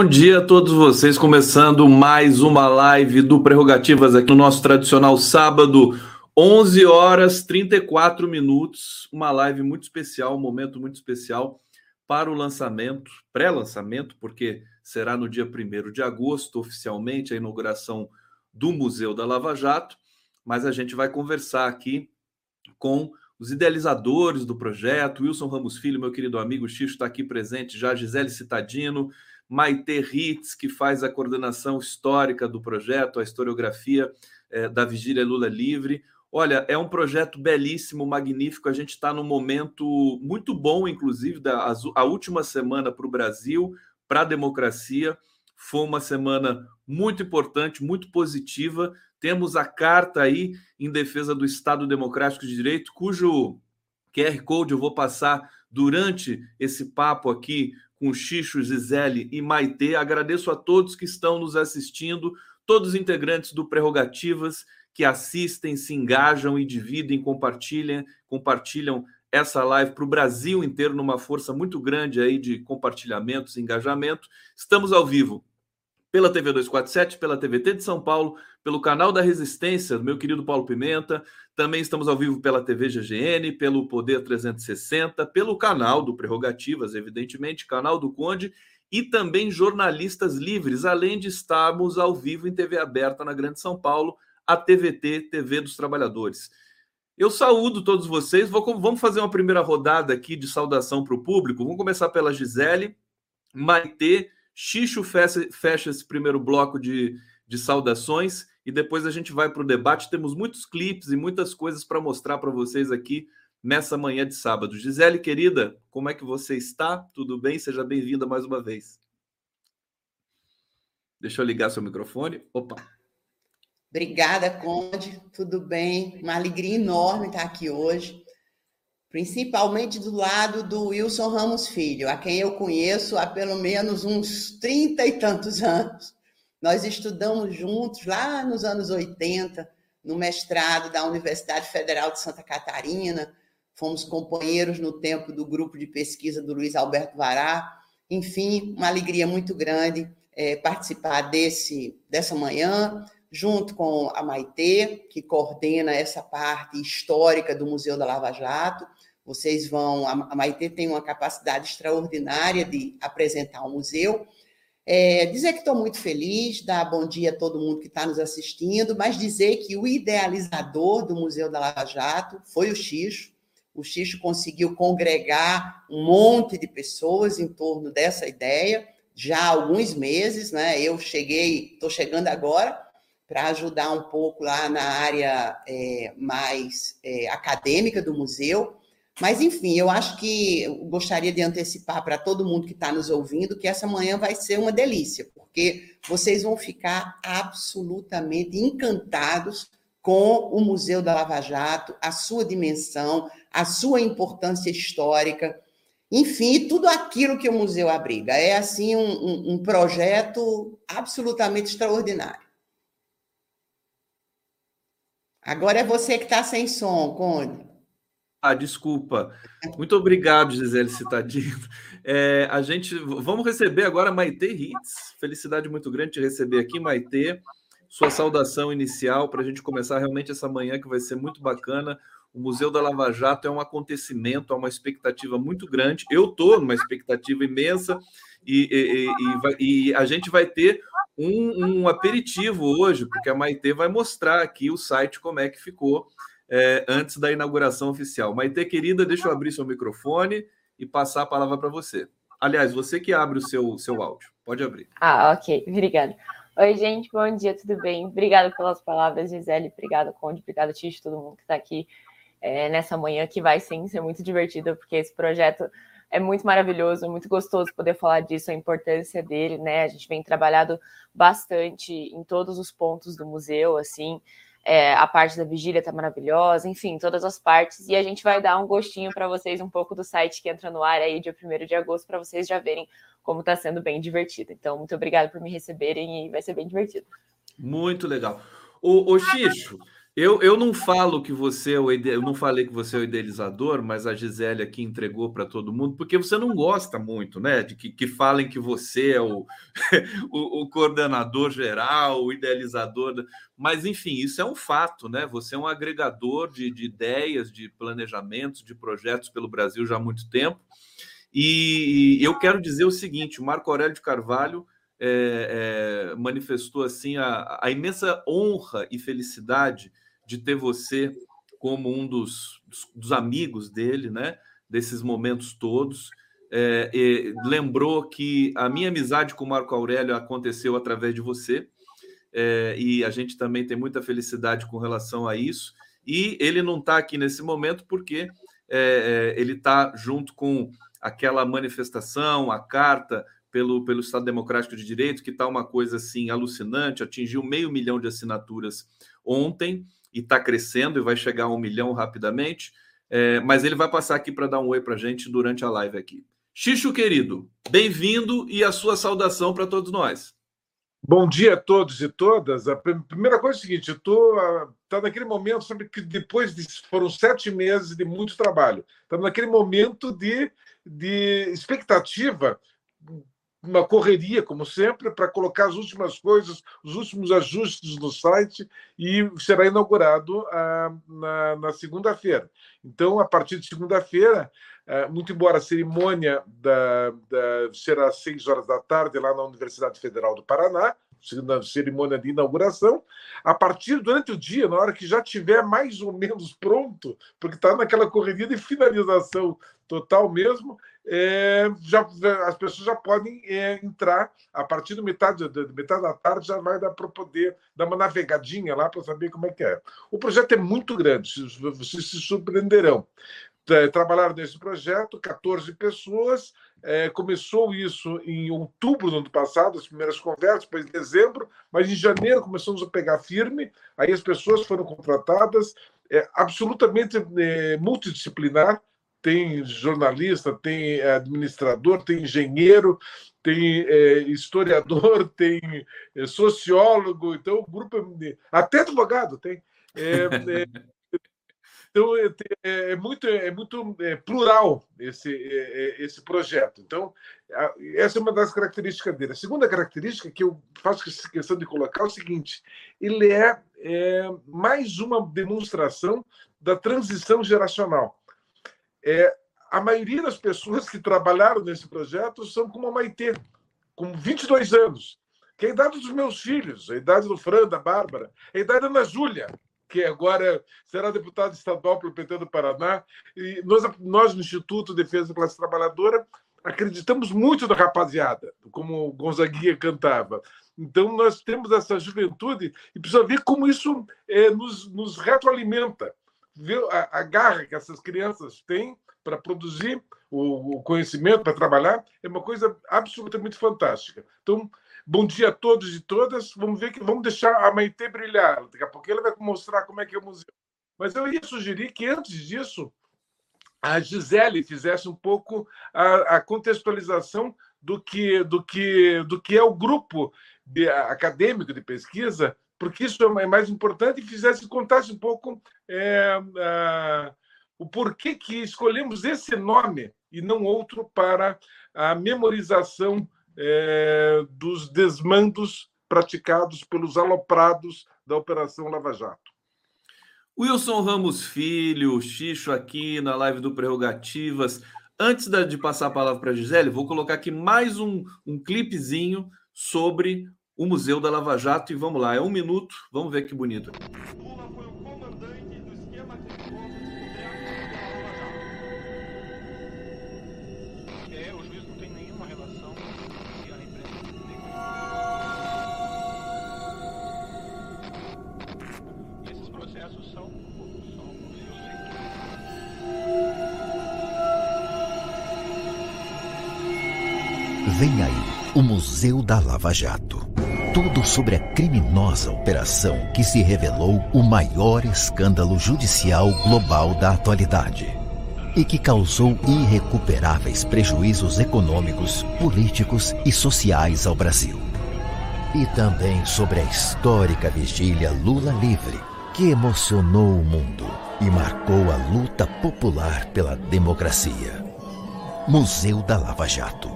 bom dia a todos vocês, começando mais uma live do Prerrogativas aqui no nosso tradicional sábado, 11 horas 34 minutos, uma live muito especial, um momento muito especial para o lançamento, pré-lançamento, porque será no dia 1 de agosto, oficialmente, a inauguração do Museu da Lava Jato, mas a gente vai conversar aqui com os idealizadores do projeto, Wilson Ramos Filho, meu querido amigo Xixo está aqui presente, já Gisele Citadino, Maite Ritz, que faz a coordenação histórica do projeto, a historiografia eh, da Vigília Lula Livre. Olha, é um projeto belíssimo, magnífico. A gente está num momento muito bom, inclusive, da a última semana para o Brasil, para a democracia. Foi uma semana muito importante, muito positiva. Temos a carta aí em defesa do Estado Democrático de Direito, cujo QR Code eu vou passar durante esse papo aqui com Xixo, Gisele e Maitê. Agradeço a todos que estão nos assistindo, todos os integrantes do Prerrogativas que assistem, se engajam e dividem, compartilham, compartilham essa live para o Brasil inteiro, numa força muito grande aí de compartilhamentos, engajamento. Estamos ao vivo pela TV 247, pela TVT de São Paulo, pelo canal da Resistência, meu querido Paulo Pimenta. Também estamos ao vivo pela TV GGN, pelo Poder 360, pelo canal do Prerrogativas, evidentemente, canal do Conde, e também jornalistas livres, além de estarmos ao vivo em TV aberta na Grande São Paulo, a TVT, TV dos Trabalhadores. Eu saúdo todos vocês. Vou, vamos fazer uma primeira rodada aqui de saudação para o público. Vamos começar pela Gisele, Maitê, Xixo fecha, fecha esse primeiro bloco de, de saudações e depois a gente vai para o debate. Temos muitos clipes e muitas coisas para mostrar para vocês aqui nessa manhã de sábado. Gisele, querida, como é que você está? Tudo bem? Seja bem-vinda mais uma vez. Deixa eu ligar seu microfone. Opa. Obrigada, Conde. Tudo bem? Uma alegria enorme estar aqui hoje, principalmente do lado do Wilson Ramos Filho, a quem eu conheço há pelo menos uns trinta e tantos anos. Nós estudamos juntos lá nos anos 80, no mestrado da Universidade Federal de Santa Catarina. Fomos companheiros no tempo do grupo de pesquisa do Luiz Alberto Vará. Enfim, uma alegria muito grande é, participar desse, dessa manhã junto com a Maitê, que coordena essa parte histórica do Museu da Lava Jato. Vocês vão. A Maitê tem uma capacidade extraordinária de apresentar o museu. É, dizer que estou muito feliz, dar bom dia a todo mundo que está nos assistindo, mas dizer que o idealizador do Museu da Lava Jato foi o Xixo. O Xixo conseguiu congregar um monte de pessoas em torno dessa ideia já há alguns meses, né? Eu cheguei, estou chegando agora, para ajudar um pouco lá na área é, mais é, acadêmica do museu. Mas, enfim, eu acho que eu gostaria de antecipar para todo mundo que está nos ouvindo que essa manhã vai ser uma delícia, porque vocês vão ficar absolutamente encantados com o Museu da Lava Jato, a sua dimensão, a sua importância histórica, enfim, tudo aquilo que o museu abriga. É, assim, um, um, projeto absolutamente extraordinário. Agora é você que está sem som, Conde. Ah, desculpa. Muito obrigado, Gisele Citadino. É, a gente vamos receber agora Maite Ritz. Felicidade muito grande te receber aqui, Maite. Sua saudação inicial para a gente começar realmente essa manhã que vai ser muito bacana. O Museu da Lava Jato é um acontecimento, há uma expectativa muito grande. Eu estou numa expectativa imensa e, e, e, e a gente vai ter um, um, aperitivo hoje, porque a Maite vai mostrar aqui o site como é que ficou é, antes da inauguração oficial. Maite, querida, deixa eu abrir seu microfone e passar a palavra para você. Aliás, você que abre o seu, seu áudio. Pode abrir. Ah, ok. Obrigada. Oi, gente. Bom dia, tudo bem? Obrigada pelas palavras, Gisele. Obrigada, Conde. Obrigada, Tite, todo mundo que está aqui é, nessa manhã, que vai sim ser muito divertida, porque esse projeto é muito maravilhoso, muito gostoso poder falar disso, a importância dele, né? A gente vem trabalhado bastante em todos os pontos do museu, assim, é, a parte da vigília tá maravilhosa, enfim, todas as partes, e a gente vai dar um gostinho para vocês um pouco do site que entra no ar aí dia 1 de agosto, para vocês já verem como está sendo bem divertido. Então, muito obrigada por me receberem e vai ser bem divertido. Muito legal. Ô, ô Xixo, eu, eu não falo que você é o ide... eu não falei que você é o idealizador, mas a Gisele aqui entregou para todo mundo, porque você não gosta muito, né? De que, que falem que você é o, o, o, coordenador geral, o idealizador. Mas, enfim, isso é um fato, né? Você é um agregador de, de ideias, de planejamentos, de projetos pelo Brasil já há muito tempo. E eu quero dizer o seguinte: o Marco Aurélio de Carvalho é, é, manifestou assim a, a, imensa honra e felicidade de ter você como um dos, dos, amigos dele, né? Desses momentos todos. É, lembrou que a minha amizade com o Marco Aurélio aconteceu através de você, é, e a gente também tem muita felicidade com relação a isso. E ele não está aqui nesse momento porque é, é, ele está junto com aquela manifestação, a carta pelo, pelo Estado Democrático de Direito, que está uma coisa assim alucinante, atingiu meio milhão de assinaturas ontem e está crescendo e vai chegar a um milhão rapidamente. É, mas ele vai passar aqui para dar um oi para a gente durante a live aqui. Xixo, querido, bem-vindo e a sua saudação para todos nós. Bom dia a todos e todas. A primeira coisa é seguinte: estou tá naquele momento, sabe que depois de, foram sete meses de muito trabalho, estamos naquele momento de, de expectativa uma correria, como sempre, para colocar as últimas coisas, os últimos ajustes no site e será inaugurado ah, na, na segunda-feira. Então, a partir de segunda-feira, ah, muito embora a cerimônia da, da, será às seis horas da tarde lá na Universidade Federal do Paraná, na cerimônia de inauguração, a partir durante o dia, na hora que já tiver mais ou menos pronto, porque está naquela correria de finalização total mesmo, é, já, as pessoas já podem é, entrar a partir do metade, de, metade da tarde, já vai dar para poder dar uma navegadinha lá para saber como é que é. O projeto é muito grande, vocês se surpreenderão. Trabalharam nesse projeto 14 pessoas, é, começou isso em outubro do ano passado, as primeiras conversas, depois em dezembro, mas em janeiro começamos a pegar firme, aí as pessoas foram contratadas, é absolutamente é, multidisciplinar, tem jornalista, tem administrador, tem engenheiro, tem é, historiador, tem é, sociólogo, então o grupo é, até advogado tem. É, é então é, é, muito, é muito plural esse, esse projeto. Então, essa é uma das características dele. A segunda característica que eu faço questão de colocar é o seguinte: ele é mais uma demonstração da transição geracional. É, a maioria das pessoas que trabalharam nesse projeto são como a Maitê, com 22 anos, que é a idade dos meus filhos, a idade do Fran, da Bárbara, a idade da Ana Júlia, que agora será deputada estadual pelo PT do Paraná. E nós, nós, no Instituto de Defesa da Classe Trabalhadora, acreditamos muito na rapaziada, como Gonzaguinha cantava. Então, nós temos essa juventude e precisa ver como isso é, nos, nos retroalimenta ver a, a garra que essas crianças têm para produzir o, o conhecimento, para trabalhar, é uma coisa absolutamente fantástica. Então, bom dia a todos e todas. Vamos ver que vamos deixar a Maite brilhar. Daqui a pouco ela vai mostrar como é que é o museu. Mas eu ia sugerir que antes disso a Gisele fizesse um pouco a, a contextualização do que, do, que, do que é o grupo de, acadêmico de pesquisa porque isso é mais importante, e fizesse contasse um pouco é, o porquê que escolhemos esse nome e não outro para a memorização é, dos desmandos praticados pelos aloprados da Operação Lava Jato. Wilson Ramos Filho, Xixo aqui na live do Prerrogativas. Antes de passar a palavra para a Gisele, vou colocar aqui mais um, um clipezinho sobre o Museu da Lava Jato e vamos lá, é um minuto, vamos ver que bonito. Lula foi o comandante do esquema É, o juiz não tem nenhuma relação com a imprensa. Esses processos são, são Vem aí, o Museu da Lava Jato tudo sobre a criminosa operação que se revelou o maior escândalo judicial global da atualidade e que causou irrecuperáveis prejuízos econômicos, políticos e sociais ao Brasil. E também sobre a histórica vigília Lula Livre, que emocionou o mundo e marcou a luta popular pela democracia. Museu da Lava Jato.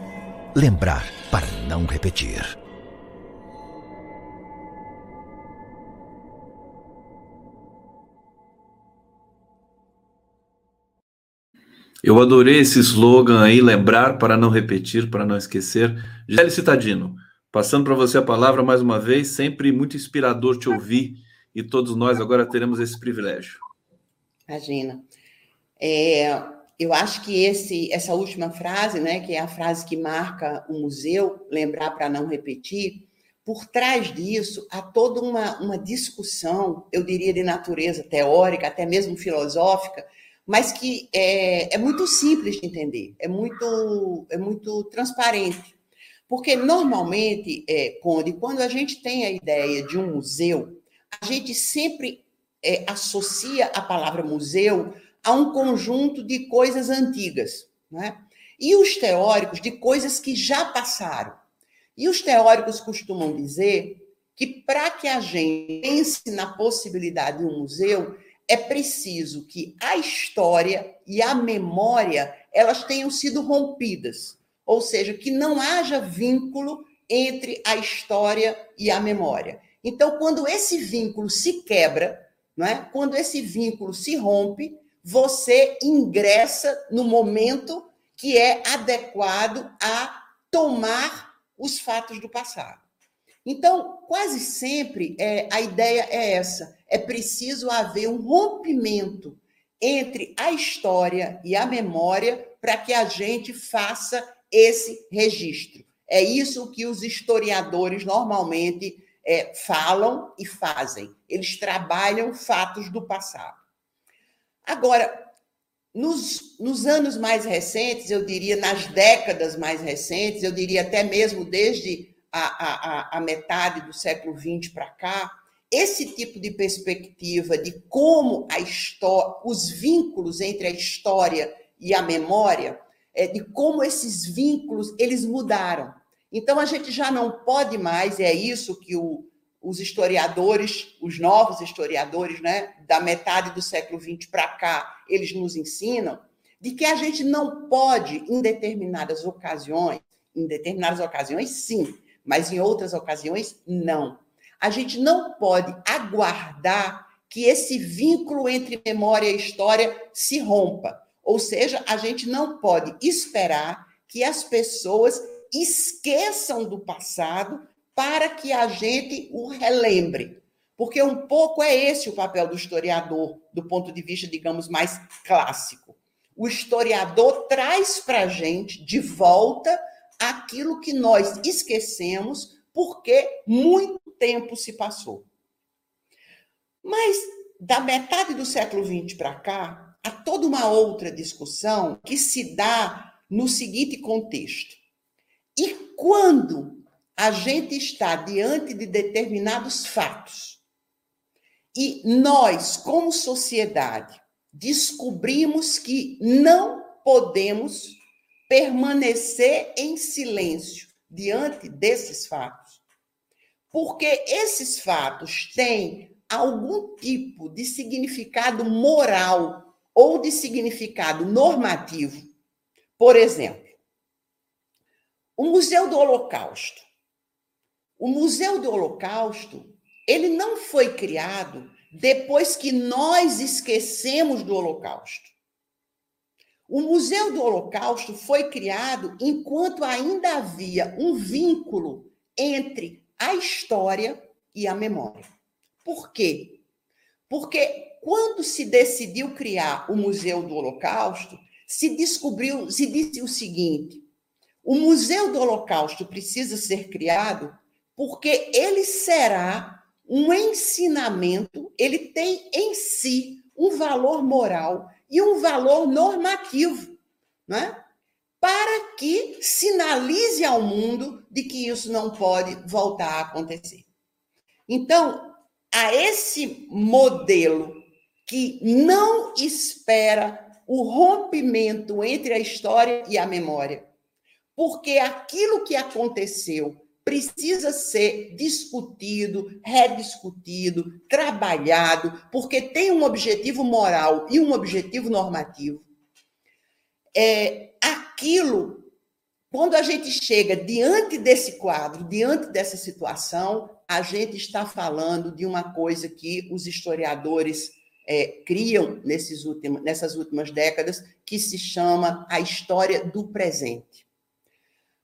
Lembrar para não repetir. Eu adorei esse slogan aí, lembrar para não repetir, para não esquecer. Gisele Citadino, passando para você a palavra mais uma vez, sempre muito inspirador te ouvir e todos nós agora teremos esse privilégio. Imagina. É, eu acho que esse, essa última frase, né, que é a frase que marca o museu, lembrar para não repetir, por trás disso há toda uma, uma discussão, eu diria de natureza teórica, até mesmo filosófica, mas que é, é muito simples de entender, é muito, é muito transparente. Porque, normalmente, é, Conde, quando a gente tem a ideia de um museu, a gente sempre é, associa a palavra museu a um conjunto de coisas antigas, né? E os teóricos de coisas que já passaram. E os teóricos costumam dizer que para que a gente pense na possibilidade de um museu, é preciso que a história e a memória elas tenham sido rompidas, ou seja, que não haja vínculo entre a história e a memória. Então, quando esse vínculo se quebra, não é? Quando esse vínculo se rompe, você ingressa no momento que é adequado a tomar os fatos do passado. Então, quase sempre é, a ideia é essa: é preciso haver um rompimento entre a história e a memória para que a gente faça esse registro. É isso que os historiadores normalmente é, falam e fazem. Eles trabalham fatos do passado. Agora, nos, nos anos mais recentes, eu diria, nas décadas mais recentes, eu diria até mesmo desde a, a, a metade do século XX para cá, esse tipo de perspectiva de como a história, os vínculos entre a história e a memória, é, de como esses vínculos eles mudaram. Então a gente já não pode mais, é isso que o, os historiadores, os novos historiadores, né, da metade do século XX para cá, eles nos ensinam, de que a gente não pode, em determinadas ocasiões, em determinadas ocasiões, sim, mas em outras ocasiões, não. A gente não pode aguardar que esse vínculo entre memória e história se rompa. Ou seja, a gente não pode esperar que as pessoas esqueçam do passado para que a gente o relembre. Porque um pouco é esse o papel do historiador, do ponto de vista, digamos, mais clássico. O historiador traz para a gente de volta aquilo que nós esquecemos porque muito tempo se passou. Mas da metade do século XX para cá, há toda uma outra discussão que se dá no seguinte contexto. E quando a gente está diante de determinados fatos e nós, como sociedade, descobrimos que não podemos permanecer em silêncio diante desses fatos, porque esses fatos têm algum tipo de significado moral ou de significado normativo. Por exemplo, o Museu do Holocausto. O Museu do Holocausto, ele não foi criado depois que nós esquecemos do Holocausto. O Museu do Holocausto foi criado enquanto ainda havia um vínculo entre a história e a memória. Por quê? Porque quando se decidiu criar o Museu do Holocausto, se descobriu, se disse o seguinte: o Museu do Holocausto precisa ser criado porque ele será um ensinamento, ele tem em si um valor moral e um valor normativo, né? para que sinalize ao mundo de que isso não pode voltar a acontecer. Então, a esse modelo que não espera o rompimento entre a história e a memória, porque aquilo que aconteceu precisa ser discutido, rediscutido, trabalhado, porque tem um objetivo moral e um objetivo normativo. É, aquilo, quando a gente chega diante desse quadro, diante dessa situação, a gente está falando de uma coisa que os historiadores é, criam nesses últimos, nessas últimas décadas, que se chama a história do presente.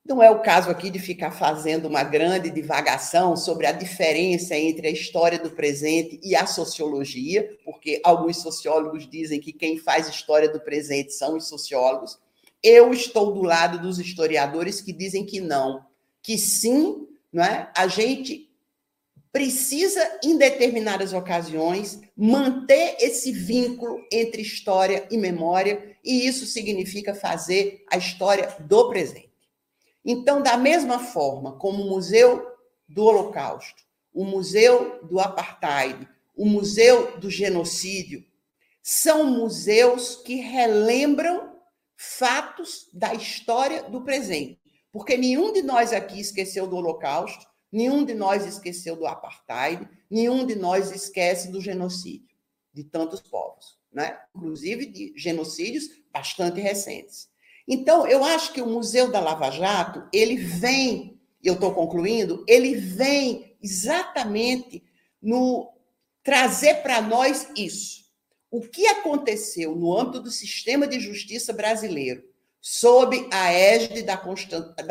Não é o caso aqui de ficar fazendo uma grande divagação sobre a diferença entre a história do presente e a sociologia, porque alguns sociólogos dizem que quem faz história do presente são os sociólogos. Eu estou do lado dos historiadores que dizem que não, que sim, não é? A gente precisa, em determinadas ocasiões, manter esse vínculo entre história e memória, e isso significa fazer a história do presente. Então, da mesma forma como o Museu do Holocausto, o Museu do Apartheid, o Museu do Genocídio, são museus que relembram fatos da história do presente. Porque nenhum de nós aqui esqueceu do Holocausto, nenhum de nós esqueceu do Apartheid, nenhum de nós esquece do genocídio de tantos povos, né? inclusive de genocídios bastante recentes. Então, eu acho que o Museu da Lava Jato, ele vem, e eu estou concluindo, ele vem exatamente no trazer para nós isso. O que aconteceu no âmbito do sistema de justiça brasileiro, sob a égide da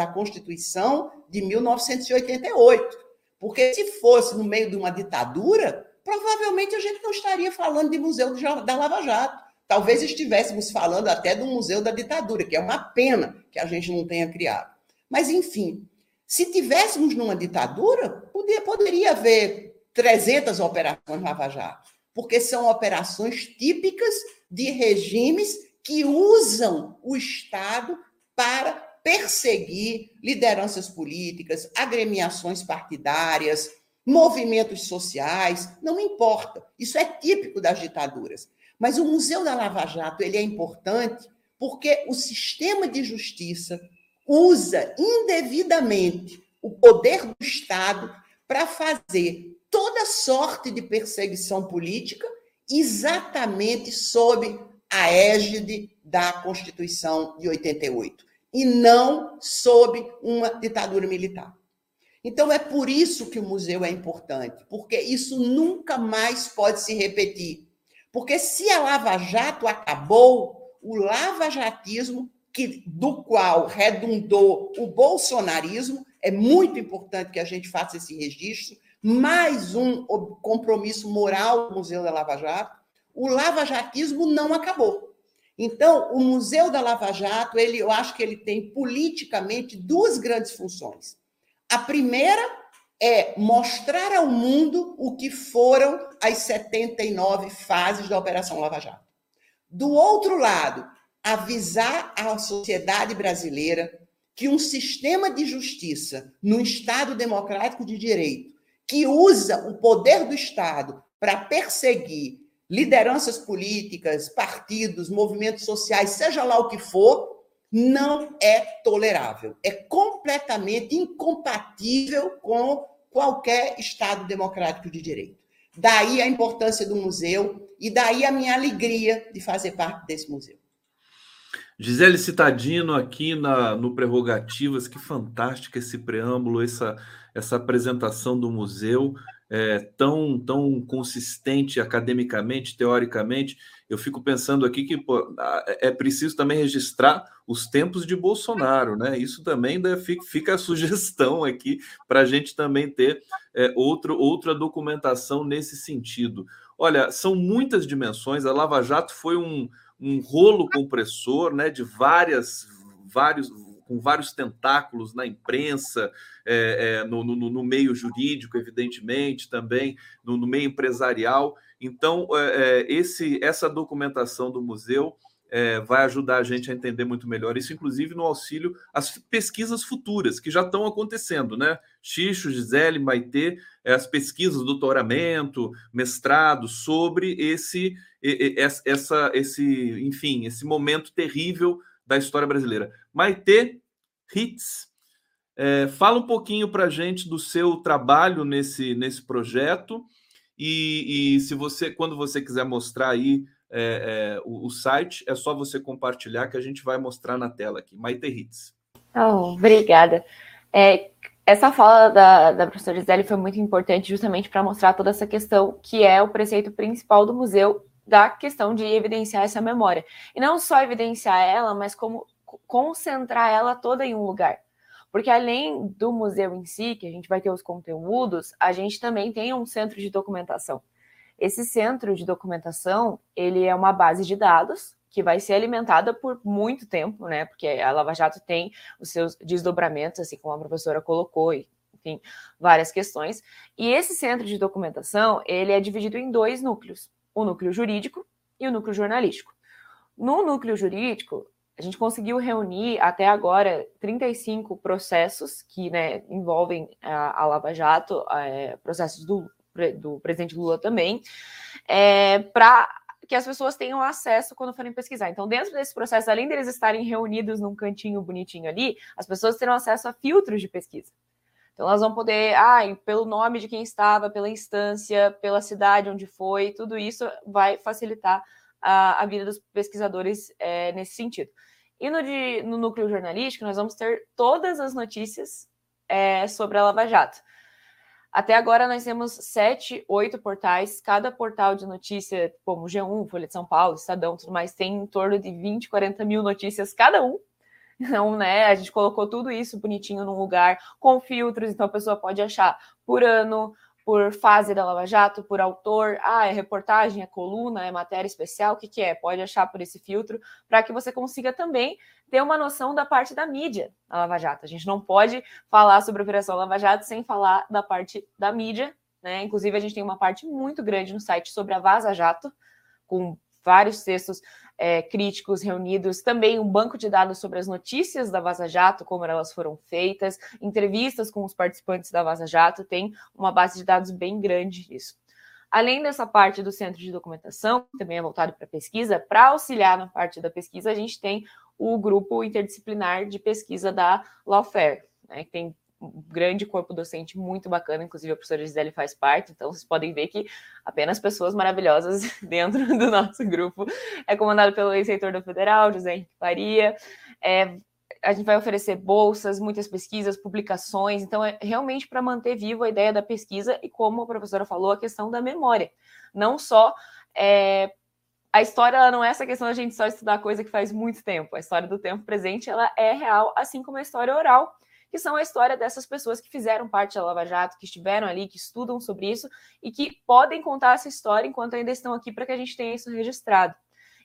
Constituição de 1988? Porque se fosse no meio de uma ditadura, provavelmente a gente não estaria falando de Museu da Lava Jato Talvez estivéssemos falando até do Museu da Ditadura, que é uma pena que a gente não tenha criado. Mas, enfim, se tivéssemos numa ditadura, podia, poderia haver 300 operações Lava Jato, porque são operações típicas de regimes que usam o Estado para perseguir lideranças políticas, agremiações partidárias, movimentos sociais, não importa. Isso é típico das ditaduras. Mas o Museu da Lava Jato ele é importante porque o sistema de justiça usa indevidamente o poder do Estado para fazer toda sorte de perseguição política exatamente sob a égide da Constituição de 88 e não sob uma ditadura militar. Então é por isso que o museu é importante, porque isso nunca mais pode se repetir. Porque se a Lava Jato acabou, o lavajatismo, que, do qual redundou o bolsonarismo, é muito importante que a gente faça esse registro, mais um compromisso moral do Museu da Lava Jato, o lavajatismo não acabou. Então, o Museu da Lava Jato, ele, eu acho que ele tem politicamente duas grandes funções. A primeira é mostrar ao mundo o que foram as 79 fases da Operação Lava Jato. Do outro lado, avisar a sociedade brasileira que um sistema de justiça no Estado democrático de direito, que usa o poder do Estado para perseguir lideranças políticas, partidos, movimentos sociais, seja lá o que for, não é tolerável. É completamente incompatível com qualquer Estado democrático de direito. Daí a importância do museu e daí a minha alegria de fazer parte desse museu. Gisele Citadino aqui na, no Prerrogativas, que fantástico esse preâmbulo, essa, essa apresentação do museu, é, tão, tão consistente academicamente, teoricamente. Eu fico pensando aqui que pô, é preciso também registrar os tempos de Bolsonaro, né? Isso também fica a sugestão aqui para a gente também ter é, outro, outra documentação nesse sentido. Olha, são muitas dimensões. A Lava Jato foi um, um rolo compressor, né? De várias, vários, com vários tentáculos na imprensa, é, é, no, no, no, meio jurídico, evidentemente, também no, no meio empresarial. Então, é, é, esse, essa documentação do museu é, vai ajudar a gente a entender muito melhor isso, inclusive no auxílio às pesquisas futuras que já estão acontecendo, né? Xixo, Gisele, Maitê, é, as pesquisas, doutoramento, mestrado sobre esse, essa, esse, enfim, esse momento terrível da história brasileira. Maitê Hitz, É, fala um pouquinho para gente do seu trabalho nesse, nesse projeto e, e, se você, quando você quiser mostrar aí é, é, o, o, site, é só você compartilhar que a gente vai mostrar na tela aqui. Maite Hits. Oh, obrigada. É, essa fala da, da professora Gisele foi muito importante justamente para mostrar toda essa questão que é o preceito principal do museu da questão de evidenciar essa memória. E não só evidenciar ela, mas como concentrar ela toda em um lugar. Porque além do museu em si, que a gente vai ter os conteúdos, a gente também tem um centro de documentação. Esse centro de documentação, ele é uma base de dados que vai ser alimentada por muito tempo, né? Porque a Lava Jato tem os seus desdobramentos, assim como a professora colocou, e, enfim, várias questões. E esse centro de documentação, ele é dividido em dois núcleos, o núcleo jurídico e o núcleo jornalístico. No núcleo jurídico, a gente conseguiu reunir até agora 35 processos que né, envolvem a, a Lava Jato, é, processos do, do presidente Lula também, é, para que as pessoas tenham acesso quando forem pesquisar. Então, dentro desse processo, além deles estarem reunidos num cantinho bonitinho ali, as pessoas terão acesso a filtros de pesquisa. Então, elas vão poder, ah, pelo nome de quem estava, pela instância, pela cidade onde foi, tudo isso vai facilitar a, a vida dos pesquisadores é, nesse sentido. E no, de, no núcleo jornalístico, nós vamos ter todas as notícias é, sobre a Lava Jato. Até agora nós temos sete, oito portais, cada portal de notícia, como G1, Folha de São Paulo, Estadão, tudo mais, tem em torno de 20, 40 mil notícias cada um. Então, né, a gente colocou tudo isso bonitinho num lugar com filtros, então a pessoa pode achar por ano, por fase da Lava Jato, por autor, ah, é reportagem, é coluna, é matéria especial, o que, que é? Pode achar por esse filtro, para que você consiga também ter uma noção da parte da mídia da Lava Jato. A gente não pode falar sobre a Operação Lava Jato sem falar da parte da mídia, né? Inclusive, a gente tem uma parte muito grande no site sobre a Vaza Jato, com vários textos é, críticos reunidos, também um banco de dados sobre as notícias da Vaza Jato, como elas foram feitas, entrevistas com os participantes da Vaza Jato, tem uma base de dados bem grande disso. Além dessa parte do centro de documentação, que também é voltado para pesquisa, para auxiliar na parte da pesquisa, a gente tem o grupo interdisciplinar de pesquisa da Lawfare, né, que tem grande corpo docente muito bacana, inclusive a professora Gisele faz parte, então vocês podem ver que apenas pessoas maravilhosas dentro do nosso grupo. É comandado pelo ex-reitor da Federal, José Henrique Faria. É, a gente vai oferecer bolsas, muitas pesquisas, publicações, então é realmente para manter viva a ideia da pesquisa e, como a professora falou, a questão da memória. Não só é, a história não é essa questão da gente só estudar coisa que faz muito tempo. A história do tempo presente ela é real, assim como a história oral que são a história dessas pessoas que fizeram parte da Lava Jato, que estiveram ali, que estudam sobre isso e que podem contar essa história enquanto ainda estão aqui para que a gente tenha isso registrado.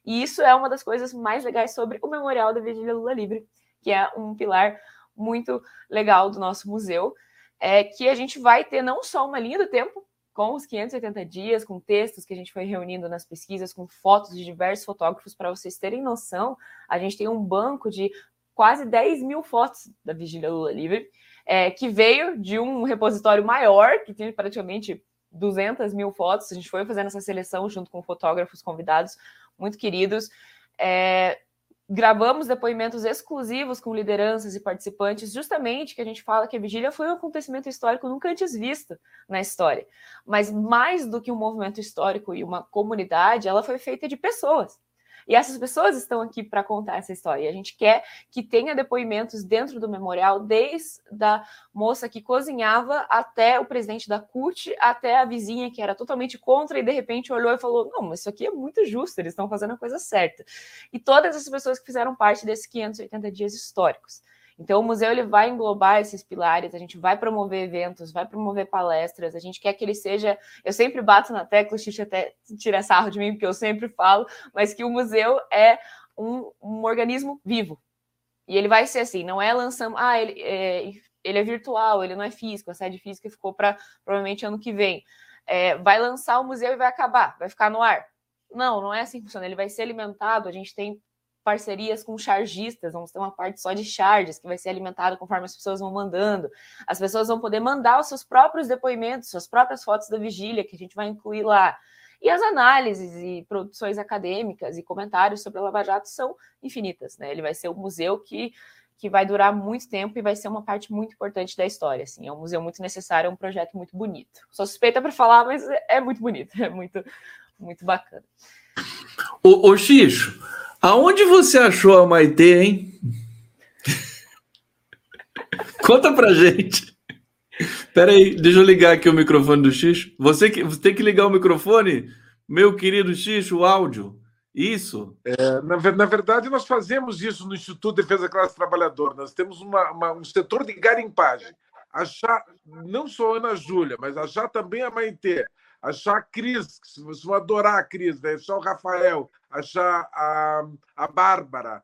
E isso é uma das coisas mais legais sobre o Memorial da Vigília Lula Livre, que é um pilar muito legal do nosso museu, é que a gente vai ter não só uma linha do tempo, com os 580 dias, com textos que a gente foi reunindo nas pesquisas, com fotos de diversos fotógrafos, para vocês terem noção, a gente tem um banco de quase 10 mil fotos da Vigília Lula Livre, é, que veio de um repositório maior, que tem praticamente 200 mil fotos. A gente foi fazendo essa seleção junto com fotógrafos convidados muito queridos. É, gravamos depoimentos exclusivos com lideranças e participantes, justamente que a gente fala que a vigília foi um acontecimento histórico nunca antes visto na história. Mas mais do que um movimento histórico e uma comunidade, ela foi feita de pessoas. E essas pessoas estão aqui para contar essa história. E a gente quer que tenha depoimentos dentro do memorial, desde a moça que cozinhava até o presidente da CUT, até a vizinha que era totalmente contra e de repente olhou e falou: Não, mas isso aqui é muito justo, eles estão fazendo a coisa certa. E todas essas pessoas que fizeram parte desses 580 dias históricos. Então, o museu ele vai englobar esses pilares, a gente vai promover eventos, vai promover palestras, a gente quer que ele seja. Eu sempre bato na tecla, o Xixi até tira sarro de mim, porque eu sempre falo, mas que o museu é um, um organismo vivo. E ele vai ser assim, não é lançando. Ah, ele é, ele é virtual, ele não é físico, a sede física ficou para provavelmente ano que vem. É, vai lançar o museu e vai acabar, vai ficar no ar. Não, não é assim que funciona. Ele vai ser alimentado. A gente tem parcerias com chargistas, vamos ter uma parte só de charges que vai ser alimentada conforme as pessoas vão mandando. As pessoas vão poder mandar os seus próprios depoimentos, suas próprias fotos da vigília, que a gente vai incluir lá. E as análises e produções acadêmicas e comentários sobre a Lava Jato são infinitas, né? Ele vai ser o museu que que vai durar muito tempo e vai ser uma parte muito importante da história. Assim, é um museu muito necessário, é um projeto muito bonito. Sou suspeita para falar, mas é muito bonito, é muito, muito bacana. Ô Xixo, aonde você achou a Maitê, hein? Conta pra gente. Pera aí, deixa eu ligar aqui o microfone do Xixo. Você, que, você tem que ligar o microfone, meu querido Xixo, o áudio. Isso. É, na, na, verdade, nós fazemos isso no Instituto de Defesa da Classe Trabalhadora. Nós temos uma, uma, um setor de garimpagem. Achar não só a Ana Júlia, mas achar também a Maitê, achar a Cris, vocês vão adorar a Cris, né? achar o Rafael, achar a, a Bárbara.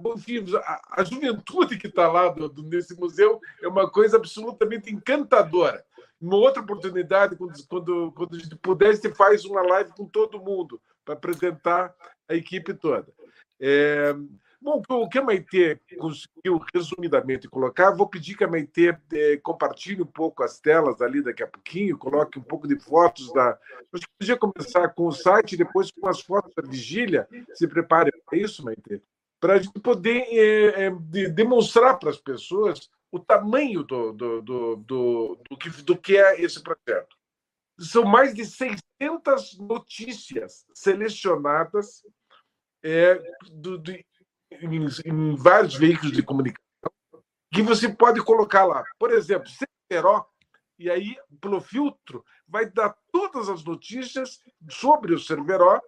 Bom, enfim, a, a juventude que está lá do, do, nesse museu é uma coisa absolutamente encantadora. Uma outra oportunidade, quando, quando, quando a gente puder, gente faz uma live com todo mundo para apresentar a equipe toda. É, bom, o que a Maitê conseguiu resumidamente colocar, vou pedir que a Maitê é, compartilhe um pouco as telas ali daqui a pouquinho, coloque um pouco de fotos da. Acho que podia começar com o site, depois com as fotos da vigília. Se prepare para isso, Maitê, para a gente poder é, é, de, demonstrar para as pessoas o tamanho do, do, do, do, do, que, do que é esse projeto. São mais de 600 notícias selecionadas é, do, do, em, em, vários veículos de comunicação que você pode colocar lá. Por exemplo, Cerveró, e aí, pelo filtro, vai dar todas as notícias sobre o Cerveró,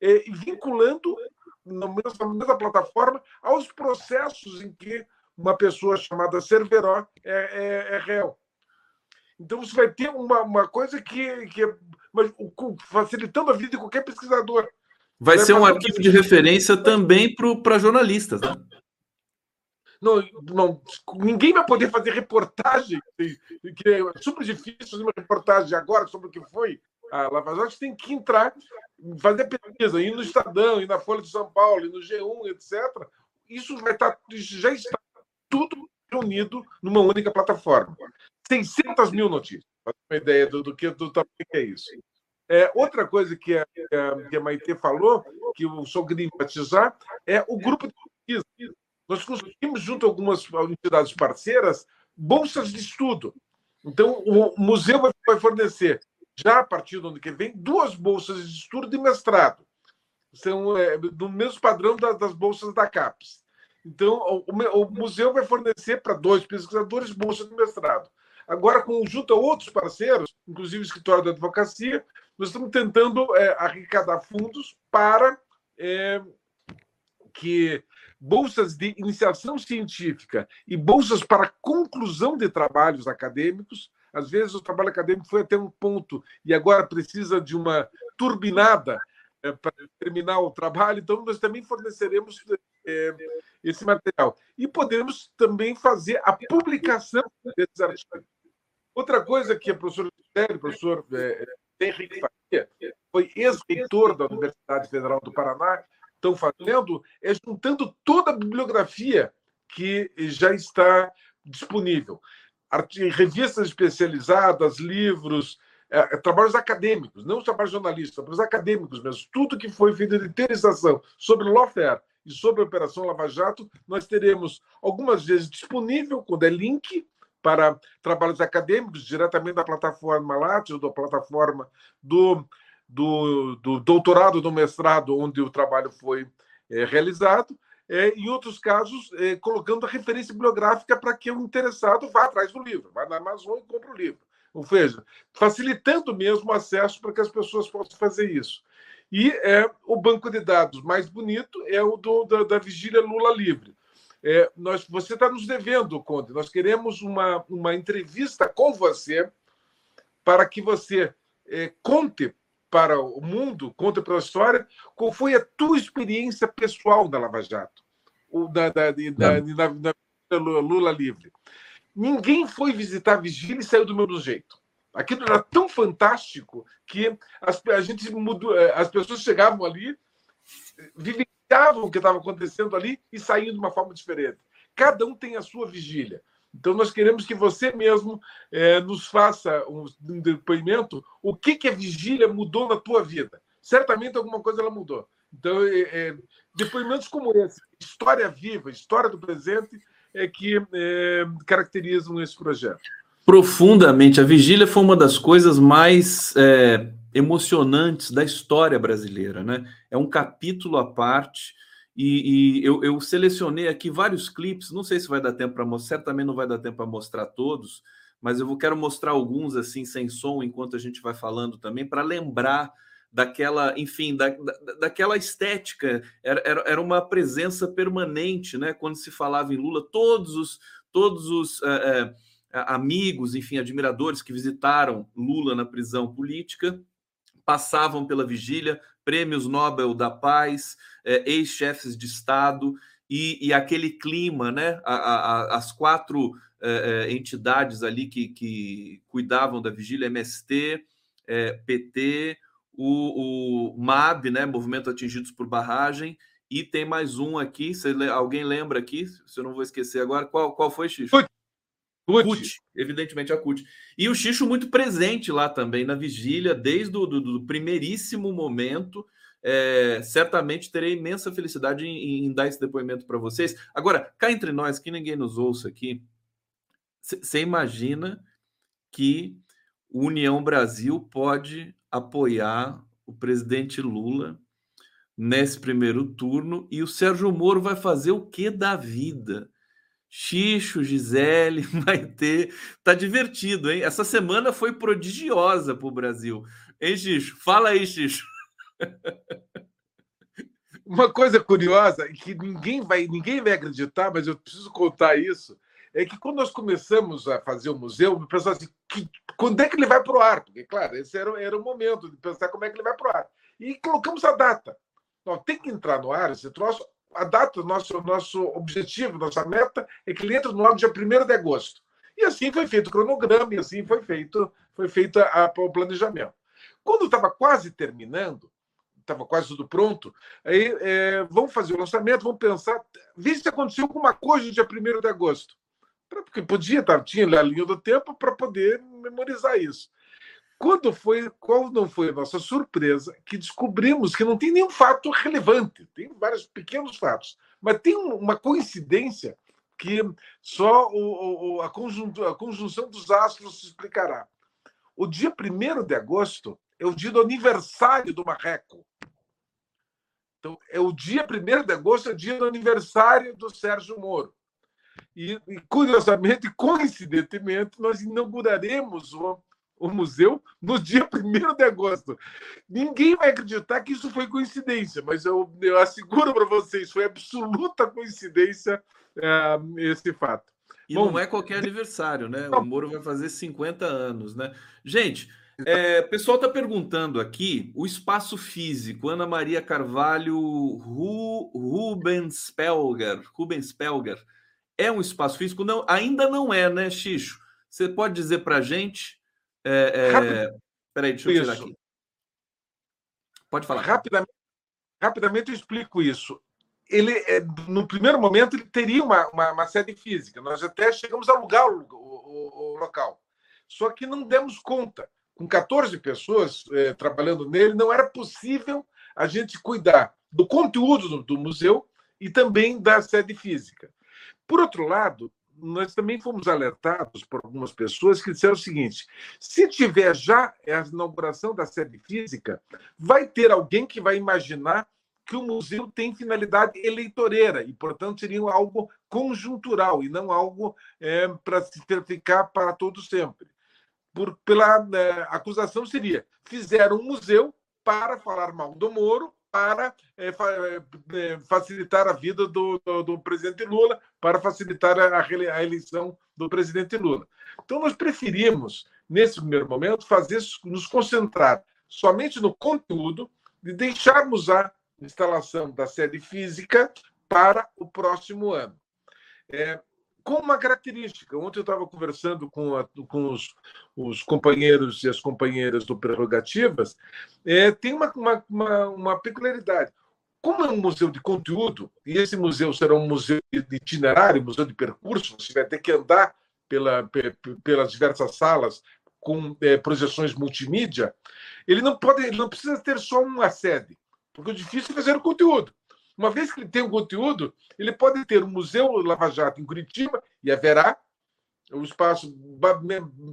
é, vinculando na mesma, na mesma plataforma aos processos em que uma pessoa chamada Cerveró é, é, é réu. Então você vai ter uma, uma coisa que, que é mas, facilitando a vida de qualquer pesquisador. Vai, ser um arquivo de referência também para jornalistas, né? Não, não, ninguém vai poder fazer reportagem, que é super difícil fazer uma reportagem agora sobre o que foi a Lava Jato, tem que entrar, fazer pesquisa, ir no Estadão, ir na Folha de São Paulo, ir no G1, etc. Isso vai estar, já está tudo reunido numa única plataforma. 600 mil notícias, para ter uma ideia do, do, que, do tamanho que é isso. É, outra coisa que a, que a Maite falou, que eu sou queria enfatizar, é o grupo de pesquisa. Nós conseguimos, junto a algumas entidades parceiras, bolsas de estudo. Então, o museu vai fornecer, já a partir do ano que vem, duas bolsas de estudo de mestrado. São é, do mesmo padrão das, das bolsas da CAPES. Então, o, o museu vai fornecer para dois pesquisadores bolsas de mestrado. Agora, junto a outros parceiros, inclusive o escritório da advocacia, nós estamos tentando é, arrecadar fundos para é, que bolsas de iniciação científica e bolsas para conclusão de trabalhos acadêmicos. Às vezes o trabalho acadêmico foi até um ponto e agora precisa de uma turbinada é, para terminar o trabalho, então nós também forneceremos é, esse material. E podemos também fazer a publicação desses artigos. Outra coisa que o professor o professor é, Henrique Faria, foi ex-reitor da Universidade Federal do Paraná, estão fazendo é juntando toda a bibliografia que já está disponível. Revistas especializadas, livros, é, trabalhos acadêmicos, não trabalhos jornalistas, trabalhos acadêmicos mesmo. Tudo que foi feito de interiorização sobre lawfare e sobre a Operação Lava Jato, nós teremos algumas vezes disponível, quando é link, para trabalhos acadêmicos, diretamente da plataforma ou da plataforma do, do, do, doutorado, do mestrado, onde o trabalho foi é, realizado. É, em outros casos, é, colocando a referência bibliográfica para que o interessado vá atrás do livro, vá na Amazon e compre o livro. Ou seja, facilitando mesmo o acesso para que as pessoas possam fazer isso. E é, o banco de dados mais bonito é o do, da, da Vigília Lula Livre. É, nós, você está nos devendo, Conde. Nós queremos uma, uma entrevista com você para que você é, conte para o mundo, conte para a história, qual foi a tua experiência pessoal na Lava Jato, da, da, da, da, da Lula Livre. Ninguém foi visitar a vigília e saiu do mesmo jeito. Aquilo era tão fantástico que as, a gente mudou, é, as pessoas chegavam ali, vivem acreditavam o que estava acontecendo ali e saíam de uma forma diferente. Cada um tem a sua vigília. Então, nós queremos que você mesmo é, nos faça um, um depoimento o que, que a vigília mudou na tua vida. Certamente alguma coisa ela mudou. Então, é, é, depoimentos como esse, história viva, história do presente, é que é, caracterizam esse projeto? Profundamente. A vigília foi uma das coisas mais é, emocionantes da história brasileira, né? É um capítulo à parte. E, e eu, eu, selecionei aqui vários clipes, não sei se vai dar tempo para mostrar, certamente não vai dar tempo para mostrar todos, mas eu vou, quero mostrar alguns assim sem som enquanto a gente vai falando também, para lembrar daquela, enfim, da, da, daquela estética. Era, era, era, uma presença permanente, né? Quando se falava em Lula, todos os, todos os é, é, amigos, enfim, admiradores que visitaram Lula na prisão política passavam pela vigília, prêmios Nobel da Paz, é, ex-chefes de Estado, e, e, aquele clima, né? A, a, as quatro é, é, entidades ali que, que, cuidavam da vigília, MST, é, PT, o, o, MAB, né? Movimento Atingidos por Barragem, e tem mais um aqui. Alguém lembra aqui? Se eu não vou esquecer agora, qual, qual foi, Xixo? CUT. evidentemente a CUT. E o Xixo muito presente lá também na vigília, desde o do, do primeiríssimo momento. É, certamente terei imensa felicidade em, em dar esse depoimento para vocês. Agora, cá entre nós, que ninguém nos ouça aqui, você imagina que o União Brasil pode apoiar o presidente Lula nesse primeiro turno e o Sérgio Moro vai fazer o que da vida? Xixo, Gisele, Maitê. Tá divertido, hein? Essa semana foi prodigiosa para o Brasil. Hein, Xixo? Fala aí, Xixo. Uma coisa curiosa que ninguém vai, ninguém vai acreditar, mas eu preciso contar isso, é que quando nós começamos a fazer o museu, o pessoal assim, que, quando é que ele vai para o ar? Porque, claro, esse era, era o momento de pensar como é que ele vai para o ar. E colocamos a data. Não, tem que entrar no ar esse troço a data, nosso, nosso objetivo, nossa meta é que ele entre no ar dia 1 de agosto. E assim foi feito o cronograma, e assim foi feito, foi feito a, a, o planejamento. Quando estava quase terminando, estava quase tudo pronto, aí é, vamos fazer o lançamento, vamos pensar, ver se aconteceu alguma coisa no dia 1 de agosto. Porque podia, tá, tinha a linha do tempo para poder memorizar isso. Quando foi, qual não foi a nossa surpresa que descobrimos que não tem nenhum fato relevante, tem vários pequenos fatos, mas tem uma coincidência que só o, o, a, a conjunção dos astros explicará. O dia 1 de agosto é o dia do aniversário do Marreco. Então, é o dia 1 de agosto, é o dia do aniversário do Sérgio Moro. E, e curiosamente, coincidentemente, nós inauguraremos o o museu no dia 1 de agosto. Ninguém vai acreditar que isso foi coincidência, mas eu, eu asseguro para vocês, foi absoluta coincidência é, esse fato. E Bom, não é qualquer aniversário, né? O Moro vai fazer 50 anos, né? Gente, é, o pessoal está perguntando aqui o espaço físico. Ana Maria Carvalho Ru, Rubens Pelger. É um espaço físico? Não, ainda não é, né, Xixo? Você pode dizer para a gente é, é... Peraí, deixa eu tirar aqui. Pode falar. Rapidamente, rapidamente eu explico isso. Ele, é, no primeiro momento, ele teria uma, uma, uma sede física. Nós até chegamos a alugar o, o, o local. Só que não demos conta. Com 14 pessoas é, trabalhando nele, não era possível a gente cuidar do conteúdo do, do museu e também da sede física. Por outro lado, nós também fomos alertados por algumas pessoas que disseram o seguinte: se tiver já a inauguração da sede física, vai ter alguém que vai imaginar que o museu tem finalidade eleitoreira e, portanto, seria algo conjuntural e não algo é, para se ficar para todo sempre. Por, pela é, acusação seria: fizeram um museu para falar mal do Moro para é, facilitar a vida do, do, do, presidente Lula, para facilitar a, a, eleição do presidente Lula. Então, nós preferimos, nesse primeiro momento, fazer nos concentrar somente no conteúdo e deixarmos a instalação da sede física para o próximo ano. É, com uma característica. Ontem eu estava conversando com, a, com os, os, companheiros e as companheiras do Prerrogativas, é, tem uma, uma, uma, uma, peculiaridade. Como é um museu de conteúdo, e esse museu será um museu de itinerário, museu de percurso, você vai ter que andar pela, pelas diversas salas com é, projeções multimídia, ele não pode, ele não precisa ter só uma sede, porque o difícil é fazer o conteúdo. Uma vez que ele tem um conteúdo, ele pode ter um Museu Lava Jato em Curitiba, e haverá o espaço.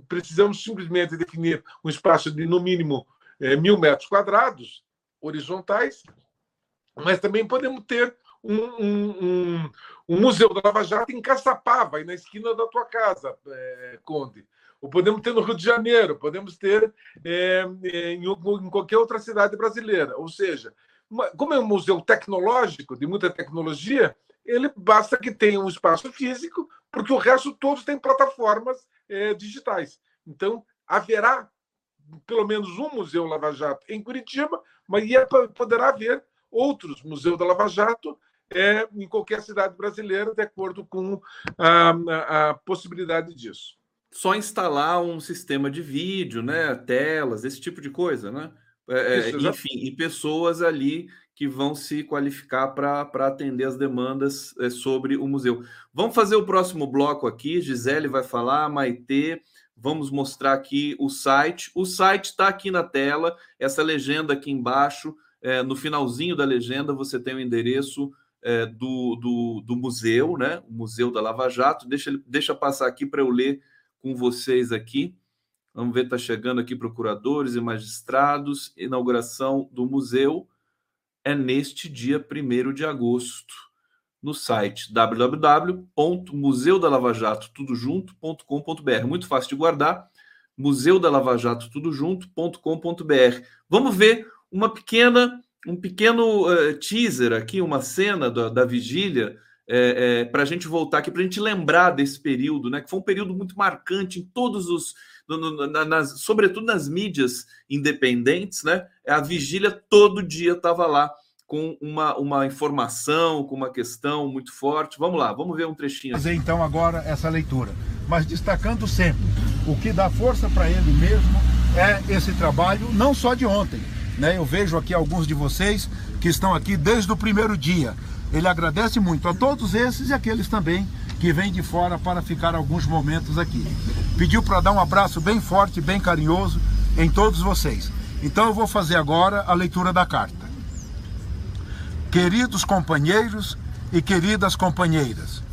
Precisamos simplesmente definir um espaço de, no mínimo, é, mil metros quadrados, horizontais, mas também podemos ter um, um, um, um, museu da Lava Jato em Caçapava, na esquina da tua casa, é, Conde. Ou podemos ter no Rio de Janeiro, podemos ter é, em, em, qualquer outra cidade brasileira. Ou seja, como é um museu tecnológico, de muita tecnologia, ele basta que tenha um espaço físico, porque o resto todos têm plataformas é, digitais. Então, haverá pelo menos um museu Lava Jato em Curitiba, mas poderá haver outros museus da Lava Jato é, em qualquer cidade brasileira, de acordo com a, a possibilidade disso. Só instalar um sistema de vídeo, né, telas, esse tipo de coisa, né? É, Isso, enfim, e pessoas ali que vão se qualificar para atender as demandas é, sobre o museu. Vamos fazer o próximo bloco aqui. Gisele vai falar, Maitê. Vamos mostrar aqui o site. O site está aqui na tela, essa legenda aqui embaixo. É, no finalzinho da legenda, você tem o endereço é, do, do, do, museu, né? O Museu da Lava Jato. Deixa, deixa passar aqui para eu ler com vocês aqui. Vamos ver, está chegando aqui procuradores e magistrados. Inauguração do museu é neste dia 1 de agosto, no site www.museudalavajatoTudoJunto.com.br. Muito fácil de guardar, museudalavajatoTudoJunto.com.br. Vamos ver uma pequena, um pequeno uh, teaser aqui, uma cena da, da vigília, é, é, para a gente voltar aqui, para a gente lembrar desse período, né? Que foi um período muito marcante em todos os, no, no, nas, sobretudo nas mídias independentes, né? A vigília todo dia estava lá com uma, uma informação, com uma questão muito forte. Vamos lá, vamos ver um trechinho. Fazer então agora essa leitura, mas destacando sempre o que dá força para ele mesmo é esse trabalho, não só de ontem. Né? Eu vejo aqui alguns de vocês que estão aqui desde o primeiro dia. Ele agradece muito a todos esses e aqueles também que vêm de fora para ficar alguns momentos aqui. Pediu para dar um abraço bem forte, bem carinhoso em todos vocês. Então eu vou fazer agora a leitura da carta. Queridos companheiros e queridas companheiras,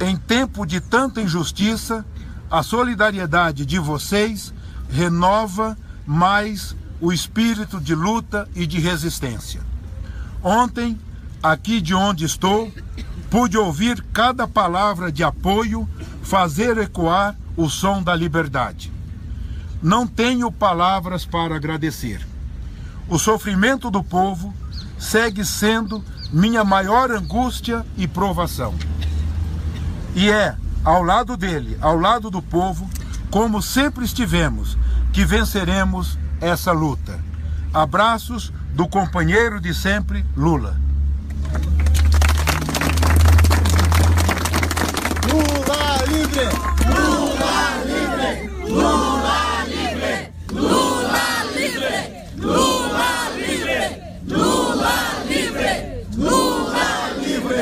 em tempo de tanta injustiça, a solidariedade de vocês renova mais o espírito de luta e de resistência. Ontem, aqui de onde estou, pude ouvir cada palavra de apoio fazer ecoar o som da liberdade. Não tenho palavras para agradecer. O sofrimento do povo segue sendo minha maior angústia e provação. E é ao lado dele, ao lado do povo, como sempre estivemos, que venceremos essa luta. Abraços do companheiro de sempre, Lula. Livre! Lula livre! Lula livre! Lula livre! Lula livre! Lula livre! Lula livre!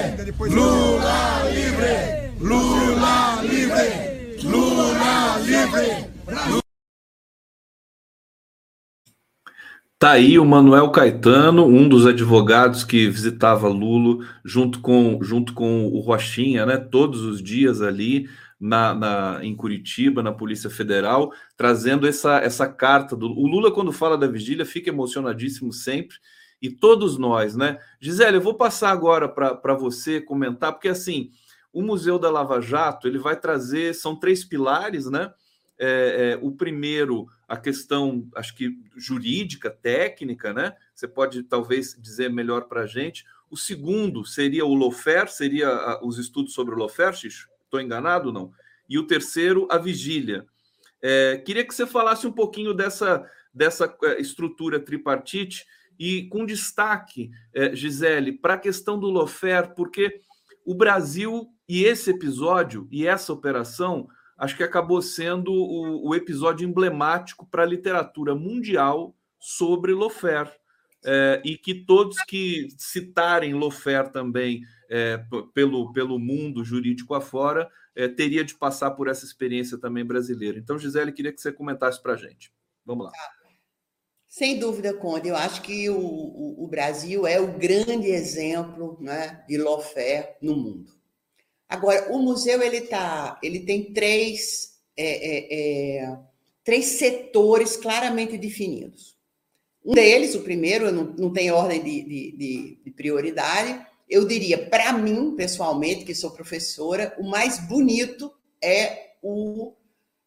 Lula livre! Lula livre! Lula livre! Tá aí o Manuel Caetano, um dos advogados que visitava Lulo junto com, junto com o Rochinha, né? Todos os dias ali na, na, em Curitiba, na Polícia Federal, trazendo essa, essa carta do. O Lula, quando fala da vigília, fica emocionadíssimo sempre, e todos nós, né? Gisele, eu vou passar agora para você comentar, porque assim, o Museu da Lava Jato ele vai trazer, são três pilares, né? É, é, o primeiro, a questão, acho que jurídica, técnica, né? Você pode talvez dizer melhor para a gente. O segundo seria o Lofer, seria os estudos sobre o Lofer, Estou enganado não? E o terceiro, a vigília. É, queria que você falasse um pouquinho dessa, dessa é, estrutura tripartite e com destaque, é, Gisele, para a questão do Lofer, porque o Brasil e esse episódio e essa operação acho que acabou sendo o, o episódio emblemático para a literatura mundial sobre Lofer. É, e que todos que citarem Lofer também é, pelo, pelo mundo jurídico afora, é, teria de passar por essa experiência também brasileira. Então, Gisele, queria que você comentasse para a gente. Vamos lá. Sem dúvida, Conde. Eu acho que o, o, o Brasil é o grande exemplo né, de lawfare no mundo. Agora, o museu ele tá, ele tem três, é, é, é, três setores claramente definidos. Um deles, o primeiro, não, não tem ordem de, de, de prioridade, eu diria, para mim, pessoalmente, que sou professora, o mais bonito é o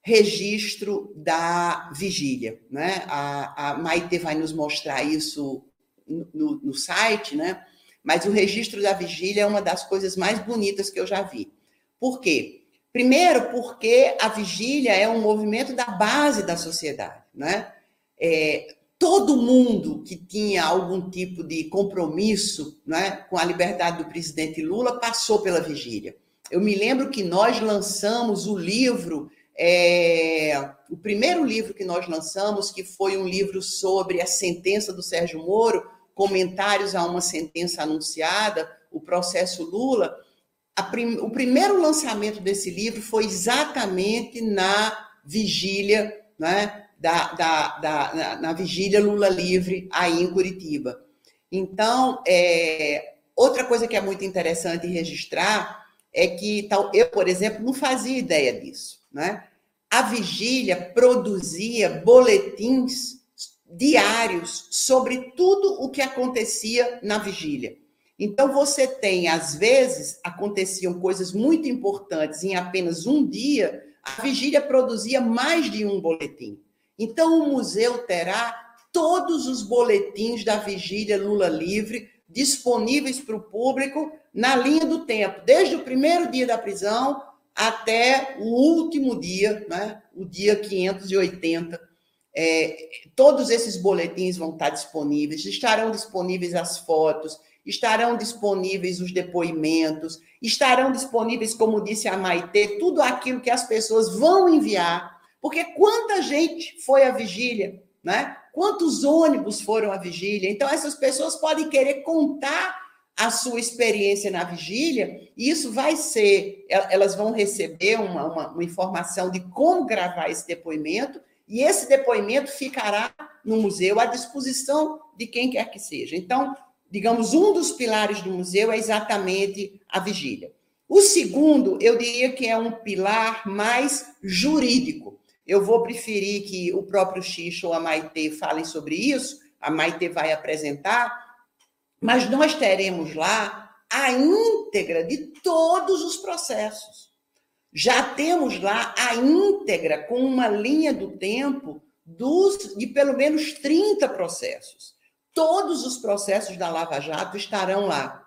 registro da vigília. Né? A, a Maite vai nos mostrar isso no, no, site, né? mas o registro da vigília é uma das coisas mais bonitas que eu já vi. Por quê? Primeiro, porque a vigília é um movimento da base da sociedade. Né? É, todo mundo que tinha algum tipo de compromisso né, com a liberdade do presidente Lula passou pela vigília. Eu me lembro que nós lançamos o livro é, o primeiro livro que nós lançamos, que foi um livro sobre a sentença do Sérgio Moro, comentários a uma sentença anunciada, o processo Lula. Prim, o primeiro lançamento desse livro foi exatamente na vigília, né, da, da, da na, na, vigília Lula livre aí em Curitiba. Então, é, outra coisa que é muito interessante registrar é que tal, eu, por exemplo, não fazia ideia disso. Né? A vigília produzia boletins diários sobre tudo o que acontecia na vigília. Então, você tem, às vezes, aconteciam coisas muito importantes em apenas um dia, a vigília produzia mais de um boletim. Então, o museu terá todos os boletins da vigília Lula Livre disponíveis para o público na linha do tempo, desde o primeiro dia da prisão até o último dia, né, o dia 580. É, todos esses boletins vão estar disponíveis, estarão disponíveis as fotos, estarão disponíveis os depoimentos, estarão disponíveis, como disse a Maitê, tudo aquilo que as pessoas vão enviar. Porque quanta gente foi à vigília, né? Quantos ônibus foram à vigília? Então, essas pessoas podem querer contar a sua experiência na vigília, e isso vai ser, elas vão receber uma, uma, uma, informação de como gravar esse depoimento, e esse depoimento ficará no museu à disposição de quem quer que seja. Então, digamos, um dos pilares do museu é exatamente a vigília. O segundo, eu diria que é um pilar mais jurídico. Eu vou preferir que o próprio Xixo ou a Maite falem sobre isso, a Maite vai apresentar, mas nós teremos lá a íntegra de todos os processos. Já temos lá a íntegra com uma linha do tempo dos, de pelo menos 30 processos. Todos os processos da Lava Jato estarão lá.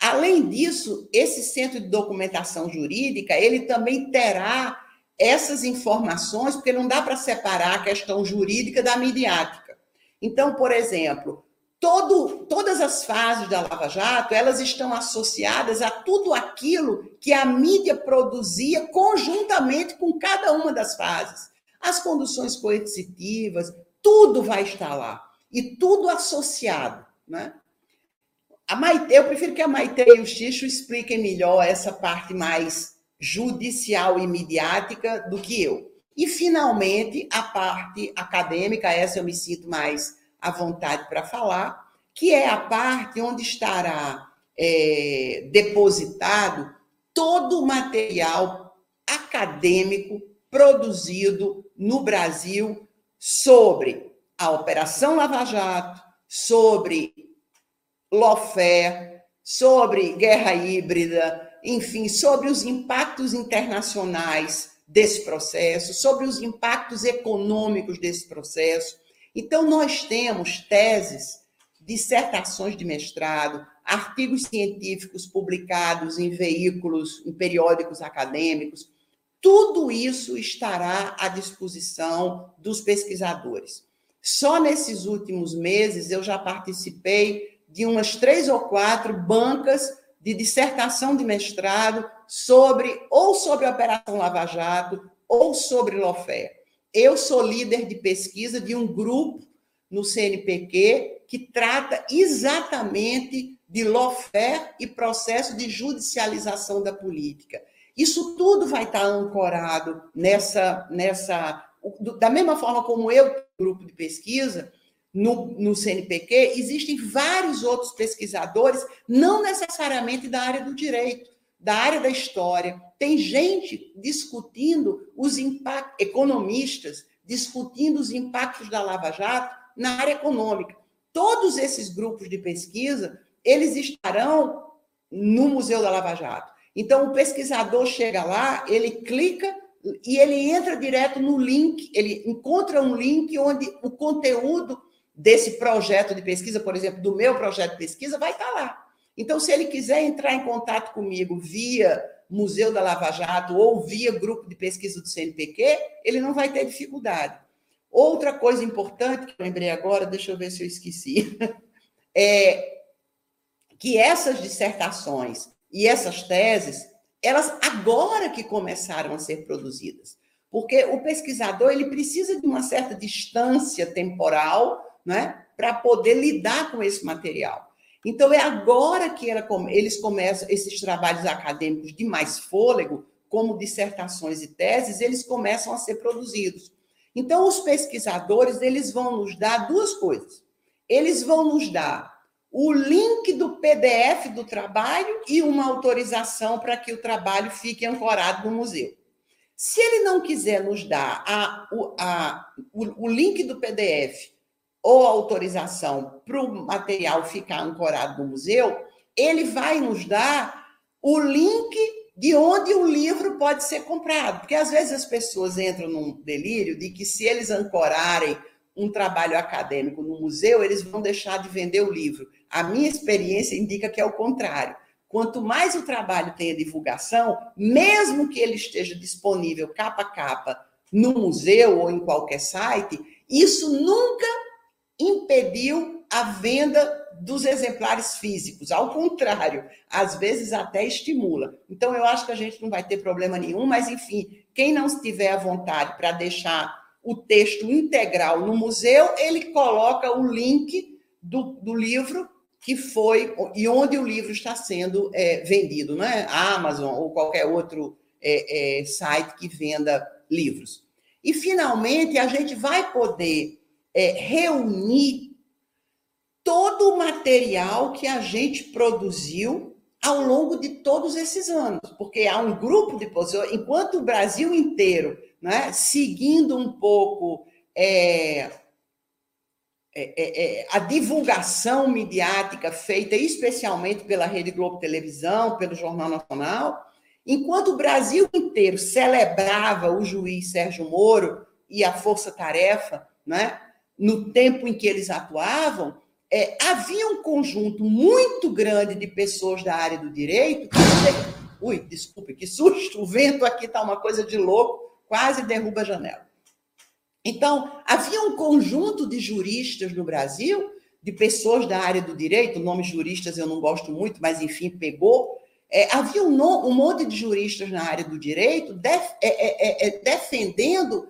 Além disso, esse centro de documentação jurídica, ele também terá essas informações, porque não dá para separar a questão jurídica da midiática. Então, por exemplo, todo, todas as fases da Lava Jato, elas estão associadas a tudo aquilo que a mídia produzia conjuntamente com cada uma das fases. As conduções coercitivas, tudo vai estar lá. E tudo associado, né? A Maite, eu prefiro que a Maite e o Xixo expliquem melhor essa parte mais judicial e midiática do que eu. E, finalmente, a parte acadêmica, essa eu me sinto mais à vontade para falar, que é a parte onde estará é, depositado todo o material acadêmico produzido no Brasil sobre a Operação Lava Jato, sobre lawfare, sobre guerra híbrida, enfim, sobre os impactos internacionais desse processo, sobre os impactos econômicos desse processo, então, nós temos teses, dissertações de mestrado, artigos científicos publicados em veículos, em periódicos acadêmicos, tudo isso estará à disposição dos pesquisadores. Só nesses últimos meses eu já participei de umas três ou quatro bancas de dissertação de mestrado sobre ou sobre a Operação Lava Jato ou sobre Lofé. Eu sou líder de pesquisa de um grupo no CNPq que trata exatamente de lawfare e processo de judicialização da política. Isso tudo vai estar ancorado nessa, nessa da mesma forma como eu, grupo de pesquisa, no, no CNPq, existem vários outros pesquisadores, não necessariamente da área do direito, da área da história. Tem gente discutindo os impactos, economistas discutindo os impactos da Lava Jato na área econômica. Todos esses grupos de pesquisa, eles estarão no Museu da Lava Jato. Então, o pesquisador chega lá, ele clica e ele entra direto no link, ele encontra um link onde o conteúdo desse projeto de pesquisa, por exemplo, do meu projeto de pesquisa, vai estar lá. Então, se ele quiser entrar em contato comigo via Museu da Lava Jato ou via grupo de pesquisa do CNPq, ele não vai ter dificuldade. Outra coisa importante que eu lembrei agora, deixa eu ver se eu esqueci, é que essas dissertações e essas teses, elas agora que começaram a ser produzidas. Porque o pesquisador ele precisa de uma certa distância temporal né, para poder lidar com esse material. Então, é agora que ela, eles começam, esses trabalhos acadêmicos de mais fôlego, como dissertações e teses, eles começam a ser produzidos. Então, os pesquisadores, eles vão nos dar duas coisas. Eles vão nos dar o link do PDF do trabalho e uma autorização para que o trabalho fique ancorado no museu. Se ele não quiser nos dar a, a, o, o link do PDF ou autorização para o material ficar ancorado no museu, ele vai nos dar o link de onde o livro pode ser comprado. Porque às vezes as pessoas entram num delírio de que se eles ancorarem um trabalho acadêmico no museu, eles vão deixar de vender o livro. A minha experiência indica que é o contrário. Quanto mais o trabalho tenha divulgação, mesmo que ele esteja disponível capa a capa no museu ou em qualquer site, isso nunca impediu a venda dos exemplares físicos. Ao contrário, às vezes até estimula. Então, eu acho que a gente não vai ter problema nenhum, mas, enfim, quem não estiver à vontade para deixar o texto integral no museu, ele coloca o link do, do livro que foi e onde o livro está sendo é, vendido, né? Amazon ou qualquer outro é, é, site que venda livros. E, finalmente, a gente vai poder é, reunir todo o material que a gente produziu ao longo de todos esses anos, porque há um grupo de pessoas, enquanto o Brasil inteiro, né, seguindo um pouco é, é, é, é, a divulgação midiática feita especialmente pela Rede Globo Televisão, pelo Jornal Nacional, enquanto o Brasil inteiro celebrava o juiz Sérgio Moro e a Força Tarefa, né, no tempo em que eles atuavam, é, havia um conjunto muito grande de pessoas da área do direito. Que... Ui, desculpe, que susto! O vento aqui está uma coisa de louco, quase derruba a janela. Então, havia um conjunto de juristas no Brasil, de pessoas da área do direito, o nome juristas eu não gosto muito, mas enfim, pegou. É, havia um, um, monte de juristas na área do direito def, é, é, é, é defendendo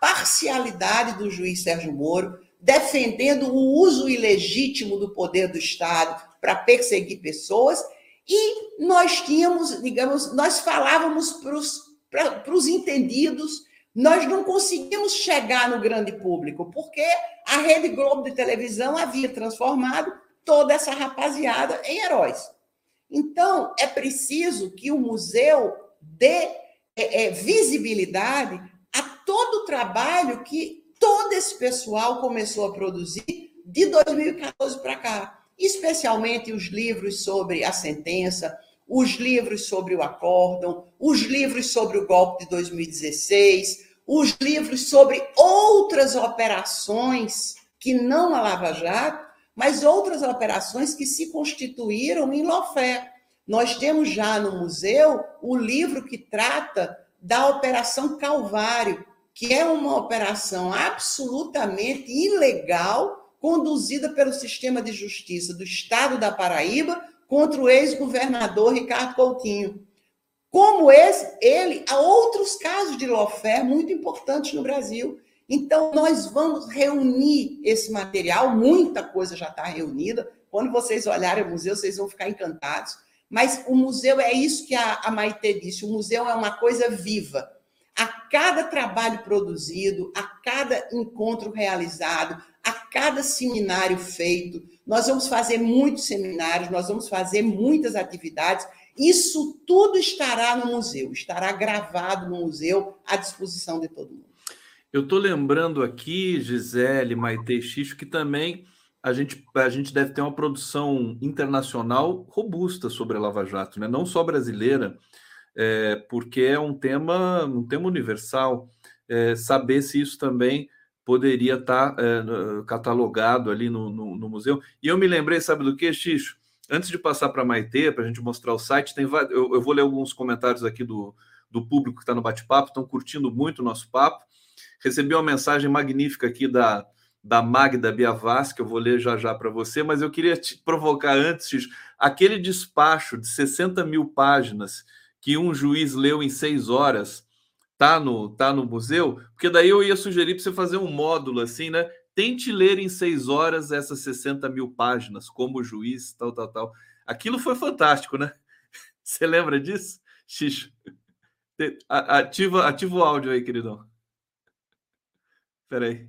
parcialidade do juiz Sérgio Moro, defendendo o uso ilegítimo do poder do Estado para perseguir pessoas, e nós tínhamos, digamos, nós falávamos para os entendidos, nós não conseguimos chegar no grande público, porque a Rede Globo de televisão havia transformado toda essa rapaziada em heróis. Então, é preciso que o museu dê é, é, visibilidade todo o trabalho que todo esse pessoal começou a produzir de 2014 para cá, especialmente os livros sobre a sentença, os livros sobre o acórdão, os livros sobre o golpe de 2016, os livros sobre outras operações que não a Lava Jato, mas outras operações que se constituíram em Lofé. Nós temos já no museu o livro que trata da Operação Calvário, que é uma operação absolutamente ilegal conduzida pelo sistema de justiça do estado da Paraíba contra o ex-governador Ricardo Coutinho. Como esse, ele, há outros casos de lawfare muito importantes no Brasil. Então, nós vamos reunir esse material, muita coisa já está reunida. Quando vocês olharem o museu, vocês vão ficar encantados. Mas o museu é isso que a, Maite disse: o museu é uma coisa viva a cada trabalho produzido, a cada encontro realizado, a cada seminário feito, nós vamos fazer muitos seminários, nós vamos fazer muitas atividades. Isso tudo estará no museu, estará gravado no museu à disposição de todo mundo. Eu estou lembrando aqui, Gisele, Maite Xixo, que também a gente, a gente deve ter uma produção internacional robusta sobre a Lava Jato, né? não só brasileira, é, porque é um tema, um tema universal. É, saber se isso também poderia estar tá, é, catalogado ali no, no, no, museu. E eu me lembrei, sabe do que, Xixo? Antes de passar para a Maite, para a gente mostrar o site, tem eu, eu, vou ler alguns comentários aqui do, do público que está no bate-papo, estão curtindo muito o nosso papo. Recebi uma mensagem magnífica aqui da, da Magda Biavas, que eu vou ler já já para você, mas eu queria te provocar antes, Xixo, aquele despacho de 60 mil páginas que um juiz leu em seis horas tá no, tá no museu, porque daí eu ia sugerir para você fazer um módulo assim, né? Tente ler em seis horas essas 60 mil páginas, como juiz, tal, tal, tal. Aquilo foi fantástico, né? Você lembra disso, Xixo? Ativa, ativa o áudio aí, queridão. Peraí.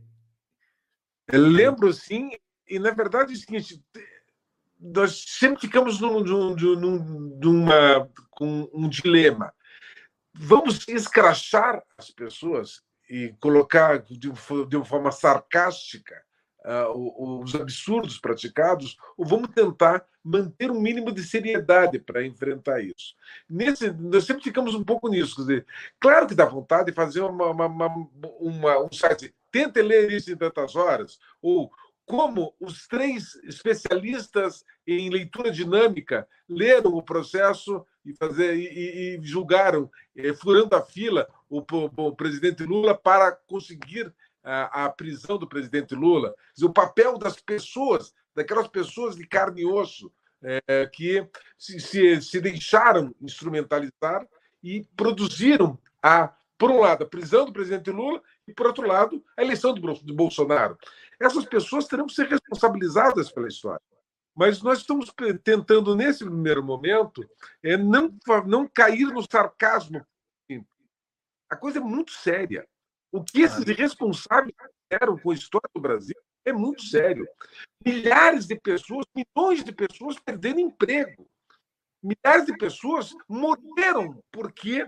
Eu lembro sim, e na verdade é o seguinte: nós sempre ficamos num, num, num, numa, com um dilema vamos escrachar as pessoas e colocar de, de uma forma sarcástica uh, os absurdos praticados, ou vamos tentar manter um mínimo de seriedade para enfrentar isso. Nesse, nós sempre ficamos um pouco nisso. Quer dizer, claro que dá vontade de fazer uma, uma, uma, uma um site, tente ler isso em tantas horas, ou como os três especialistas em leitura dinâmica leram o processo e, fazer, e, e julgaram, eh, furando a fila, o, o, o, presidente Lula para conseguir a, a prisão do presidente Lula. Dizer, o papel das pessoas, daquelas pessoas de carne e osso, é, que se, se, se deixaram instrumentalizar e produziram a por um lado, a prisão do presidente Lula e, por outro lado, a eleição do Bolsonaro. Essas pessoas terão que ser responsabilizadas pela história. Mas nós estamos tentando, nesse primeiro momento, é não, não cair no sarcasmo. A coisa é muito séria. O que esses irresponsáveis fizeram com a história do Brasil é muito sério. Milhares de pessoas, milhões de pessoas perderam emprego. Milhares de pessoas morreram porque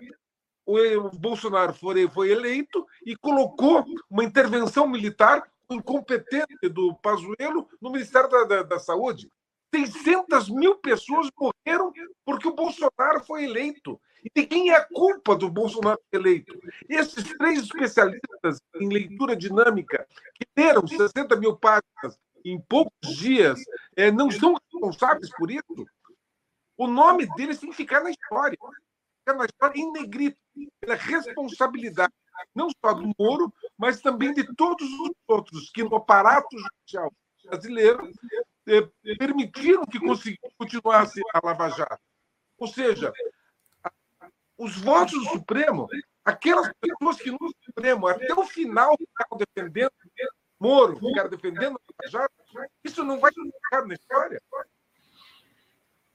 o Bolsonaro foi, foi eleito e colocou uma intervenção militar incompetente do Pazuello no Ministério da, da, da, Saúde. 600 mil pessoas morreram porque o Bolsonaro foi eleito. E de quem é a culpa do Bolsonaro eleito? Esses três especialistas em leitura dinâmica, que leram 60 mil páginas em poucos dias, é, não são responsáveis por isso? O nome deles tem que ficar na história. Ficar na história em negrito, pela responsabilidade não só do Moro, mas também de todos os outros que no aparato judicial brasileiro eh, permitiram que continuasse a Lava Jato. Ou seja, os votos do Supremo, aquelas pessoas que no Supremo até o final ficaram defendendo Moro, ficaram defendendo Lava Jato, isso não vai ficar na história.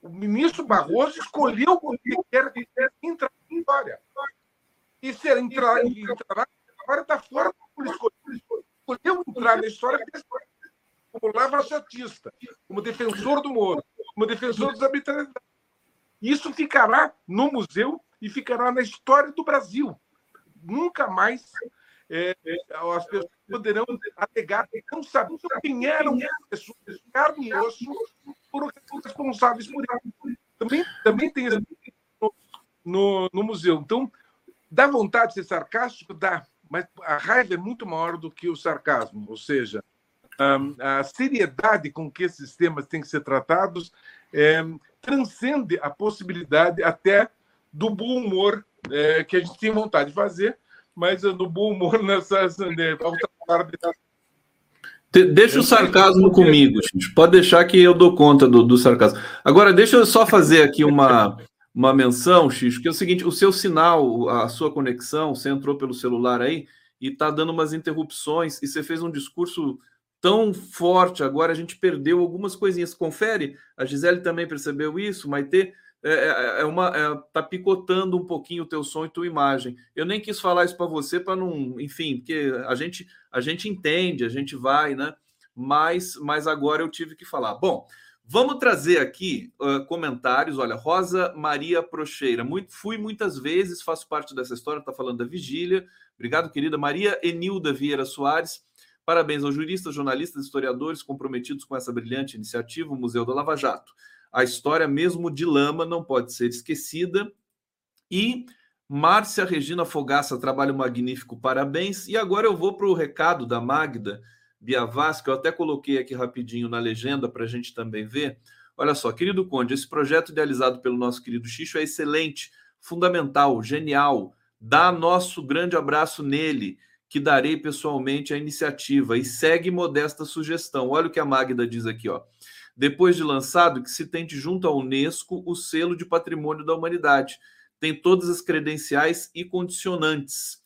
O ministro Barroso escolheu o que quer entrar na história. E se ele entrar, entrar agora está fora por escolher. Escolheu entrar na história como lava-jatista, como defensor do Moro, como defensor dos habitantes. Isso ficará no museu e ficará na história do Brasil. Nunca mais é, as pessoas poderão alegar não sabiam quem eram as pessoas carne e osso foram responsáveis por isso. Também, também tem no, no, no museu. Então, Dá vontade de ser sarcástico? Dá, mas a raiva é muito maior do que o sarcasmo, ou seja, a seriedade com que esses temas têm que ser tratados é, transcende a possibilidade até do bom humor é, que a gente tem vontade de fazer, mas do bom humor nessas. Né, Deixa o sarcasmo comigo, gente. Pode deixar que eu dou conta do, do sarcasmo. Agora, deixa eu só fazer aqui uma, uma menção, Xixo, que é o seguinte: o seu sinal, a sua conexão, você entrou pelo celular aí e está dando umas interrupções, e você fez um discurso tão forte, agora a gente perdeu algumas coisinhas. Confere, a Gisele também percebeu isso, Maite. É, é, é uma é, tá picotando um pouquinho o teu som e tua imagem. Eu nem quis falar isso para você para não, enfim, porque a gente a gente entende, a gente vai, né? mas, mas agora eu tive que falar. Bom, vamos trazer aqui uh, comentários. Olha, Rosa Maria Procheira, muito, fui muitas vezes, faço parte dessa história, está falando da vigília. Obrigado, querida Maria Enilda Vieira Soares. Parabéns aos juristas, jornalistas, historiadores comprometidos com essa brilhante iniciativa, o Museu da Lava Jato. A história mesmo de Lama não pode ser esquecida. E Márcia Regina Fogaça, trabalho magnífico, parabéns. E agora eu vou para o recado da Magda Biavas, que eu até coloquei aqui rapidinho na legenda para a gente também ver. Olha só, querido Conde, esse projeto idealizado pelo nosso querido Xixo é excelente, fundamental, genial. Dá nosso grande abraço nele que darei pessoalmente a iniciativa e segue modesta sugestão. Olha o que a Magda diz aqui, ó. Depois de lançado, que se tente junto à Unesco o selo de Patrimônio da Humanidade. Tem todas as credenciais e condicionantes.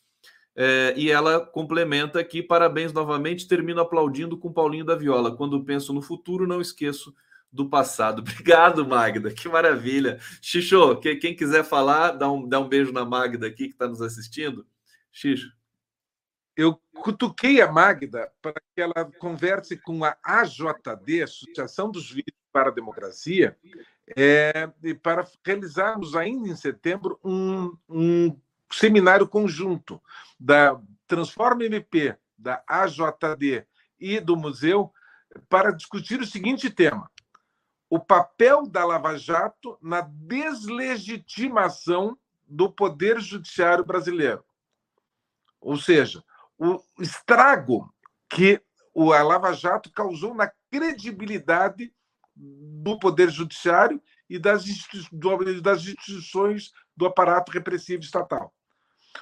É, e ela complementa aqui, parabéns novamente, termino aplaudindo com Paulinho da Viola. Quando penso no futuro, não esqueço do passado. Obrigado, Magda, que maravilha. Xixô, quem quiser falar, dá um, dá um beijo na Magda aqui que está nos assistindo. Xixo eu cutuquei a Magda para que ela converse com a AJD, Associação dos Juízes para a Democracia, é, para realizarmos ainda em setembro um, um seminário conjunto da Transforma MP, da AJD e do museu para discutir o seguinte tema: o papel da Lava Jato na deslegitimação do poder judiciário brasileiro. Ou seja, o estrago que o Lava Jato causou na credibilidade do Poder Judiciário e das, das instituições do aparato repressivo estatal.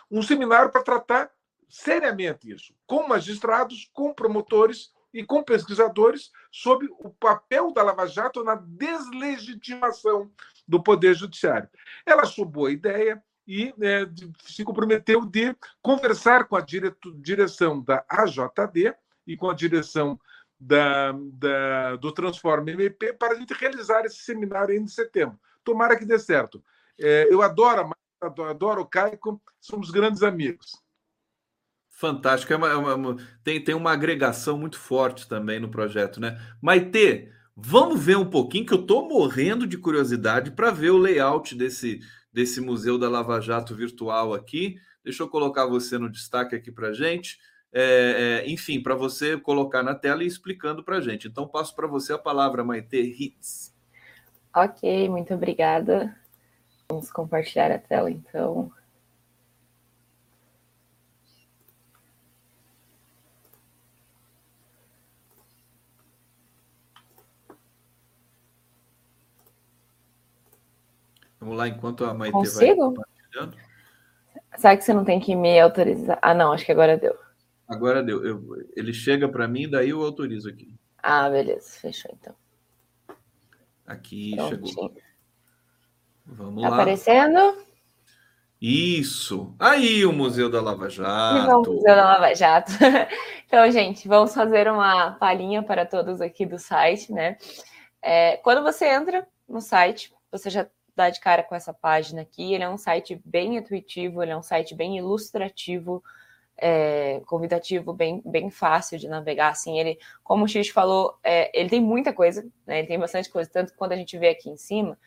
Um seminário para tratar seriamente isso, com magistrados, com promotores e com pesquisadores sobre o papel da Lava Jato na deslegitimação do Poder Judiciário. Ela achou boa a ideia, e é, se comprometeu de conversar com a direção da AJD e com a direção da, da, do Transforma MP para a gente realizar esse seminário em setembro. Tomara que dê certo. É, eu adoro a Marta, adoro o Caico, somos grandes amigos. Fantástico. É uma, é uma, tem, tem uma agregação muito forte também no projeto, né? Maite, vamos ver um pouquinho, que eu estou morrendo de curiosidade para ver o layout desse, desse Museu da Lava Jato virtual aqui. Deixa eu colocar você no destaque aqui para gente. É, é, enfim, para você colocar na tela e explicando para gente. Então, passo para você a palavra, Maite Hits. Ok, muito obrigada. Vamos compartilhar a tela, então. Vamos lá, enquanto a Maite Consigo? vai compartilhando. Sabe que você não tem que me autorizar? Ah, não, acho que agora deu. Agora deu. Eu, ele chega para mim, daí eu autorizo aqui. Ah, beleza. Fechou, então. Aqui Prontinho. chegou. Vamos tá lá. Aparecendo? Isso. Aí o Museu da Lava Jato. O Museu da Lava Jato. então, gente, vamos fazer uma palhinha para todos aqui do site, né? É, quando você entra no site, você já dar de cara com essa página aqui. Ele é um site bem intuitivo, ele é um site bem ilustrativo, é, convidativo, bem, bem fácil de navegar. Assim, ele, como o X falou, é, ele tem muita coisa, né? Ele tem bastante coisa, tanto que quando a gente vê aqui em cima,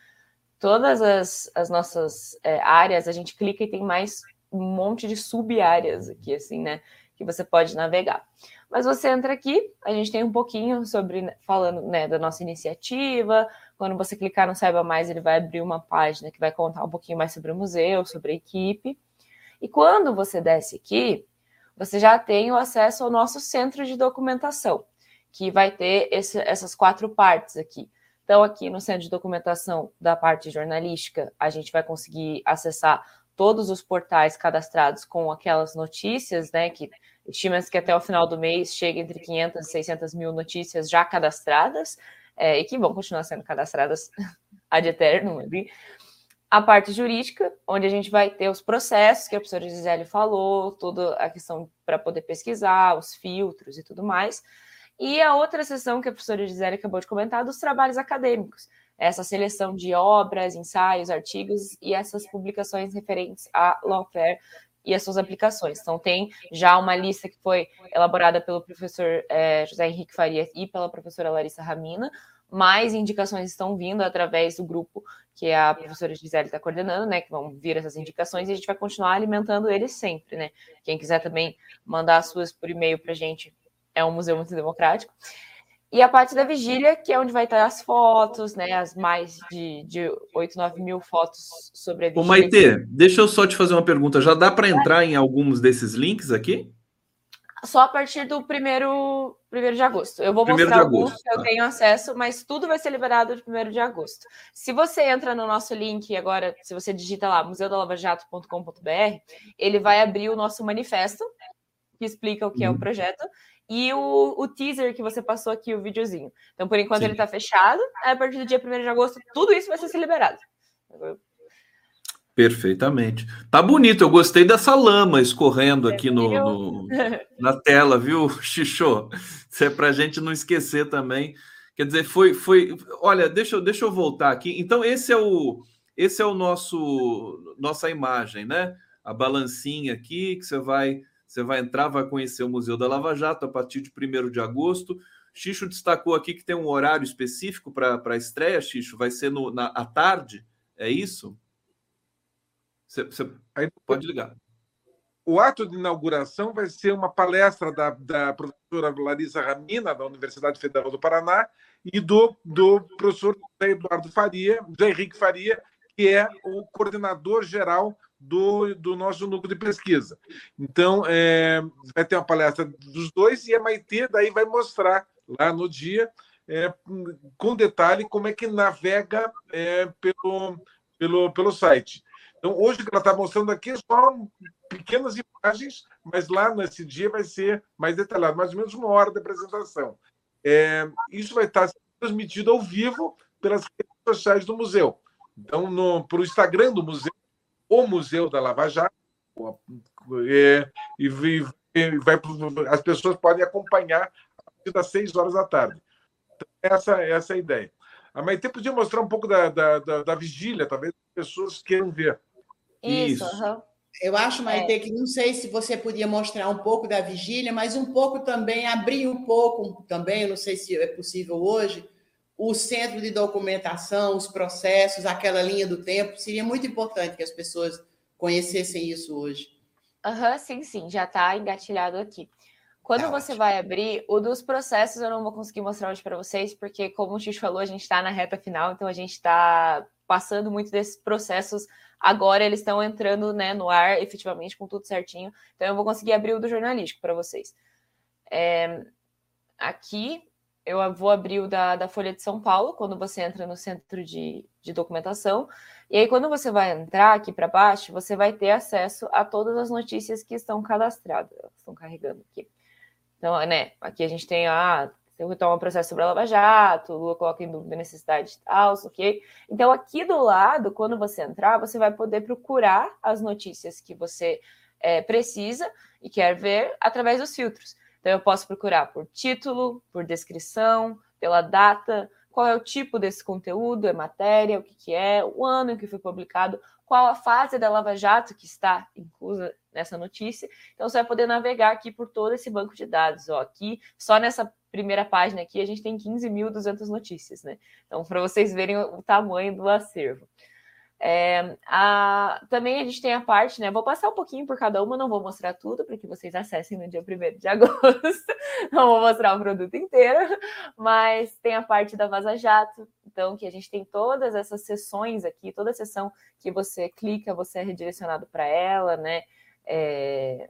todas as, as nossas é, áreas, a gente clica e tem mais um monte de sub-áreas aqui, assim, né? Que você pode navegar. Mas você entra aqui, a gente tem um pouquinho sobre falando né, da nossa iniciativa, quando você clicar no Saiba Mais, ele vai abrir uma página que vai contar um pouquinho mais sobre o museu, sobre a equipe. E quando você desce aqui, você já tem o acesso ao nosso centro de documentação, que vai ter esse, essas quatro partes aqui. Então, aqui no centro de documentação da parte jornalística, a gente vai conseguir acessar todos os portais cadastrados com aquelas notícias, né? Que estima-se que até o final do mês chega entre 500 e 600 mil notícias já cadastradas é, e que vão continuar sendo cadastradas ad eterno ali. A parte jurídica, onde a gente vai ter os processos que a professora Gisele falou, toda a questão para poder pesquisar, os filtros e tudo mais. E a outra sessão que a professora Gisele acabou de comentar, dos trabalhos acadêmicos. Essa seleção de obras, ensaios, artigos e essas publicações referentes a lawfare e as suas aplicações. Então, tem já uma lista que foi elaborada pelo professor é, José Henrique Faria e pela professora Larissa Ramina, mais indicações estão vindo através do grupo que a professora Gisele está coordenando, né? Que vão vir essas indicações e a gente vai continuar alimentando eles sempre, né? Quem quiser também mandar as suas por e-mail para a gente, é um museu muito democrático. E a parte da vigília, que é onde vai estar as fotos, né? As mais de, de 8, 9 mil fotos sobre a vigília. Ô, Maite, deixa eu só te fazer uma pergunta. Já dá para entrar em alguns desses links aqui? Só a partir do primeiro, primeiro de agosto. Eu vou Primeiro mostrar de alguns agosto, que eu tá. tenho acesso, mas tudo vai ser liberado de primeiro de agosto. Se você entra no nosso link agora, se você digita lá museudalavjato.com.br, ele vai abrir o nosso manifesto, que explica o que é Uhum. o projeto, e o, o teaser que você passou aqui, o videozinho. Então, por enquanto, Sim. ele está fechado. A partir do dia 1 de agosto, tudo isso vai ser liberado. Perfeitamente. Tá bonito, eu gostei dessa lama escorrendo aqui no, no- na tela, viu, Xixô? Isso é para a gente não esquecer também. Quer dizer, foi, foi. Olha, deixa eu, deixa eu voltar aqui. Então, esse é o, esse é o nosso, nossa imagem, né? A balancinha aqui que você vai, você vai entrar, vai conhecer o Museu da Lava Jato a partir de 1 de agosto. Xixo destacou aqui que tem um horário específico para a estreia, Xixo. Vai ser no, na, à tarde, é isso? Você, você Aí, pode ligar. O ato de inauguração vai ser uma palestra da, da professora Larissa Ramina, da Universidade Federal do Paraná, e do, do professor José Eduardo Faria, José Henrique Faria, que é o coordenador geral do, do nosso núcleo de pesquisa. Então, é, vai ter uma palestra dos dois e a Maitê daí vai mostrar lá no dia, é, com detalhe, como é que navega é, pelo, pelo, pelo site. Então, hoje o que ela está mostrando aqui é só pequenas imagens, mas lá nesse dia vai ser mais detalhado, mais ou menos uma hora de apresentação. É, isso vai estar sendo transmitido ao vivo pelas redes sociais do museu. Então, para o Instagram do museu, o Museu da Lava Jato, é, e, e vai, as pessoas podem acompanhar a partir das seis horas da tarde. Então, essa, essa é a ideia. A Maite podia mostrar um pouco da, da, da, da vigília, talvez as pessoas queiram ver. Isso, Isso. aham. Eu acho, Maite, É. que não sei se você podia mostrar um pouco da vigília, mas um pouco também, abrir um pouco também, não sei se é possível hoje, o centro de documentação, os processos, aquela linha do tempo. Seria muito importante que as pessoas conhecessem isso hoje. Aham, sim, sim, já está engatilhado aqui. Quando Tá você ótimo. vai abrir, o dos processos eu não vou conseguir mostrar hoje para vocês, porque, como o Xixo falou, a gente está na reta final, então a gente está passando muito desses processos. Agora eles estão entrando né, no ar efetivamente com tudo certinho. Então eu vou conseguir abrir o do jornalístico para vocês. É, aqui eu vou abrir o da, da Folha de São Paulo, quando você entra no centro de, de documentação. E aí, quando você vai entrar aqui para baixo, você vai ter acesso a todas as notícias que estão cadastradas. Elas estão carregando aqui. Então, né, aqui a gente tem a. Eu retomo o processo sobre a Lava Jato, Lula coloca em dúvida necessidade de tal, ok? Então, aqui do lado, quando você entrar, você vai poder procurar as notícias que você é, precisa e quer ver através dos filtros. Então, eu posso procurar por título, por descrição, pela data, qual é o tipo desse conteúdo, é matéria, o que, que é, o ano em que foi publicado, qual a fase da Lava Jato que está inclusa nessa notícia. Então, você vai poder navegar aqui por todo esse banco de dados. Ó, aqui, só nessa primeira página aqui, a gente tem 15.200 notícias, né? Então, para vocês verem o, o tamanho do acervo. É, a, também a gente tem a parte, né? Vou passar um pouquinho por cada uma, não vou mostrar tudo para que vocês acessem no dia 1 de agosto. Não vou mostrar o produto inteiro, mas tem a parte da Vaza Jato, então que a gente tem todas essas sessões aqui, toda sessão que você clica, você é redirecionado para ela, né? É,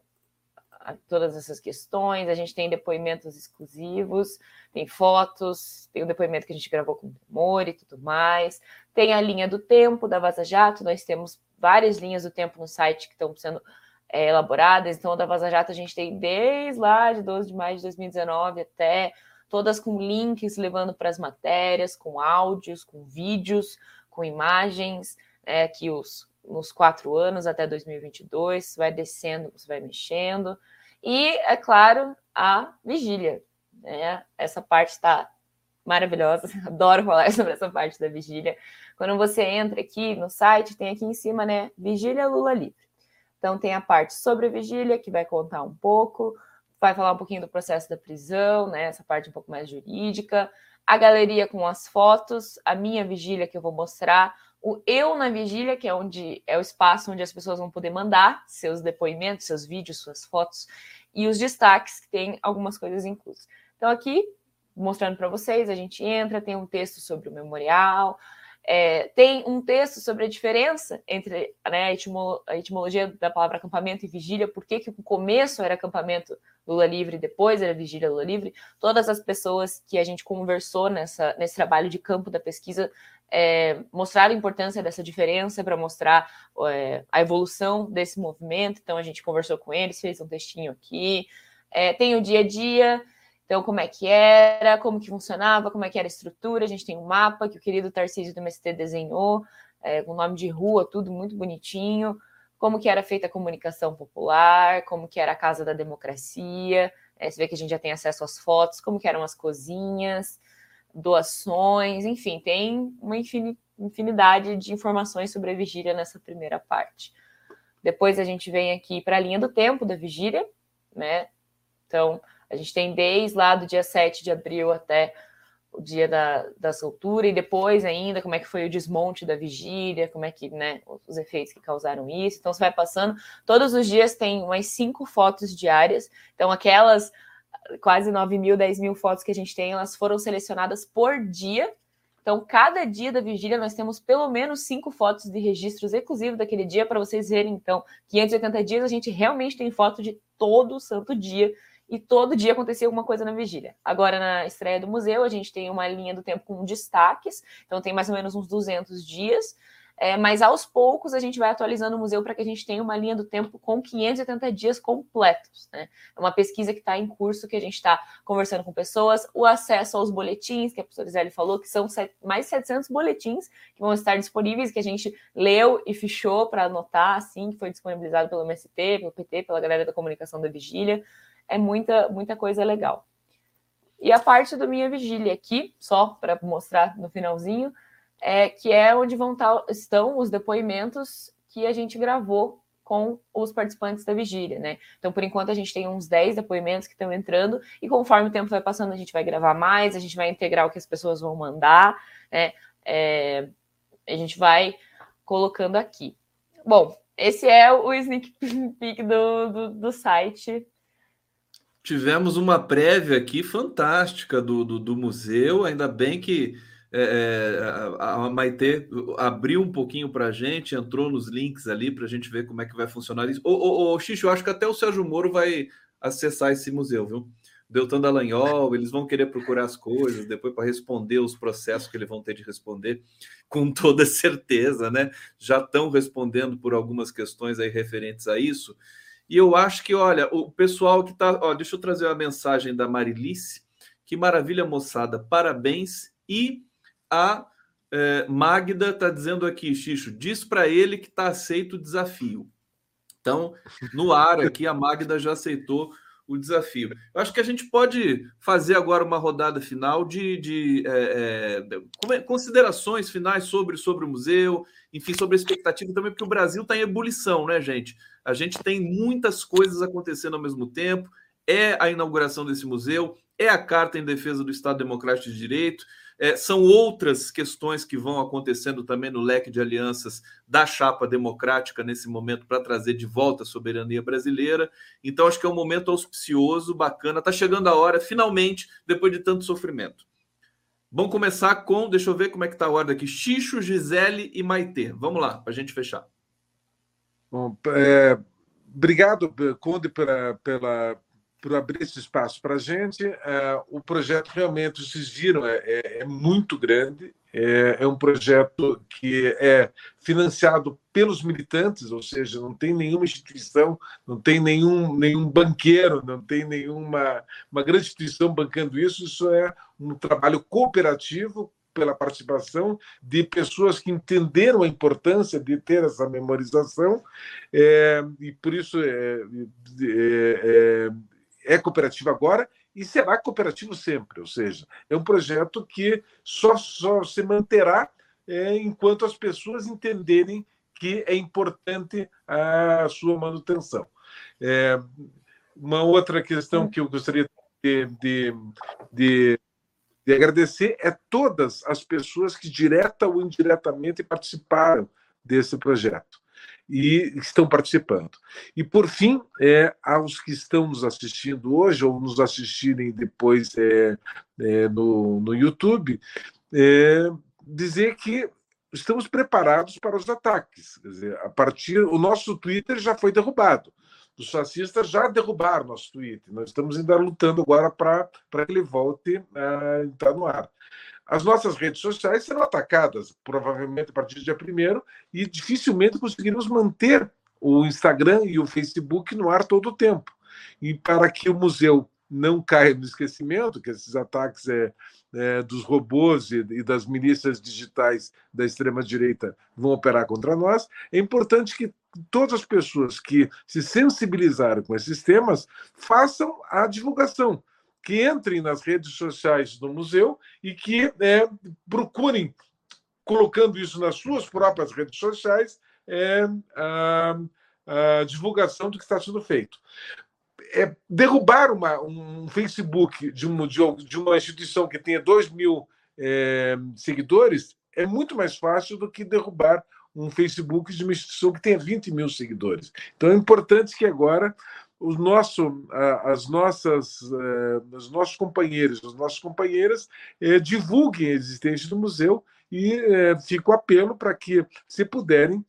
todas essas questões, a gente tem depoimentos exclusivos, tem fotos, tem o depoimento que a gente gravou com o Mori e tudo mais, tem a linha do tempo da Vaza Jato, nós temos várias linhas do tempo no site que estão sendo é, elaboradas, então da Vaza Jato a gente tem desde lá de 12 de maio de 2019 até todas com links levando para as matérias, com áudios, com vídeos, com imagens, né, que os nos quatro anos até 2022, vai descendo, você vai mexendo. E, é claro, a vigília. Né? Essa parte está maravilhosa, adoro falar sobre essa parte da vigília. Quando você entra aqui no site, tem aqui em cima, né? Vigília Lula Livre. Então, tem a parte sobre a vigília, que vai contar um pouco, vai falar um pouquinho do processo da prisão, né? Essa parte um pouco mais jurídica. A galeria com as fotos, a minha vigília que eu vou mostrar, o Eu na Vigília, que é onde é o espaço onde as pessoas vão poder mandar seus depoimentos, seus vídeos, suas fotos, e os destaques, que tem algumas coisas inclusas. Então, aqui, mostrando para vocês, a gente entra, tem um texto sobre o memorial, é, tem um texto sobre a diferença entre né, a, a, etimologia da palavra acampamento e vigília, por que o começo era acampamento Lula livre, depois era vigília Lula livre. Todas as pessoas que a gente conversou nessa, nesse trabalho de campo da pesquisa é, mostraram a importância dessa diferença para mostrar é, a evolução desse movimento. Então a gente conversou com eles, fez um textinho aqui. É, tem o dia a dia, então, como é que era, como que funcionava, como é que era a estrutura. A gente tem um mapa que o querido Tarcísio do MST desenhou, é, com nome de rua, tudo muito bonitinho. Como que era feita a comunicação popular, como que era a Casa da Democracia. É, você vê que a gente já tem acesso às fotos, como que eram as cozinhas, doações, enfim, tem uma infinidade de informações sobre a vigília nessa primeira parte. Depois a gente vem aqui para a linha do tempo da vigília, né? Então, a gente tem desde lá do dia 7 de abril até o dia da, da soltura, e depois ainda como é que foi o desmonte da vigília, como é que, né, os efeitos que causaram isso. Então, você vai passando, todos os dias tem umas cinco fotos diárias, então aquelas quase 9 mil, 10 mil fotos que a gente tem, elas foram selecionadas por dia, então, cada dia da vigília, nós temos pelo menos cinco fotos de registros exclusivos daquele dia para vocês verem. Então, 580 dias, a gente realmente tem foto de todo santo dia e todo dia acontecia alguma coisa na vigília. Agora, na estreia do museu, a gente tem uma linha do tempo com destaques, então tem mais ou menos uns 200 dias, é, mas aos poucos a gente vai atualizando o museu para que a gente tenha uma linha do tempo com 580 dias completos. Né? É uma pesquisa que está em curso, que a gente está conversando com pessoas, o acesso aos boletins, que a professora Zeli falou, que são mais 700 boletins que vão estar disponíveis, que a gente leu e fichou para anotar, assim, que foi disponibilizado pelo MST, pelo PT, pela galera da comunicação da vigília é muita, muita coisa legal. E a parte do Minha Vigília aqui, só para mostrar no finalzinho, é que é onde vão tá, estão os depoimentos que a gente gravou com os participantes da vigília, né? Então, por enquanto, a gente tem uns 10 depoimentos que estão entrando, e conforme o tempo vai passando, a gente vai gravar mais, a gente vai integrar o que as pessoas vão mandar, né? É, a gente vai colocando aqui. Bom, esse é o sneak peek do, do, do site Tivemos uma prévia aqui fantástica do, do, do museu, ainda bem que é, é a, a Maite abriu um pouquinho para a gente, entrou nos links ali para a gente ver como é que vai funcionar isso. Ô, ô, ô, eu acho que até o Sérgio Moro vai acessar esse museu, viu? Deltan Dallagnol, eles vão querer procurar as coisas depois para responder os processos que eles vão ter de responder, com toda certeza, né? Já estão respondendo por algumas questões aí referentes a isso. E eu acho que, olha, o pessoal que está. Deixa eu trazer a mensagem da Marilice. Que maravilha, moçada. Parabéns. E a é, Magda está dizendo aqui, Xixo, diz para ele que está aceito o desafio. Então, no ar aqui, a Magda já aceitou o desafio. Eu acho que a gente pode fazer agora uma rodada final de, de é, é, considerações finais sobre, sobre o museu, enfim, sobre a expectativa também, porque o Brasil está em ebulição, né, gente? A gente tem muitas coisas acontecendo ao mesmo tempo. É a inauguração desse museu, é a Carta em Defesa do Estado Democrático de Direito, é, são outras questões que vão acontecendo também no leque de alianças da chapa democrática nesse momento para trazer de volta a soberania brasileira. Então, acho que é um momento auspicioso, bacana. Está chegando a hora, finalmente, depois de tanto sofrimento. Vamos começar com, deixa eu ver como é que está a ordem aqui, Xixo, Gisele e Maitê. Vamos lá, para a gente fechar. Bom, é, obrigado, Conde, pela, pela, por abrir esse espaço para a gente. É, o projeto realmente, vocês viram, é, é, é muito grande. É, é, um projeto que é financiado pelos militantes, ou seja, não tem nenhuma instituição, não tem nenhum, nenhum banqueiro, não tem nenhuma uma grande instituição bancando isso. Isso é um trabalho cooperativo pela participação de pessoas que entenderam a importância de ter essa memorização é, e por isso é, é, é cooperativa agora e será cooperativo sempre. Ou seja, é um projeto que só, só se manterá é, enquanto as pessoas entenderem que que é importante a sua manutenção. É, uma outra questão que eu gostaria de, de, de, de agradecer é todas as pessoas que, direta ou indiretamente, participaram desse projeto e estão participando. E, por fim, é, aos que estão nos assistindo hoje ou nos assistirem depois é, é, no, no YouTube, é, dizer que estamos preparados para os ataques. Quer dizer, a partir o nosso Twitter já foi derrubado. Os fascistas já derrubaram nosso Twitter. Nós estamos ainda lutando agora para que ele volte a entrar no ar. As nossas redes sociais serão atacadas, provavelmente a partir do dia 1 e dificilmente conseguiremos manter o Instagram e o Facebook no ar todo o tempo. E para que o museu não caia no esquecimento, que esses ataques é, é, dos robôs e, e, das milícias digitais da extrema-direita vão operar contra nós, é importante que todas as pessoas que se sensibilizaram com esses temas façam a divulgação, que entrem nas redes sociais do museu e que é, procurem, colocando isso nas suas próprias redes sociais, é, a, a divulgação do que está sendo feito é, derrubar uma, um Facebook de, um, de uma instituição que tenha 2 mil é, seguidores é muito mais fácil do que derrubar um Facebook de uma instituição que tenha 20 mil seguidores. Então é importante que agora os nosso, as nossas, é, os nossos companheiros, as nossas companheiras é, divulguem a existência do museu e é, fica apelo para que, se puderem,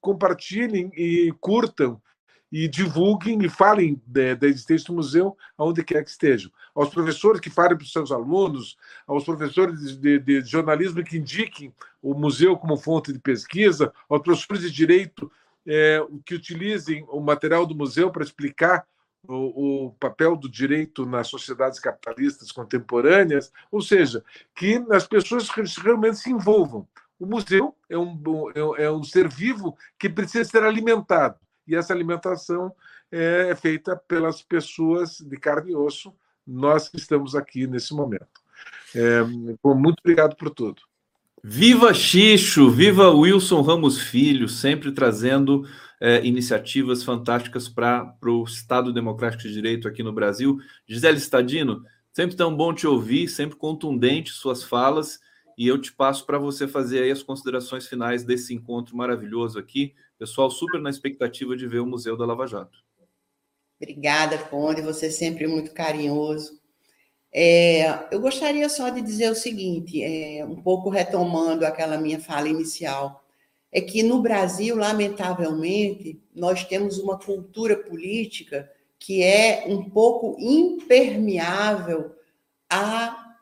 compartilhem e curtam e divulguem e falem da existência do museu aonde quer que estejam. Aos professores que falem para os seus alunos, aos professores de, de, de, jornalismo que indiquem o museu como fonte de pesquisa, aos professores de direito é, que utilizem o material do museu para explicar o, o, papel do direito nas sociedades capitalistas contemporâneas, ou seja, que as pessoas realmente se envolvam. O museu é um, é um ser vivo que precisa ser alimentado e essa alimentação é feita pelas pessoas de carne e osso, nós que estamos aqui nesse momento. É, muito obrigado por tudo. Viva Xixo, viva Wilson Ramos Filho, sempre trazendo é, iniciativas fantásticas para o Estado Democrático de Direito aqui no Brasil. Gisele Stadino, sempre tão bom te ouvir, sempre contundente suas falas, e eu te passo para você fazer aí as considerações finais desse encontro maravilhoso aqui. Pessoal, super na expectativa de ver o Museu da Lava Jato. Obrigada, Conde, você é sempre muito carinhoso. É, eu gostaria só de dizer o seguinte, é, um pouco retomando aquela minha fala inicial, é que no Brasil, lamentavelmente, nós temos uma cultura política que é um pouco impermeável a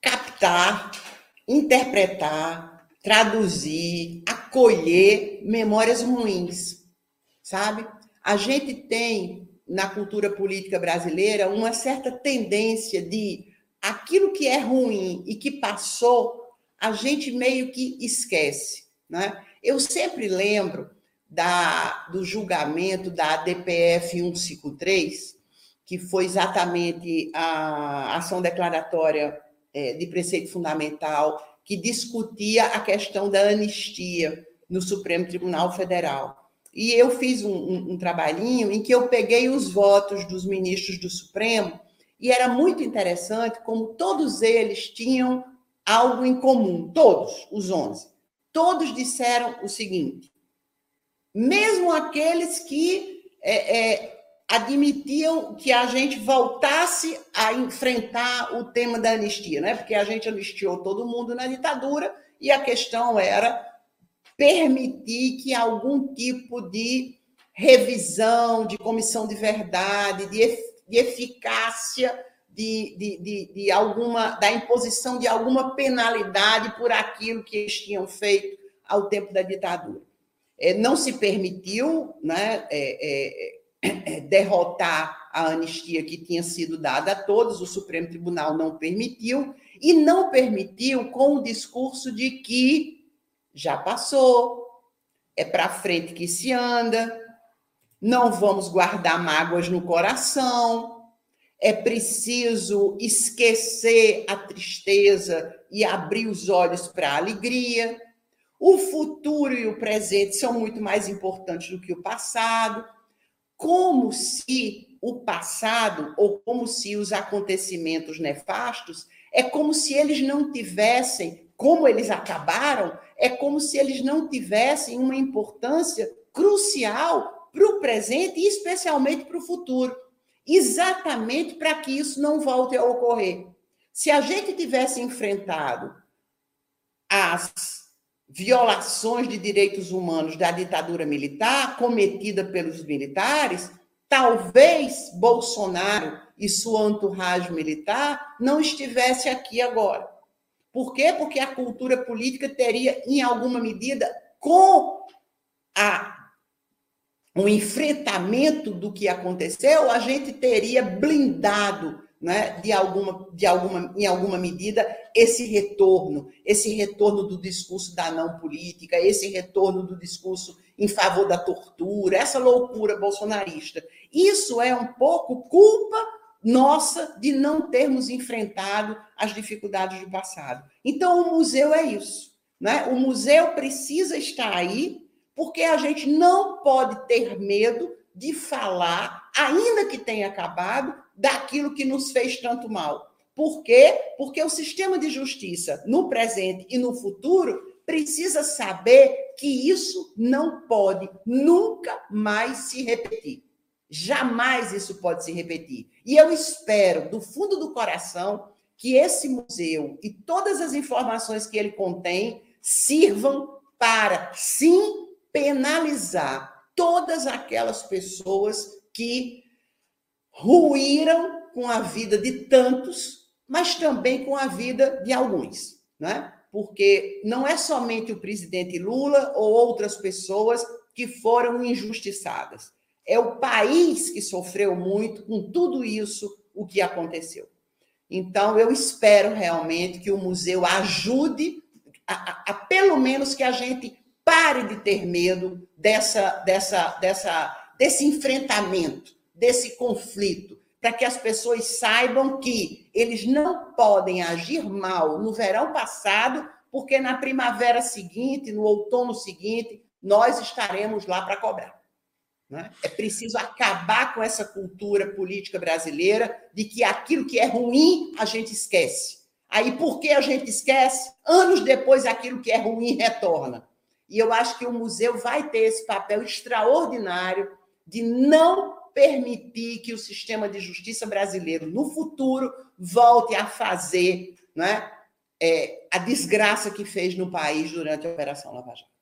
captar, interpretar, traduzir, acolher memórias ruins, sabe? A gente tem na cultura política brasileira uma certa tendência de aquilo que é ruim e que passou, a gente meio que esquece, né? Eu sempre lembro da, do julgamento da DPF 153, que foi exatamente a ação declaratória é, de preceito fundamental que discutia a questão da anistia no Supremo Tribunal Federal. E eu fiz um, um, um, trabalhinho em que eu peguei os votos dos ministros do Supremo e era muito interessante como todos eles tinham algo em comum, todos, os 11. Todos disseram o seguinte: mesmo aqueles que é, é, admitiam que a gente voltasse a enfrentar o tema da anistia, né? Porque a gente anistiou todo mundo na ditadura e a questão era permitir que algum tipo de revisão, de comissão de verdade, de, de eficácia de, de, de, de, alguma da imposição de alguma penalidade por aquilo que eles tinham feito ao tempo da ditadura. É, não se permitiu, né? É, é, derrotar a anistia que tinha sido dada a todos, o Supremo Tribunal não permitiu, e não permitiu com o discurso de que já passou, é para frente que se anda, não vamos guardar mágoas no coração, é preciso esquecer a tristeza e abrir os olhos para a alegria. o futuro e o presente são muito mais importantes do que o passado, como se o passado ou como se os acontecimentos nefastos é como se eles não tivessem, como eles acabaram, é como se eles não tivessem uma importância crucial para o presente e especialmente para o futuro, exatamente para que isso não volte a ocorrer. Se a gente tivesse enfrentado as violações de direitos humanos da ditadura militar cometida pelos militares, talvez Bolsonaro e sua entourage militar não estivesse aqui agora. Por quê? Porque a cultura política teria, em alguma medida, com a, o enfrentamento do que aconteceu, a gente teria blindado né, de, alguma, de alguma, em alguma medida, esse retorno, esse retorno do discurso da não política, esse retorno do discurso em favor da tortura, essa loucura bolsonarista. Isso é um pouco culpa nossa de não termos enfrentado as dificuldades do passado. Então, o museu é isso. Né? O museu precisa estar aí, porque a gente não pode ter medo de falar, ainda que tenha acabado, daquilo que nos fez tanto mal. Por quê? Porque o sistema de justiça, no presente e no futuro, precisa saber que isso não pode nunca mais se repetir. Jamais isso pode se repetir. E eu espero, do fundo do coração, que esse museu e todas as informações que ele contém sirvam para, sim, penalizar todas aquelas pessoas que ruíram com a vida de tantos, mas também com a vida de alguns, né? Porque não é somente o presidente Lula ou outras pessoas que foram injustiçadas. É o país que sofreu muito com tudo isso o que aconteceu. Então, eu espero realmente que o museu ajude a, a, a pelo menos que a gente pare de ter medo dessa, dessa, dessa, desse enfrentamento desse conflito, para que as pessoas saibam que eles não podem agir mal no verão passado, porque na primavera seguinte, no outono seguinte, nós estaremos lá para cobrar. Né? É preciso acabar com essa cultura política brasileira de que aquilo que é ruim a gente esquece. Aí, por que a gente esquece? Anos depois, aquilo que é ruim retorna. E eu acho que o museu vai ter esse papel extraordinário de não permitir que o sistema de justiça brasileiro, no futuro, volte a fazer né, é, a desgraça que fez no país durante a Operação Lava Jato.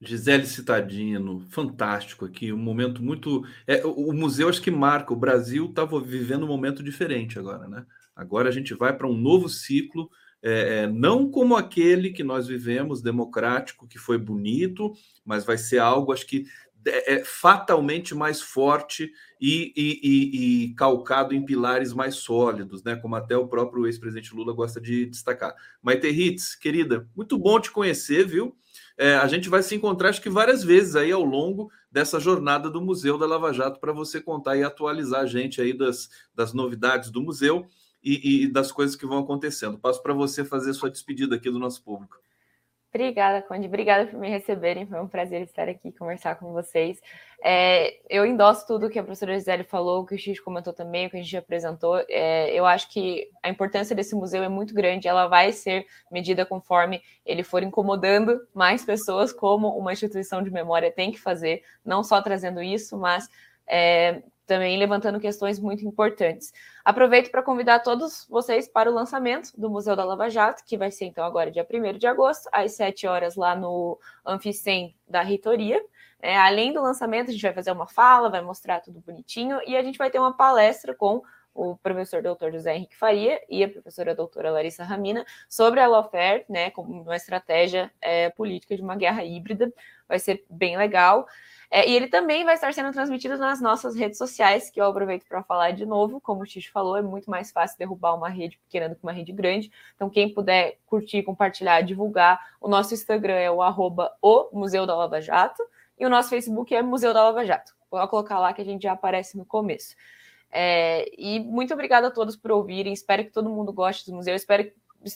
Gisele Citadino, fantástico aqui, um momento muito. É, o museu acho que marca, o Brasil estava vivendo um momento diferente agora, né? Agora a gente vai para um novo ciclo, é, é, não como aquele que nós vivemos, democrático, que foi bonito, mas vai ser algo, acho que é, é fatalmente mais forte e, e, e, e, calcado em pilares mais sólidos, né? Como até o próprio ex-presidente Lula gosta de destacar. Maite Ritz, querida, muito bom te conhecer, viu? É, a gente vai se encontrar, acho que várias vezes aí ao longo dessa jornada do Museu da Lava Jato para você contar e atualizar a gente aí das, das novidades do museu e, e das coisas que vão acontecendo. Passo para você fazer sua despedida aqui do nosso público. Obrigada, Conde. Obrigada por me receberem. Foi um prazer estar aqui conversar com vocês. É, eu endosso tudo que a professora Gisele falou, que o X comentou também, o que a gente apresentou. É, eu acho que a importância desse museu é muito grande. Ela vai ser medida conforme ele for incomodando mais pessoas, como uma instituição de memória tem que fazer, não só trazendo isso, mas é, também levantando questões muito importantes. Aproveito para convidar todos vocês para o lançamento do Museu da Lava Jato, que vai ser então agora dia 1 de agosto, às 7 horas lá no Anficem da Reitoria. É, além do lançamento, a gente vai fazer uma fala, vai mostrar tudo bonitinho e a gente vai ter uma palestra com o professor doutor José Henrique Faria e a professora doutora Larissa Ramina sobre a lawfare, né, como uma estratégia é, política de uma guerra híbrida. Vai ser bem legal. É, e ele também vai estar sendo transmitido nas nossas redes sociais, que eu aproveito para falar de novo. Como o Xixi falou, é muito mais fácil derrubar uma rede pequena do que uma rede grande. Então, quem puder curtir, compartilhar, divulgar, o nosso Instagram é o arroba o Museu da Lava Jato e o nosso Facebook é Museu da Lava Jato. Vou colocar lá que a gente já aparece no começo. É, e muito obrigada a todos por ouvirem. Espero que todo mundo goste do museu. Espero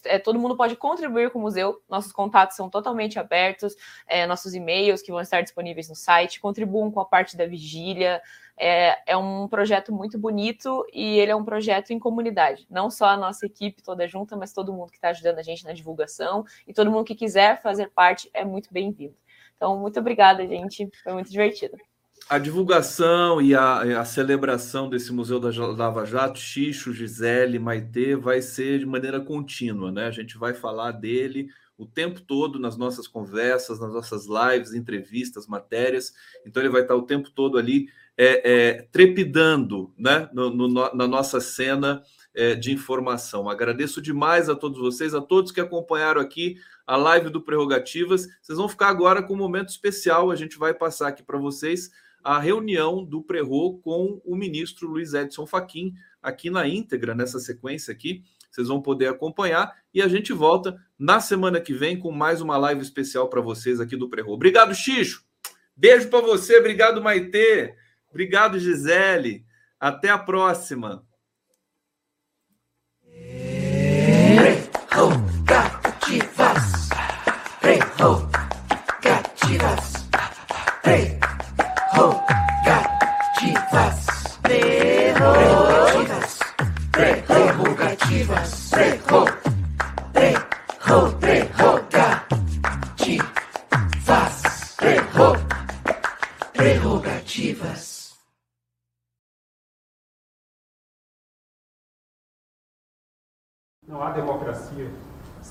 é, todo mundo pode contribuir com o museu. Nossos contatos são totalmente abertos, é, nossos e-mails que vão estar disponíveis no site. Contribuam com a parte da vigília. É, é, um projeto muito bonito e ele é um projeto em comunidade. Não só a nossa equipe toda junta, mas todo mundo que está ajudando a gente na divulgação e todo mundo que quiser fazer parte é muito bem-vindo. Então, muito obrigada, gente. Foi muito divertido a divulgação e a, a, celebração desse Museu da Lava Jato, Xixo, Gisele, Maitê, vai ser de maneira contínua, né? A gente vai falar dele o tempo todo nas nossas conversas, nas nossas lives, entrevistas, matérias. Então ele vai estar o tempo todo ali é, é, trepidando, né? No, no, na nossa cena é, de informação. Agradeço demais a todos vocês, a todos que acompanharam aqui a live do Prerrogativas. Vocês vão ficar agora com um momento especial. A gente vai passar aqui para vocês a reunião do Prerro com o ministro Luiz Edson Fachin, aqui na íntegra, nessa sequência aqui. Vocês vão poder acompanhar e a gente volta na semana que vem com mais uma live especial para vocês aqui do Prerro. Obrigado, Xixo. Beijo para você. Obrigado, Maitê. Obrigado, Gisele. Até a próxima.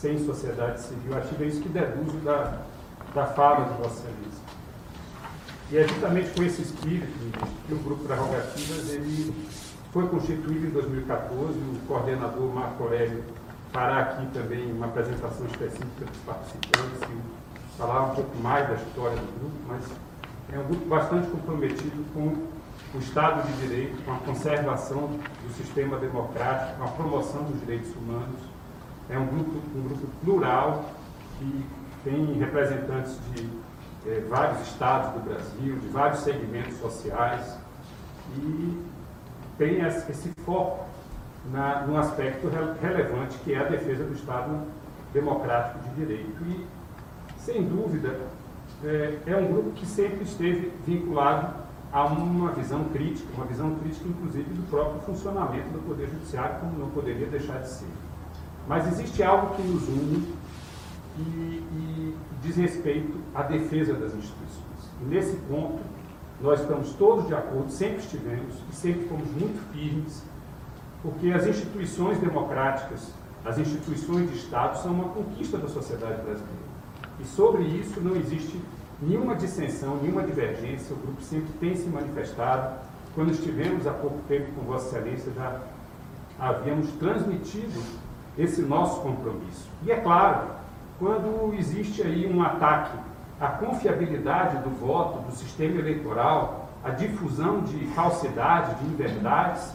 Sem sociedade civil ativa. É isso que deduzo da, da fala de Vossa Excelência. E é justamente com esse espírito que o Grupo Prerrogativas ele foi constituído em 2014. O coordenador Marco Aurélio fará aqui também uma apresentação específica dos participantes e falar um pouco mais da história do grupo, mas é um grupo bastante comprometido com o Estado de Direito, com a conservação do sistema democrático, com a promoção dos direitos humanos. É um grupo, um grupo plural que tem representantes de é, vários estados do Brasil, de vários segmentos sociais, e tem esse foco na, num aspecto re, relevante que é a defesa do Estado democrático de direito. E, sem dúvida, é, é um grupo que sempre esteve vinculado a uma visão crítica, uma visão crítica, inclusive, do próprio funcionamento do Poder Judiciário, como não poderia deixar de ser. Mas existe algo que nos une e, e diz respeito à defesa das instituições. E nesse ponto, nós estamos todos de acordo, sempre estivemos e sempre fomos muito firmes, porque as instituições democráticas, as instituições de Estado são uma conquista da sociedade brasileira. E sobre isso não existe nenhuma dissensão, nenhuma divergência, o grupo sempre tem se manifestado. Quando estivemos há pouco tempo com Vossa Excelência, já havíamos transmitido esse nosso compromisso. E é claro, quando existe aí um ataque à confiabilidade do voto, do sistema eleitoral, a difusão de falsidade, de inverdades,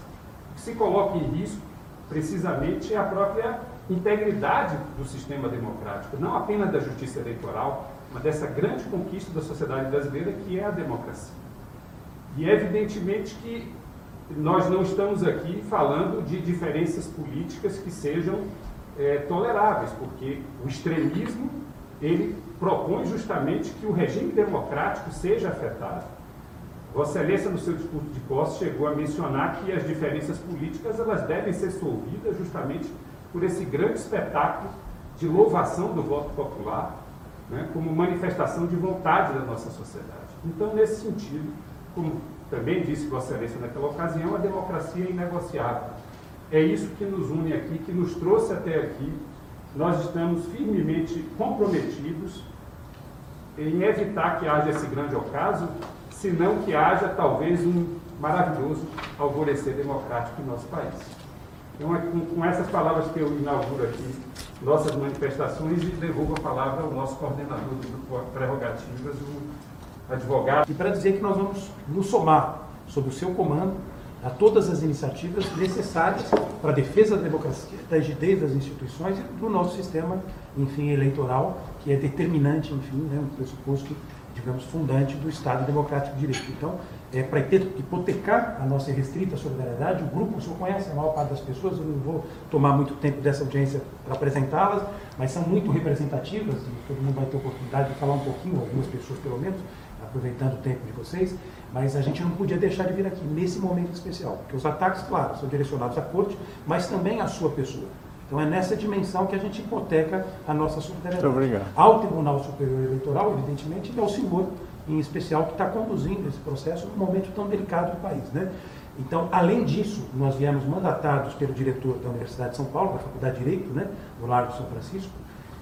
o que se coloca em risco precisamente é a própria integridade do sistema democrático, não apenas da justiça eleitoral, mas dessa grande conquista da sociedade brasileira que é a democracia. E evidentemente que nós não estamos aqui falando de diferenças políticas que sejam é, toleráveis, porque o extremismo ele propõe justamente que o regime democrático seja afetado. Vossa Excelência, no seu discurso de posse, chegou a mencionar que as diferenças políticas elas devem ser solvidas justamente por esse grande espetáculo de louvação do voto popular, né, como manifestação de vontade da nossa sociedade. Então, nesse sentido, como também disse Vossa Excelência naquela ocasião, a democracia é inegociável. É isso que nos une aqui, que nos trouxe até aqui. Nós estamos firmemente comprometidos em evitar que haja esse grande ocaso, senão que haja talvez um maravilhoso alvorecer democrático em nosso país. Então, é com, essas palavras que eu inauguro aqui nossas manifestações e devolvo a palavra ao nosso coordenador do Grupo Prerrogativas, o advogado. E para dizer que nós vamos nos somar sob o seu comando a todas as iniciativas necessárias para a defesa da democracia, da rigidez das instituições e do nosso sistema, enfim, eleitoral, que é determinante, enfim, né, um pressuposto digamos, fundante do Estado Democrático de Direito. Então, é, para hipotecar a nossa restrita solidariedade, o grupo, o senhor conhece a maior parte das pessoas, eu não vou tomar muito tempo dessa audiência para apresentá-las, mas são muito representativas, e todo mundo vai ter oportunidade de falar um pouquinho, algumas pessoas pelo menos, aproveitando o tempo de vocês, mas a gente não podia deixar de vir aqui nesse momento especial, porque os ataques, claro, são direcionados à corte, mas também à sua pessoa. Então é nessa dimensão que a gente hipoteca a nossa solidariedade. Muito obrigado. Ao Tribunal Superior Eleitoral, evidentemente, e ao senhor, em especial, que está conduzindo esse processo num momento tão delicado do país. Né? Então, além disso, nós viemos mandatados pelo diretor da Universidade de São Paulo, da Faculdade de Direito, né, do Largo de São Francisco,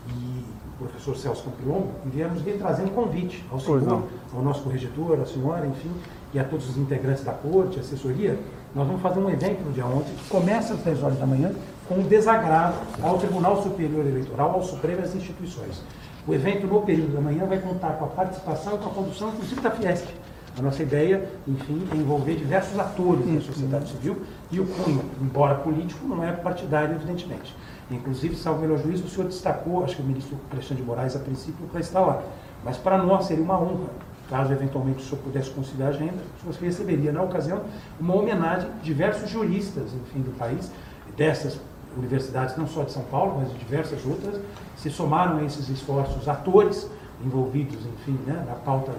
e professor Celso Campilongo, e viemos vir trazendo convite ao senhor, ao nosso corregedor, à senhora, enfim, e a todos os integrantes da corte, assessoria. Nós vamos fazer um evento no dia ontem, que começa às 10 horas da manhã, com um desagravo ao Tribunal Superior Eleitoral, ao Supremo e às instituições. O evento, no período da manhã, vai contar com a participação e com a condução, inclusive, da Fiesp. A nossa ideia, enfim, é envolver diversos atores da sociedade civil e o cunho, embora político, não é partidário, evidentemente. Inclusive, salvo melhor juízo, o senhor destacou, acho que o ministro Alexandre de Moraes, a princípio, para estar lá. Mas para nós seria uma honra, caso eventualmente o senhor pudesse conciliar a agenda, o senhor receberia, na ocasião, uma homenagem de diversos juristas, enfim, do país, dessas universidades, não só de São Paulo, mas de diversas outras, se somaram a esses esforços atores envolvidos, enfim, né, na pauta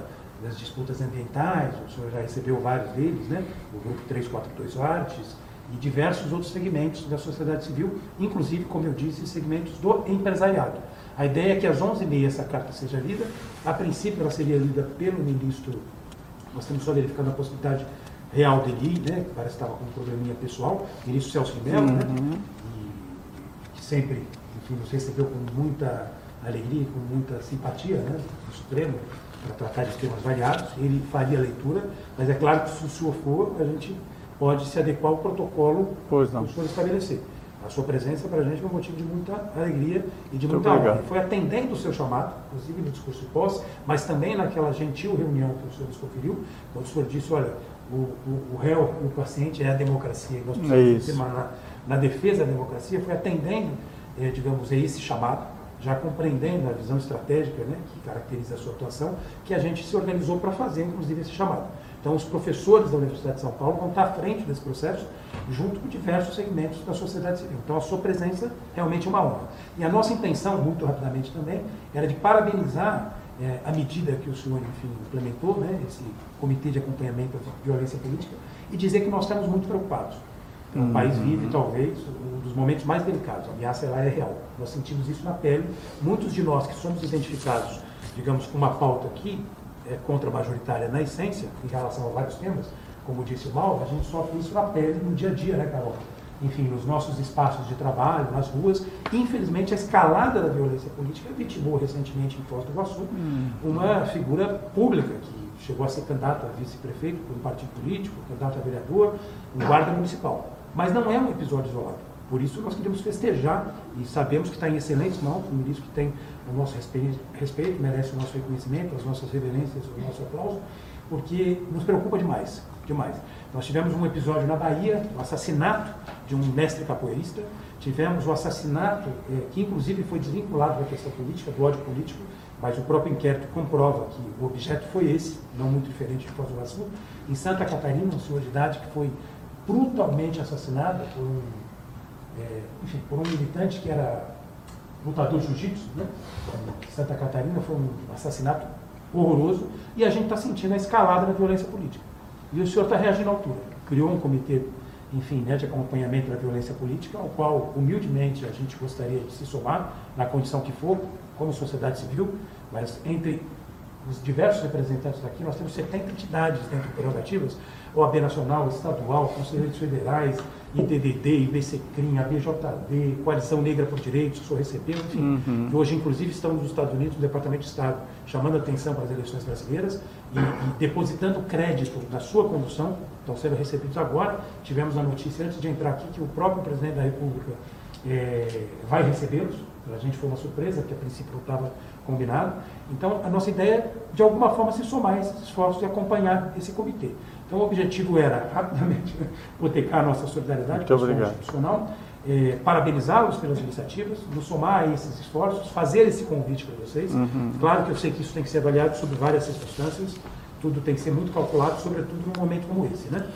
das disputas ambientais, o senhor já recebeu vários deles, né, o Grupo 342 Artes, e diversos outros segmentos da sociedade civil, inclusive, como eu disse, segmentos do empresariado. A ideia é que às 11h30 essa carta seja lida. A princípio, ela seria lida pelo ministro, nós estamos só verificando a possibilidade real dele, né, que parece que estava com um probleminha pessoal, ministro Celso Mello, né, Uhum. que sempre, enfim, nos recebeu com muita alegria e com muita simpatia, né, do Supremo, para tratar de temas variados. Ele faria a leitura, mas é claro que se o senhor for, a gente pode se adequar ao protocolo Pois que não. o senhor estabelecer. A sua presença para a gente é um motivo de muita alegria e de Muito muita honra. Foi atendendo o seu chamado, inclusive no discurso de posse, mas também naquela gentil reunião que o senhor nos conferiu, quando o senhor disse, olha, o, o, o réu, o paciente é a democracia, nós É precisamos uma- na, na defesa da democracia, foi atendendo, eh, digamos, a esse chamado, já compreendendo a visão estratégica né, que caracteriza a sua atuação, que a gente se organizou para fazer, inclusive, esse chamado. Então, os professores da Universidade de São Paulo vão estar à frente desse processo, junto com diversos segmentos da sociedade civil. Então, a sua presença realmente é uma honra. E a nossa intenção, muito rapidamente também, era de parabenizar eh, a medida que o senhor, enfim, implementou, né, esse Comitê de Acompanhamento à Violência Política, e dizer que nós estamos muito preocupados. O Uhum. país vive, talvez, um dos momentos mais delicados. A ameaça ela é real. Nós sentimos isso na pele. Muitos de nós que somos identificados, digamos, com uma pauta que é contra-majoritária na essência, em relação a vários temas, como disse o Mal, a gente sofre isso na pele no dia a dia, né, Carol? Enfim, nos nossos espaços de trabalho, nas ruas. Infelizmente, a escalada da violência política vitimou recentemente em Foz do Iguaçu uma figura pública que chegou a ser candidato a vice-prefeito por um partido político, candidato a vereador, um guarda municipal. Mas não é um episódio isolado. Por isso nós queremos festejar e sabemos que está em excelentes mãos, um ministro que tem o nosso respeito, merece o nosso reconhecimento, as nossas reverências, o nosso aplauso, porque nos preocupa demais, demais. Nós tivemos um episódio na Bahia, o assassinato de um mestre capoeirista, tivemos o assassinato, eh, que inclusive foi desvinculado da questão política, do ódio político, mas o próprio inquérito comprova que o objeto foi esse, não muito diferente de Foz do Iguaçu. Em Santa Catarina, um senhor de idade que foi brutalmente assassinado por um, eh, enfim, por um militante que era lutador de jiu-jitsu, né? Santa Catarina foi um assassinato horroroso e a gente está sentindo a escalada da violência política. E o senhor está reagindo à altura. Criou um comitê, enfim, né, de acompanhamento da violência política, ao qual, humildemente, a gente gostaria de se somar, na condição que for, como sociedade civil, mas entre os diversos representantes daqui, nós temos 70 entidades dentro de prerrogativas, OAB Nacional, Estadual, Conselheiros Federais, IDDD, IBCCRIM, ABJD, Coalição Negra por Direitos, que o senhor recebeu, enfim, Uhum. que hoje, inclusive, estamos nos Estados Unidos, no Departamento de Estado, chamando a atenção para as eleições brasileiras e, e depositando crédito na sua condução, estão sendo recebidos agora. Tivemos a notícia antes de entrar aqui que o próprio presidente da República eh, vai recebê-los. Para a gente foi uma surpresa, porque a princípio não estava combinado. Então, a nossa ideia é, de alguma forma, se somar esses esforços e acompanhar esse comitê. Então, o objetivo era, rapidamente, hipotecar a nossa solidariedade constitucional, é, parabenizá-los pelas iniciativas, nos somar a esses esforços, fazer esse convite para vocês. Uhum. Claro que eu sei que isso tem que ser avaliado sobre várias circunstâncias, tudo tem que ser muito calculado, sobretudo num momento como esse, né?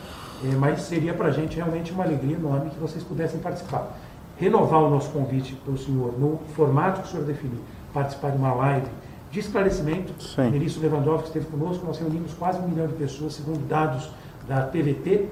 É, mas seria para a gente realmente uma alegria enorme que vocês pudessem participar. Renovar o nosso convite para o senhor no formato que o senhor definiu, participar de uma live de esclarecimento. Sim. O ministro Lewandowski esteve conosco, nós reunimos quase um milhão de pessoas, segundo dados da TVT,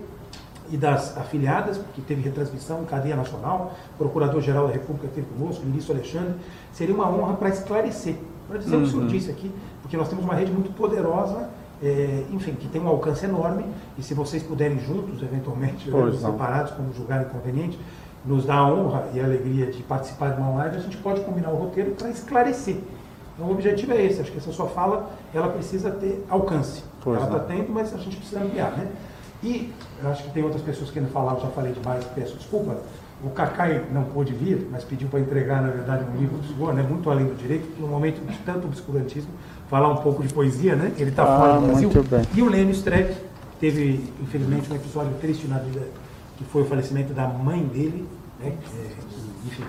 e das afiliadas, porque teve retransmissão em cadeia nacional, Procurador-Geral da República esteve conosco, ministro Alexandre. Seria uma honra para esclarecer, para dizer o que o senhor Uhum. disse aqui, porque nós temos uma rede muito poderosa, é, enfim, que tem um alcance enorme, e se vocês puderem juntos, eventualmente, não. separados, como julgarem conveniente, nos dá a honra e a alegria de participar de uma live, a gente pode combinar o roteiro para esclarecer. Então, o objetivo é esse, acho que essa sua fala, ela precisa ter alcance. Pois ela está não. tendo, mas a gente precisa ampliar, né? E acho que tem outras pessoas que não falaram, já falei demais, peço desculpa. O Cacai não pôde vir, mas pediu para entregar, na verdade, um livro do senhor, né, muito além do direito, no momento de tanto obscurantismo, falar um pouco de poesia, né? Ele está Ah, fora do Brasil. muito bem. E o Lênio Streck teve, infelizmente, um episódio triste na vida, que foi o falecimento da mãe dele, né? É, que, enfim,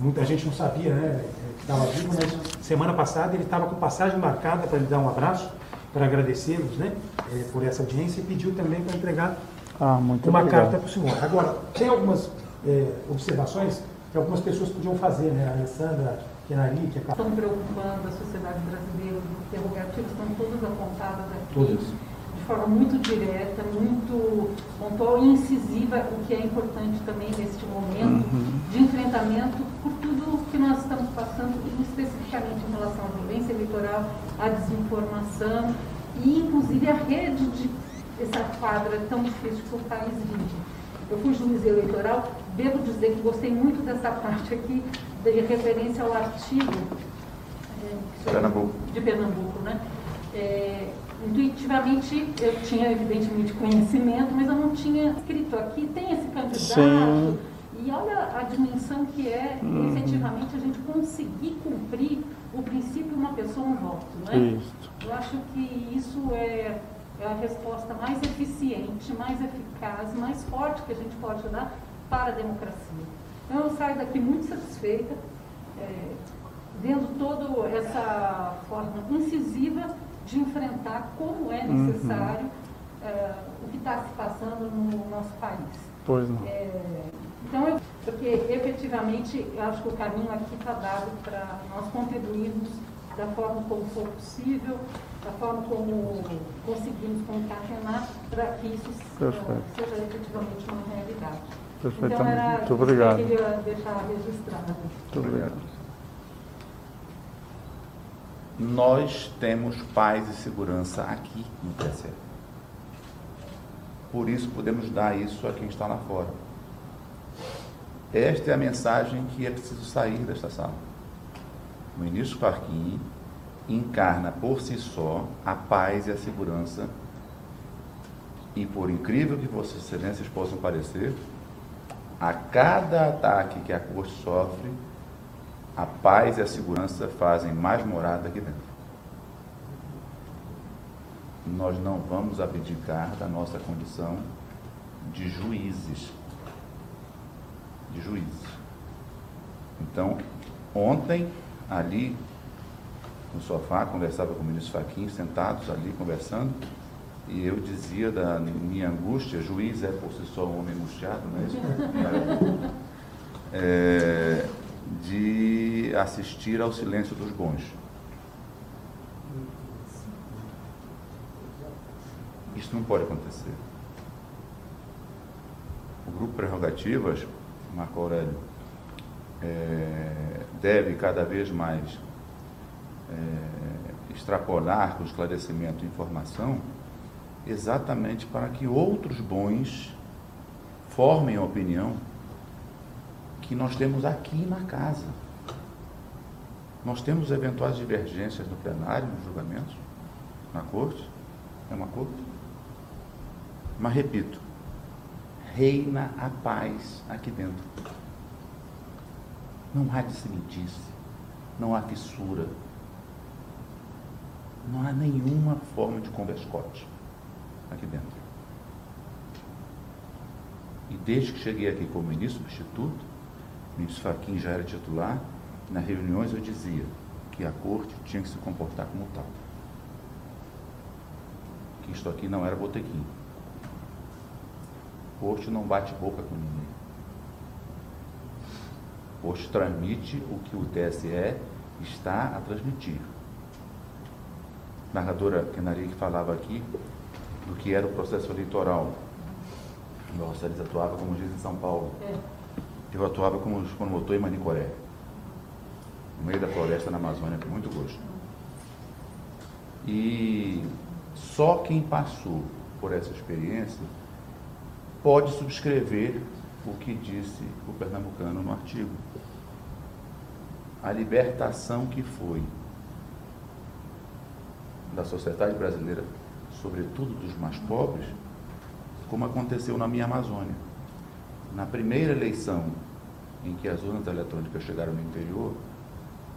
muita gente não sabia, né? Que estava vivo, mas semana passada ele estava com passagem marcada para lhe dar um abraço, para agradecê-los, né? é, por essa audiência e pediu também para entregar Ah, muito uma obrigado. carta para o senhor. Agora, tem algumas é, observações que algumas pessoas podiam fazer, né? A Alessandra Kenari, que é Estão preocupando a sociedade brasileira, os interrogativos estão todos apontados aqui. Todos. Forma muito direta, muito pontual e incisiva, o que é importante também neste momento Uhum. de enfrentamento por tudo que nós estamos passando, especificamente em relação à violência eleitoral, à desinformação e, inclusive, a rede de essa quadra tão difícil que o país vive. Eu fui juiz eleitoral, devo dizer que gostei muito dessa parte aqui, de referência ao artigo é, de Pernambuco, né? É, intuitivamente, eu tinha evidentemente conhecimento, mas eu não tinha escrito aqui, tem esse candidato, Sim. e olha a dimensão que é, Uhum. efetivamente, a gente conseguir cumprir o princípio uma pessoa, um voto, né? Isso. Eu acho que isso é, é a resposta mais eficiente, mais eficaz, mais forte que a gente pode dar para a democracia. Então, eu saio daqui muito satisfeita, é, vendo toda essa forma incisiva de enfrentar como é Uhum. necessário é, o que está se passando no nosso país. Pois não. É, então, eu, porque efetivamente, eu acho que o caminho aqui está dado para nós contribuirmos da forma como for possível, da forma como conseguimos concatenar, para que isso eh, Perfeito. seja efetivamente uma realidade. Perfeitamente. Então, era Muito obrigado. que eu queria deixar registrado. Muito obrigado. Nós temos paz e segurança aqui no TSE. Por isso podemos dar isso a quem está lá fora. Esta é a mensagem que é preciso sair desta sala. O ministro Farquim encarna por si só a paz e a segurança. E por incrível que Vossas Excelências possam parecer, a cada ataque que a corte sofre, a paz e a segurança fazem mais morada aqui dentro. Nós não vamos abdicar da nossa condição de juízes. De juízes. Então, ontem, ali no sofá, conversava com o ministro Faquim, sentados ali conversando, e eu dizia da minha angústia, juiz é por si só um homem angustiado, não é isso? É, de assistir ao silêncio dos bons. Isso não pode acontecer. O grupo Prerrogativas, Marco Aurélio, é, deve cada vez mais é, extrapolar com esclarecimento e informação exatamente para que outros bons formem a opinião que nós temos aqui na casa. Nós temos eventuais divergências no plenário, nos julgamentos, na corte, é uma corte. Mas repito, reina a paz aqui dentro. Não há dissemitice, não há fissura, não há nenhuma forma de converscote aqui dentro. E desde que cheguei aqui como ministro substituto, ministro Fachin já era titular, nas reuniões eu dizia que a corte tinha que se comportar como tal. Que isto aqui não era botequim. Corte não bate boca com ninguém. Corte transmite o que o TSE está a transmitir. Narradora Kenari que falava aqui do que era o processo eleitoral. Nossa, eles atuavam como juiz em São Paulo. Eu atuava como promotor em Manicoré, no meio da floresta na Amazônia, com muito gosto. E só quem passou por essa experiência pode subscrever o que disse o pernambucano no artigo. A libertação que foi da sociedade brasileira, sobretudo dos mais pobres, como aconteceu na minha Amazônia. Na primeira eleição em que as urnas eletrônicas chegaram no interior,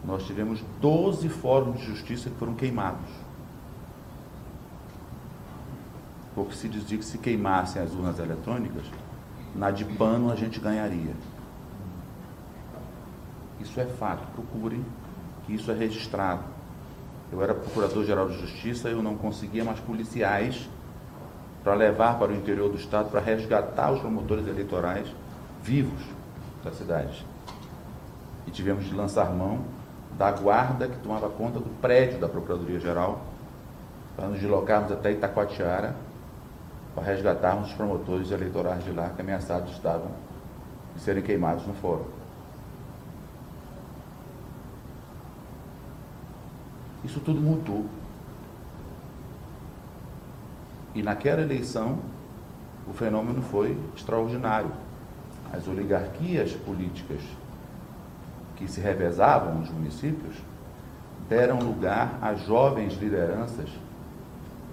nós tivemos 12 fóruns de justiça que foram queimados. Porque se dizia que se queimassem as urnas eletrônicas, na de pano a gente ganharia. Isso é fato, procurem que isso é registrado. Eu era procurador-geral de justiça eu não conseguia mais policiais para levar para o interior do estado para resgatar os promotores eleitorais vivos da cidade. E tivemos de lançar mão da guarda que tomava conta do prédio da Procuradoria-Geral para nos deslocarmos até Itacoatiara para resgatarmos os promotores eleitorais de lá que ameaçados estavam de serem queimados no fórum. Isso tudo mudou. E naquela eleição, o fenômeno foi extraordinário. As oligarquias políticas que se revezavam nos municípios deram lugar a jovens lideranças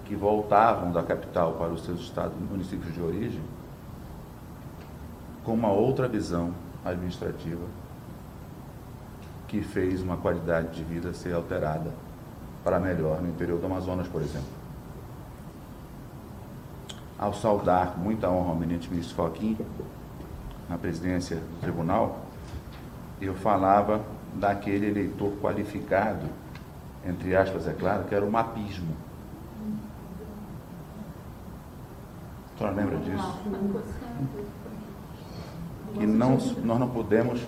que voltavam da capital para os seus estados, municípios de origem, com uma outra visão administrativa que fez uma qualidade de vida ser alterada para melhor no interior do Amazonas, por exemplo. Ao saudar com muita honra o eminente ministro Foquim, na presidência do tribunal, eu falava daquele eleitor qualificado, entre aspas, é claro, que era o mapismo. A senhora lembra disso? Que não, nós não podemos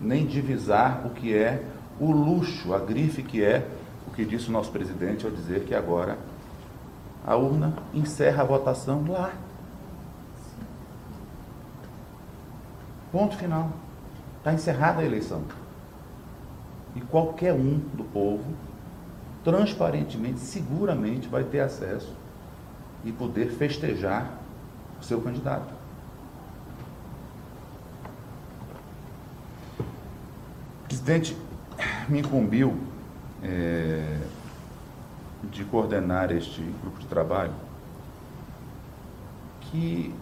nem divisar o que é o luxo, a grife que é o que disse o nosso presidente ao dizer que agora a urna encerra a votação lá. Ponto final. Está encerrada a eleição. E qualquer um do povo, transparentemente, seguramente, vai ter acesso e poder festejar o seu candidato. O presidente me incumbiu é, de coordenar este grupo de trabalho, que,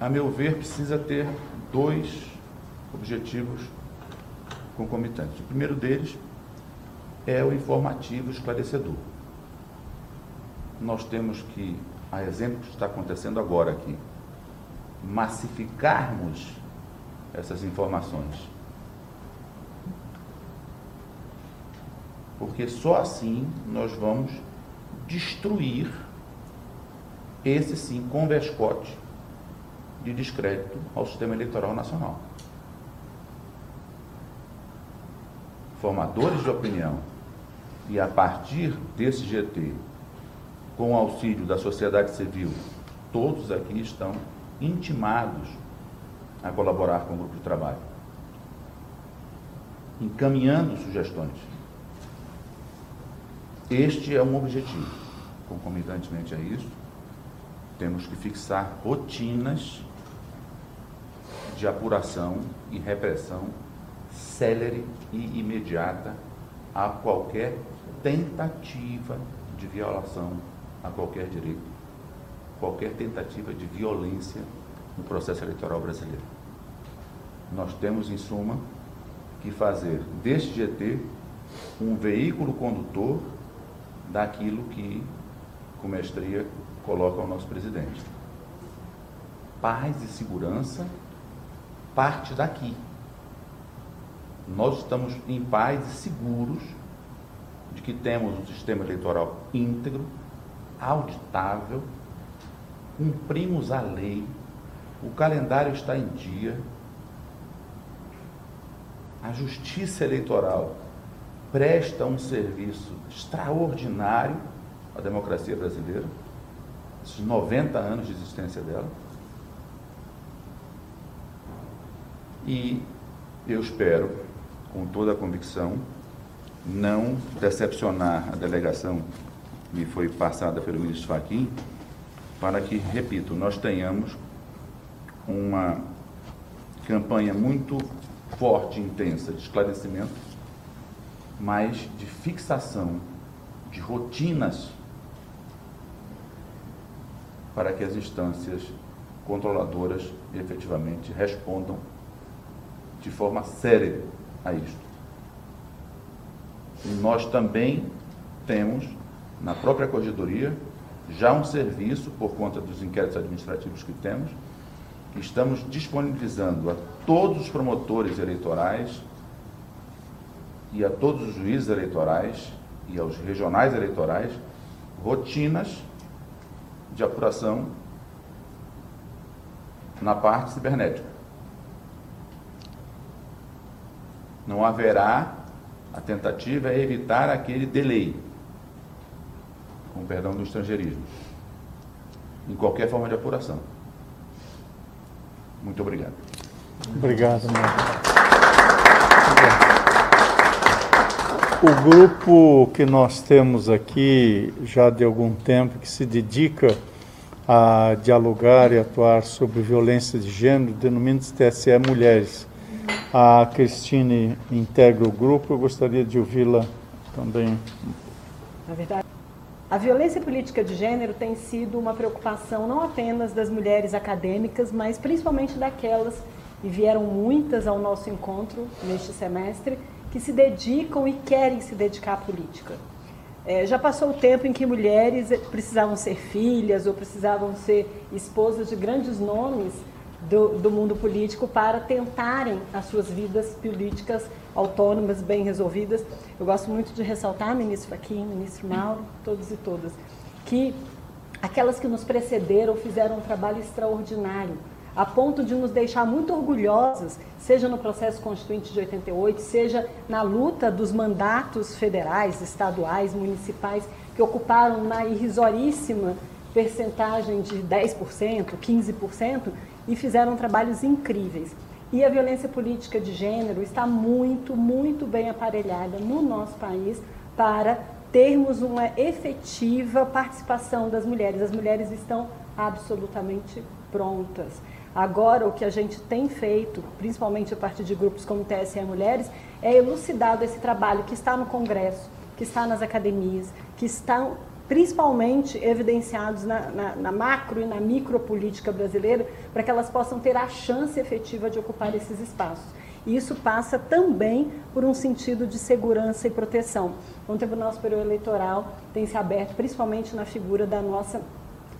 a meu ver, precisa ter dois objetivos concomitantes. O primeiro deles é o informativo esclarecedor. Nós temos que, a exemplo que está acontecendo agora aqui, massificarmos essas informações. Porque só assim nós vamos destruir esse sim converscote de descrédito ao sistema eleitoral nacional. Formadores de opinião e a partir desse GT, com o auxílio da sociedade civil, todos aqui estão intimados a colaborar com o grupo de trabalho, encaminhando sugestões. Este é um objetivo. Concomitantemente a isso, temos que fixar rotinas de apuração e repressão célere e imediata a qualquer tentativa de violação a qualquer direito, qualquer tentativa de violência no processo eleitoral brasileiro. Nós temos, em suma, que fazer deste GT um veículo condutor daquilo que, com mestria, coloca o nosso presidente. Paz e segurança parte daqui. nós estamos em paz e seguros de que temos um sistema eleitoral íntegro, auditável, cumprimos a lei, o calendário está em dia, a justiça eleitoral presta um serviço extraordinário à democracia brasileira, esses 90 anos de existência dela. E eu espero, com toda a convicção, não decepcionar a delegação que me foi passada pelo ministro Fachin, para que, repito, nós tenhamos uma campanha muito forte e intensa de esclarecimento, mas de fixação de rotinas para que as instâncias controladoras efetivamente respondam de forma séria a isto. E nós também temos, na própria Corregedoria, já um serviço, por conta dos inquéritos administrativos que temos, que estamos disponibilizando a todos os promotores eleitorais e a todos os juízes eleitorais e aos regionais eleitorais rotinas de apuração na parte cibernética. Não haverá a tentativa é evitar aquele delay, com perdão do estrangeirismo, em qualquer forma de apuração. Muito obrigado. Obrigado, Marcos. O grupo que nós temos aqui já de algum tempo que se dedica a dialogar e atuar sobre violência de gênero denomina-se TSE Mulheres. A Cristine integra o grupo, eu gostaria de ouvi-la também. Na verdade, a violência política de gênero tem sido uma preocupação não apenas das mulheres acadêmicas, mas principalmente daquelas, e vieram muitas ao nosso encontro neste semestre, que se dedicam e querem se dedicar à política. É, já passou o tempo em que mulheres precisavam ser filhas ou precisavam ser esposas de grandes nomes do, do, mundo político para tentarem as suas vidas políticas autônomas, bem resolvidas. Eu gosto muito de ressaltar, ministro Faquim, ministro Mauro, todos e todas, que aquelas que nos precederam fizeram um trabalho extraordinário a ponto de nos deixar muito orgulhosas, seja no processo constituinte de 88, seja na luta dos mandatos federais, estaduais, municipais, que ocuparam uma irrisoríssima percentagem de 10%, 15%, e fizeram trabalhos incríveis. E a violência política de gênero está muito, muito bem aparelhada no nosso país para termos uma efetiva participação das mulheres. As mulheres estão absolutamente prontas. Agora, o que a gente tem feito, principalmente a partir de grupos como o TSE Mulheres, é elucidado esse trabalho que está no Congresso, que está nas academias, que estão principalmente evidenciados na, na, na macro e na micropolítica brasileira, para que elas possam ter a chance efetiva de ocupar esses espaços. E isso passa também por um sentido de segurança e proteção. O Tribunal Superior Eleitoral tem se aberto principalmente na figura da nossa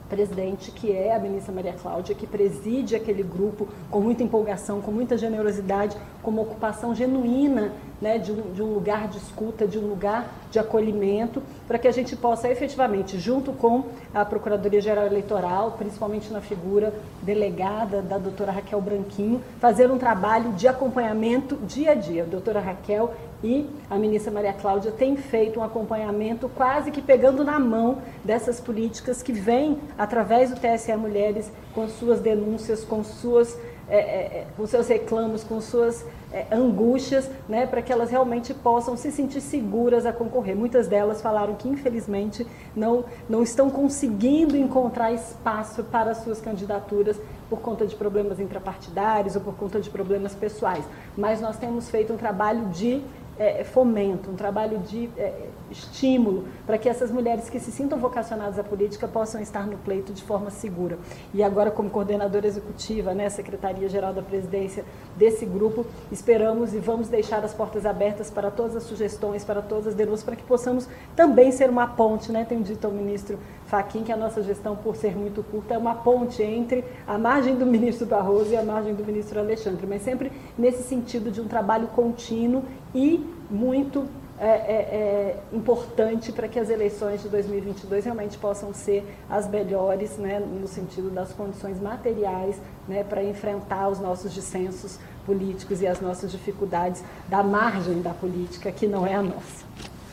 presidente, que é a ministra Maria Cláudia, que preside aquele grupo com muita empolgação, com muita generosidade, com uma ocupação genuína né, de, um, de um lugar de escuta, de um lugar de acolhimento, para que a gente possa efetivamente, junto com a Procuradoria-Geral Eleitoral, principalmente na figura delegada da doutora Raquel Branquinho, fazer um trabalho de acompanhamento dia a dia. A doutora Raquel e a ministra Maria Cláudia têm feito um acompanhamento quase que pegando na mão dessas políticas que vêm através do TSE Mulheres com suas denúncias, com suas é, é, com seus reclamos, com suas é, angústias, né, para que elas realmente possam se sentir seguras a concorrer. Muitas delas falaram que, infelizmente, não, não estão conseguindo encontrar espaço para as suas candidaturas por conta de problemas intrapartidários ou por conta de problemas pessoais. Mas nós temos feito um trabalho de é, fomento, um trabalho de é, estímulo para que essas mulheres que se sintam vocacionadas à política possam estar no pleito de forma segura. E agora, como coordenadora executiva, né, Secretaria-Geral da Presidência desse grupo. Esperamos e vamos deixar as portas abertas para todas as sugestões, para todas as denúncias, para que possamos também ser uma ponte, né? Tenho dito ao ministro Faquim que a nossa gestão, por ser muito curta, é uma ponte entre a margem do ministro Barroso e a margem do ministro Alexandre, mas sempre nesse sentido de um trabalho contínuo e muito é, é, é, importante para que as eleições de 2022 realmente possam ser as melhores, né, no sentido das condições materiais, né, para enfrentar os nossos dissensos políticos e as nossas dificuldades da margem da política, que não é a nossa.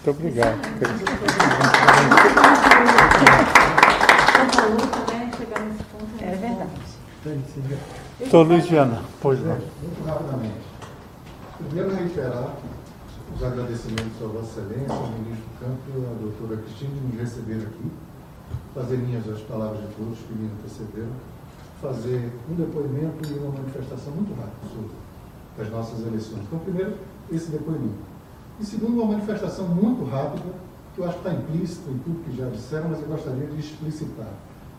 Muito obrigado. É verdade. Então, Luiziana, pois não. Muito rapidamente. Primeiro, reiterar os agradecimentos a Vossa Excelência, ao ministro Campo e à doutora Cristina de me receber aqui, fazer minhas as palavras de todos que me antecederam, fazer um depoimento e uma manifestação muito rápida sobre as nossas eleições. Então, primeiro, esse depoimento. E segundo, uma manifestação muito rápida, que eu acho que está implícito em tudo que já disseram, mas eu gostaria de explicitar.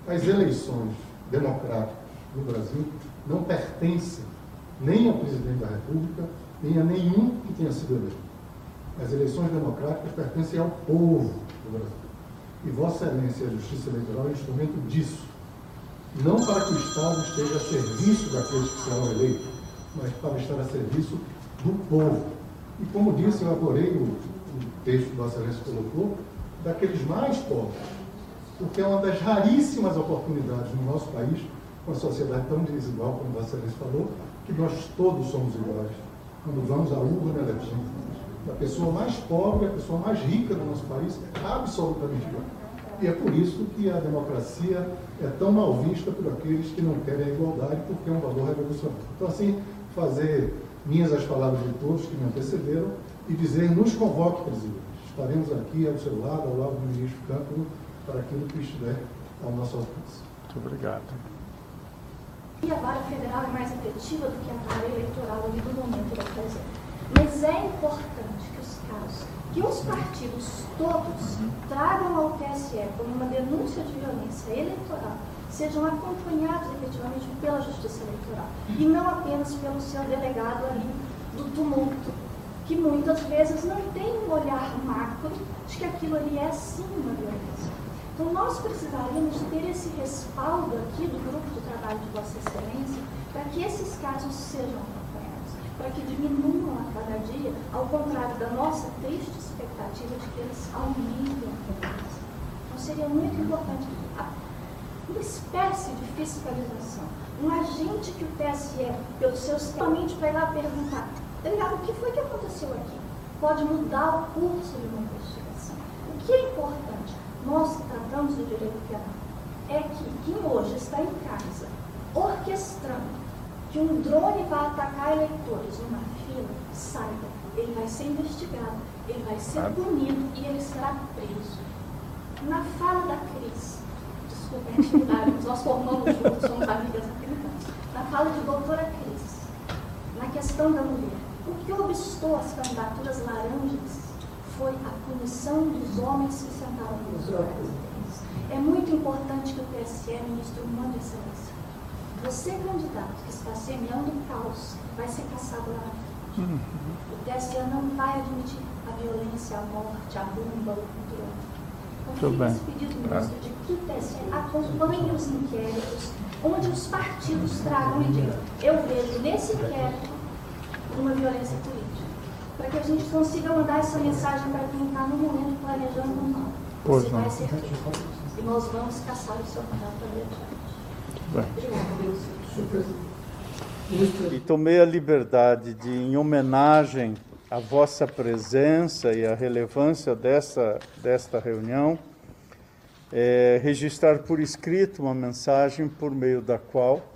As eleições democráticas no Brasil não pertencem nem ao presidente da República, nem a nenhum que tenha sido eleito. As eleições democráticas pertencem ao povo do Brasil. E Vossa Excelência, a Justiça Eleitoral, é instrumento disso. Não para que o Estado esteja a serviço daqueles que serão eleitos, mas para estar a serviço do povo. E como disse, eu adorei o, o texto que Vossa Excelência colocou, daqueles mais pobres. Porque é uma das raríssimas oportunidades no nosso país, com a sociedade tão desigual, como Vossa Excelência falou, que nós todos somos iguais. Quando vamos à urna eletiva da pessoa mais pobre à pessoa mais rica do nosso país, é absolutamente igual. E é por isso que a democracia é tão mal vista por aqueles que não querem a igualdade, porque é um valor revolucionário. Então, assim, fazer minhas as palavras de todos que me antecederam e dizer, nos convoque, presidente. Estaremos aqui ao seu lado, ao lado do ministro Campos, para aquilo que estiver ao nosso alcance. Muito obrigado. E a vara federal é mais efetiva do que a vara eleitoral ali do momento da ocasião. Mas é importante que os casos, que os partidos todos tragam ao TSE como uma denúncia de violência eleitoral, sejam acompanhados efetivamente pela Justiça Eleitoral e não apenas pelo seu delegado ali do tumulto, que muitas vezes não tem um olhar macro de que aquilo ali é sim uma violência. Então nós precisaríamos ter esse respaldo aqui do grupo de trabalho de Vossa Excelência para que esses casos sejam para que diminuam a cada dia, ao contrário da nossa triste expectativa de que eles aumentem a frequência. Então seria muito importante uma espécie de fiscalização, um agente que o TSE, pelo seu somente para ir lá perguntar, delegado, o que foi que aconteceu aqui? Pode mudar o curso de uma investigação. O que é importante? Nós tratamos do direito penal. É que quem hoje está em casa orquestrando que um drone vai atacar eleitores numa fila, saiba, ele vai ser investigado, ele vai ser punido e ele será preso. Na fala da Cris, nós formamos juntos, somos amigas há 30 anos. Na fala de doutora Cris, na questão da mulher, o que obstou as candidaturas laranjas foi a punição dos homens que sentaram nos lugares É muito importante que o TSE, ministro, mande excelência você, candidato, que está semeando caos, vai ser caçado lá na frente. Uhum. O TSE não vai admitir a violência, a morte, a bomba, o controle. Fica esse pedido, ministro, de que o TSE acompanhe os inquéritos, onde os partidos tragam e digam, eu vejo nesse inquérito uma violência política. Para que a gente consiga mandar essa mensagem para quem está no momento planejando um mal. Você vai ser feito. E nós vamos caçar o seu mandato adiante. E tomei a liberdade de, em homenagem à vossa presença e à relevância dessa, desta reunião, é, registrar por escrito uma mensagem por meio da qual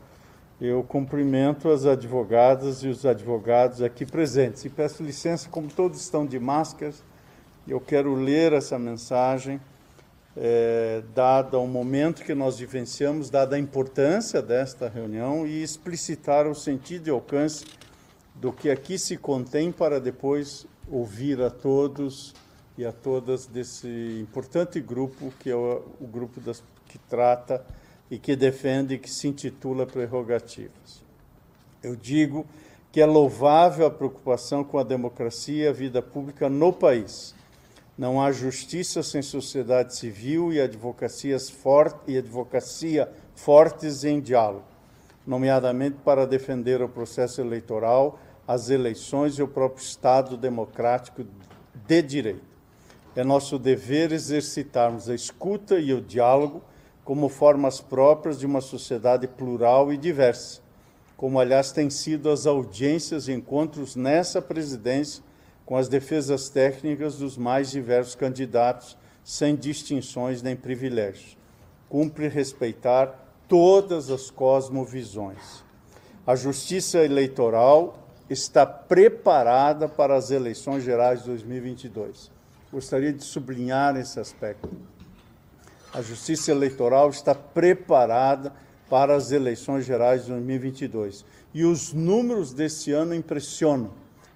eu cumprimento as advogadas e os advogados aqui presentes. E peço licença, como todos estão de máscaras, eu quero ler essa mensagem é, dada o momento que nós vivenciamos, dada a importância desta reunião e explicitar o sentido e alcance do que aqui se contém para depois ouvir a todos e a todas desse importante grupo que é o, o grupo das, que trata e que defende que se intitula Prerrogativas. Eu digo que é louvável a preocupação com a democracia e a vida pública no país. Não há justiça sem sociedade civil e advocacias forte, e advocacia fortes em diálogo, nomeadamente para defender o processo eleitoral, as eleições e o próprio Estado democrático de direito. É nosso dever exercitarmos a escuta e o diálogo como formas próprias de uma sociedade plural e diversa, como aliás têm sido as audiências e encontros nessa presidência com as defesas técnicas dos mais diversos candidatos, sem distinções nem privilégios. Cumpre respeitar todas as cosmovisões. A Justiça Eleitoral está preparada para as eleições gerais de 2022. Gostaria de sublinhar esse aspecto. A Justiça Eleitoral está preparada para as eleições gerais de 2022. E os números desse ano impressionam.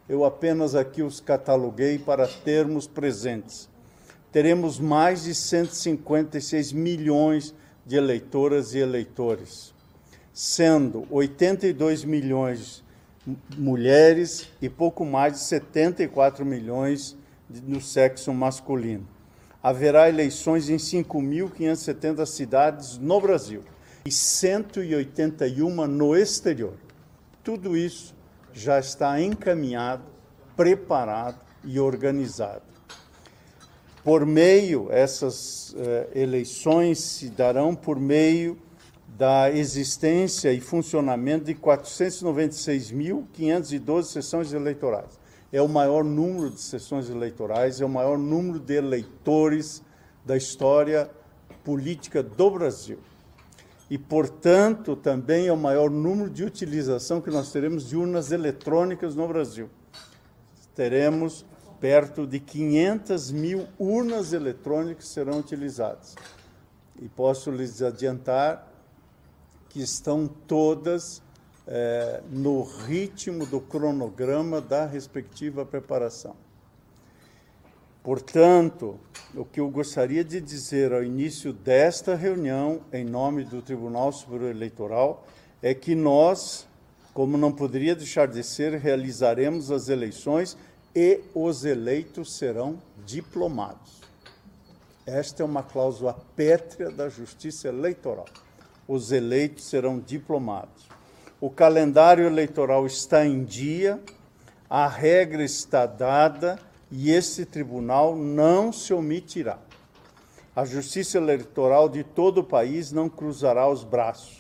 Eu apenas aqui os cataloguei para termos presentes. Teremos mais de 156 milhões de eleitoras e eleitores, sendo 82 milhões mulheres e pouco mais de 74 milhões no sexo masculino haverá eleições em 5.570 cidades no Brasil e 181 no exterior. Tudo isso já está encaminhado, preparado e organizado. Por meio, essas eh, eleições se darão por meio da existência e funcionamento de 496.512 sessões eleitorais é o maior número de sessões eleitorais, é o maior número de eleitores da história política do Brasil. E, portanto, também é o maior número de utilização que nós teremos de urnas eletrônicas no Brasil. Teremos perto de 500 mil urnas eletrônicas que serão utilizadas. E posso lhes adiantar que estão todas é, no ritmo do cronograma da respectiva preparação. Portanto, o que eu gostaria de dizer ao início desta reunião, em nome do Tribunal Superior Eleitoral, é que nós, como não poderia deixar de ser, realizaremos as eleições e os eleitos serão diplomados. Esta é uma cláusula pétrea da Justiça Eleitoral. Os eleitos serão diplomados o calendário eleitoral está em dia, a regra está dada e esse tribunal não se omitirá. A justiça eleitoral de todo o país não cruzará os braços.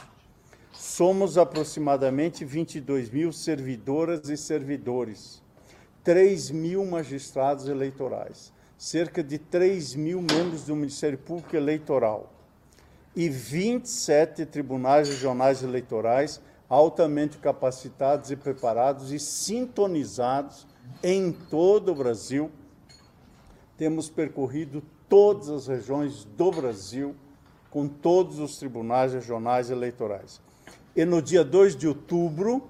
Somos aproximadamente 22 mil servidoras e servidores, 3 mil magistrados eleitorais, cerca de 3 mil membros do Ministério Público Eleitoral e 27 tribunais regionais eleitorais altamente capacitados e preparados e sintonizados em todo o Brasil. Temos percorrido todas as regiões do Brasil com todos os tribunais regionais eleitorais. E no dia 2 de outubro,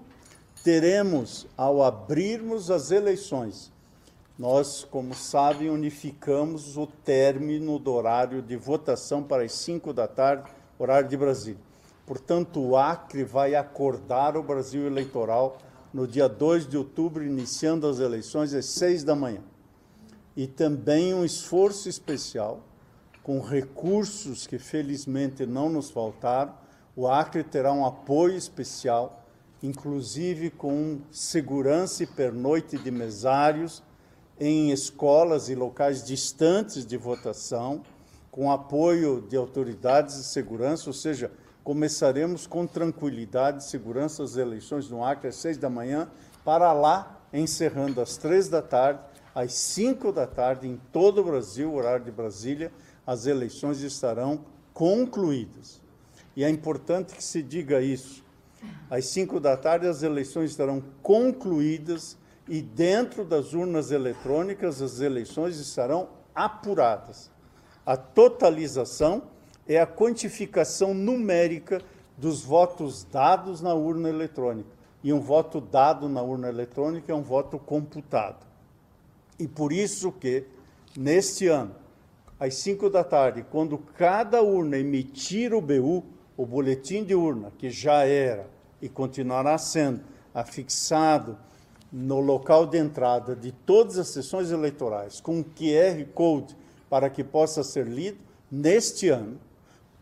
teremos, ao abrirmos as eleições, nós, como sabem, unificamos o término do horário de votação para as 5 da tarde, horário de Brasília. Portanto, o Acre vai acordar o Brasil eleitoral no dia 2 de outubro, iniciando as eleições às 6 da manhã. E também um esforço especial, com recursos que felizmente não nos faltaram. O Acre terá um apoio especial, inclusive com segurança e pernoite de mesários em escolas e locais distantes de votação, com apoio de autoridades de segurança, ou seja, começaremos com tranquilidade e segurança as eleições no Acre às seis da manhã, para lá, encerrando às três da tarde, às cinco da tarde, em todo o Brasil, horário de Brasília, as eleições estarão concluídas. E é importante que se diga isso. Às cinco da tarde, as eleições estarão concluídas e dentro das urnas eletrônicas, as eleições estarão apuradas. A totalização é a quantificação numérica dos votos dados na urna eletrônica. E um voto dado na urna eletrônica é um voto computado. E por isso que, neste ano, às 5 da tarde, quando cada urna emitir o BU, o boletim de urna, que já era e continuará sendo afixado no local de entrada de todas as sessões eleitorais com QR Code para que possa ser lido, neste ano,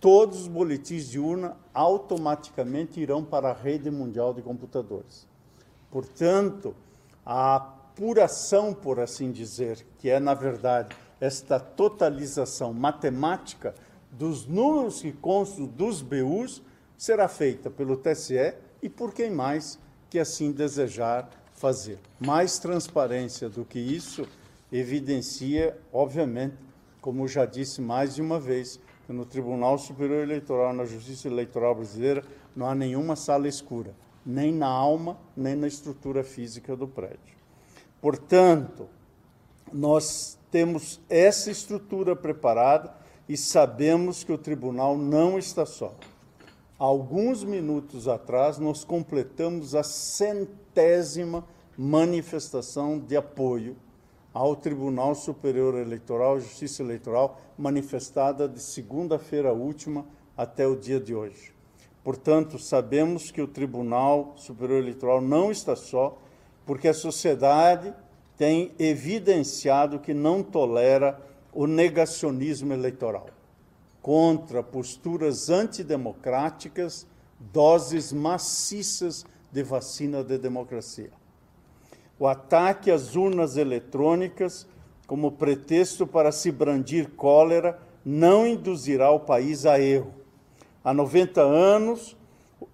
todos os boletins de urna automaticamente irão para a rede mundial de computadores. Portanto, a apuração, por assim dizer, que é, na verdade, esta totalização matemática dos números que constam dos BUs, será feita pelo TSE e por quem mais que assim desejar fazer. Mais transparência do que isso evidencia, obviamente, como já disse mais de uma vez, que no Tribunal Superior Eleitoral, na Justiça Eleitoral Brasileira, não há nenhuma sala escura, nem na alma, nem na estrutura física do prédio. Portanto, nós temos essa estrutura preparada e sabemos que o tribunal não está só. Alguns minutos atrás, nós completamos a centésima manifestação de apoio ao Tribunal Superior Eleitoral, Justiça Eleitoral, manifestada de segunda-feira última até o dia de hoje. Portanto, sabemos que o Tribunal Superior Eleitoral não está só, porque a sociedade tem evidenciado que não tolera o negacionismo eleitoral contra posturas antidemocráticas, doses maciças de vacina de democracia. O ataque às urnas eletrônicas como pretexto para se brandir cólera não induzirá o país a erro. Há 90 anos,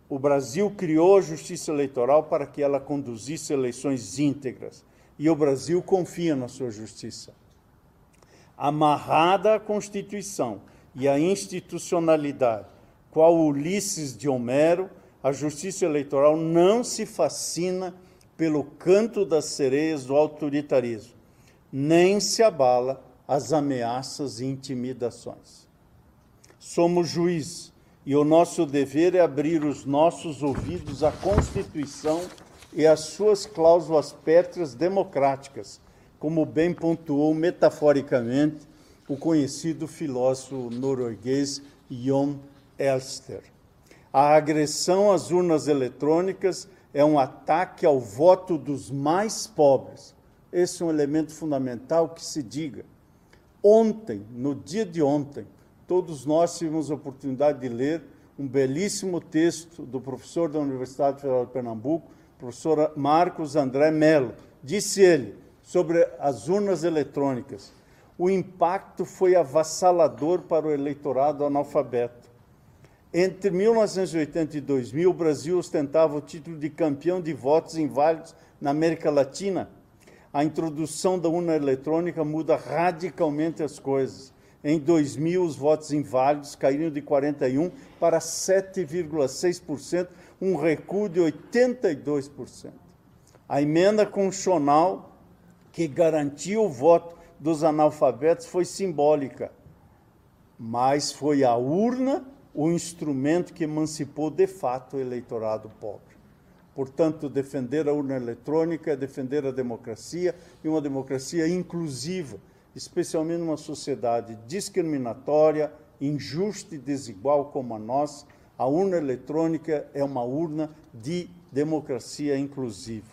o Brasil criou a justiça eleitoral para que ela conduzisse eleições íntegras. E o Brasil confia na sua justiça. Amarrada à Constituição e à institucionalidade, qual Ulisses de Homero, a justiça eleitoral não se fascina pelo canto das sereias do autoritarismo, nem se abala às ameaças e intimidações. Somos juízes e o nosso dever é abrir os nossos ouvidos à Constituição e às suas cláusulas pétreas democráticas, como bem pontuou metaforicamente o conhecido filósofo norueguês Jon Elster. A agressão às urnas eletrônicas é um ataque ao voto dos mais pobres. Esse é um elemento fundamental que se diga. Ontem, no dia de ontem, todos nós tivemos a oportunidade de ler um belíssimo texto do professor da Universidade Federal de Pernambuco, professor Marcos André Mello. Disse ele sobre as urnas eletrônicas: o impacto foi avassalador para o eleitorado analfabeto. Entre 1980 e 2000, o Brasil ostentava o título de campeão de votos inválidos na América Latina. A introdução da urna eletrônica muda radicalmente as coisas. Em 2000, os votos inválidos caíram de 41% para 7,6%, um recuo de 82%. A emenda constitucional que garantiu o voto dos analfabetos foi simbólica, mas foi a urna o instrumento que emancipou de fato o eleitorado pobre. Portanto, defender a urna eletrônica é defender a democracia e uma democracia inclusiva especialmente numa sociedade discriminatória, injusta e desigual como a nossa, a urna eletrônica é uma urna de democracia inclusiva.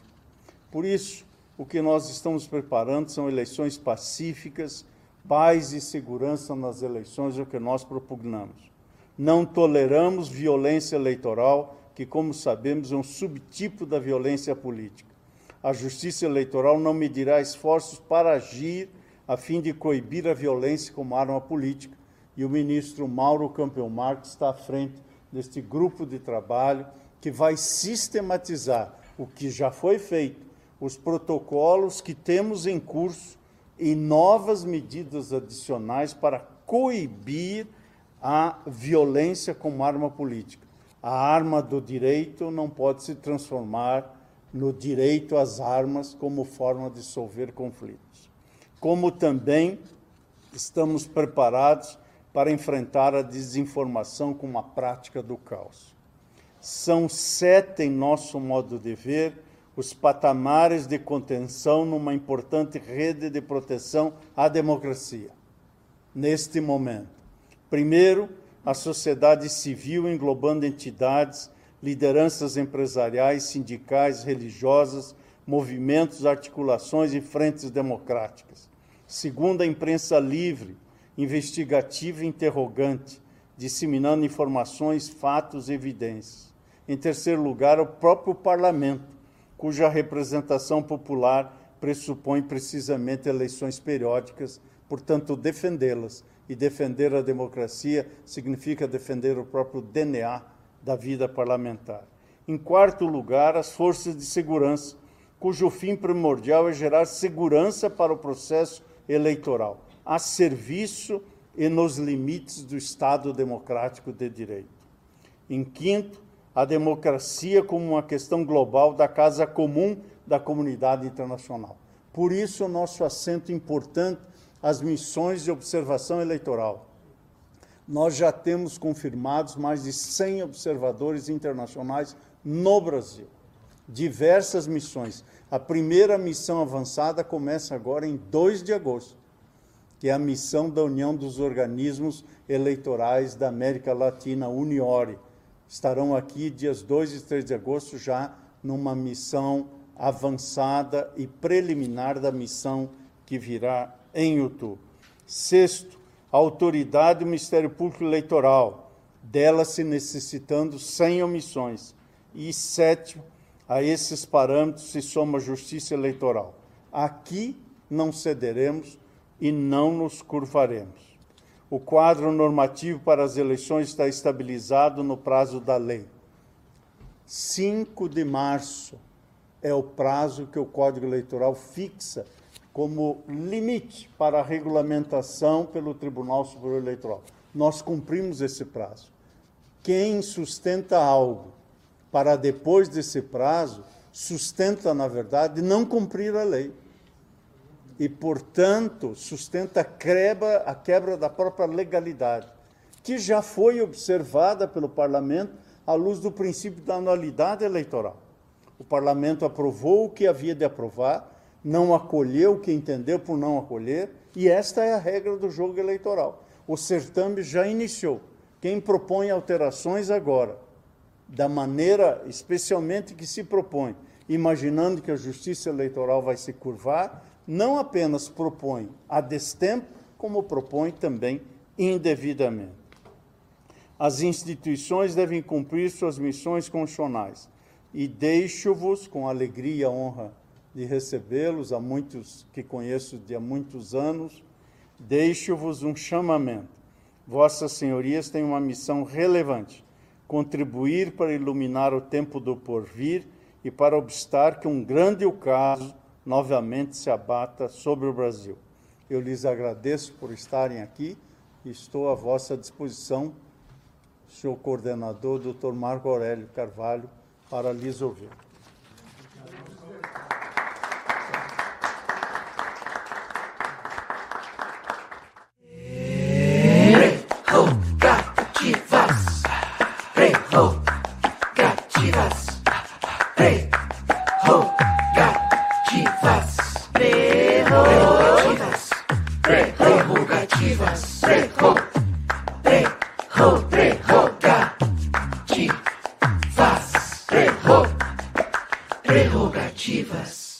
Por isso, o que nós estamos preparando são eleições pacíficas, paz e segurança nas eleições, é o que nós propugnamos. Não toleramos violência eleitoral, que, como sabemos, é um subtipo da violência política. A justiça eleitoral não medirá esforços para agir a fim de coibir a violência como arma política. E o ministro Mauro Campeão Marques está à frente deste grupo de trabalho que vai sistematizar o que já foi feito, os protocolos que temos em curso e novas medidas adicionais para coibir a violência como arma política. A arma do direito não pode se transformar no direito às armas como forma de solver conflitos como também estamos preparados para enfrentar a desinformação como a prática do caos. São sete, em nosso modo de ver, os patamares de contenção numa importante rede de proteção à democracia. Neste momento, primeiro, a sociedade civil englobando entidades lideranças empresariais, sindicais, religiosas, movimentos, articulações e frentes democráticas. Segundo, a imprensa livre, investigativa e interrogante, disseminando informações, fatos e evidências. Em terceiro lugar, o próprio parlamento, cuja representação popular pressupõe precisamente eleições periódicas, portanto, defendê-las e defender a democracia significa defender o próprio DNA da vida parlamentar. Em quarto lugar, as forças de segurança, cujo fim primordial é gerar segurança para o processo eleitoral, a serviço e nos limites do Estado democrático de direito. Em quinto, a democracia como uma questão global da casa comum da comunidade internacional. Por isso, o nosso assento importante às missões de observação eleitoral. Nós já temos confirmados mais de 100 observadores internacionais no Brasil. Diversas missões. A primeira missão avançada começa agora em 2 de agosto, que é a missão da União dos Organismos Eleitorais da América Latina, UNIORE. Estarão aqui dias 2 e 3 de agosto já numa missão avançada e preliminar da missão que virá em outubro. Sexto, a autoridade do Ministério Público Eleitoral, dela se necessitando sem omissões. E sétimo, a esses parâmetros se soma a justiça eleitoral. Aqui não cederemos e não nos curvaremos. O quadro normativo para as eleições está estabilizado no prazo da lei. 5 de março é o prazo que o Código Eleitoral fixa como limite para a regulamentação pelo Tribunal Superior Eleitoral. Nós cumprimos esse prazo. Quem sustenta algo para depois desse prazo, sustenta, na verdade, não cumprir a lei. E, portanto, sustenta a quebra, a quebra da própria legalidade, que já foi observada pelo parlamento à luz do princípio da anualidade eleitoral. O parlamento aprovou o que havia de aprovar, não acolheu o que entendeu por não acolher, e esta é a regra do jogo eleitoral. O certame já iniciou. Quem propõe alterações agora, da maneira especialmente que se propõe, imaginando que a justiça eleitoral vai se curvar, não apenas propõe a destempo, como propõe também indevidamente. As instituições devem cumprir suas missões constitucionais e deixo-vos com alegria e honra de recebê-los, a muitos que conheço de há muitos anos, deixo-vos um chamamento. Vossas senhorias têm uma missão relevante: contribuir para iluminar o tempo do porvir e para obstar que um grande ocaso novamente se abata sobre o Brasil. Eu lhes agradeço por estarem aqui e estou à vossa disposição, senhor coordenador, doutor Marco Aurélio Carvalho, para lhes ouvir.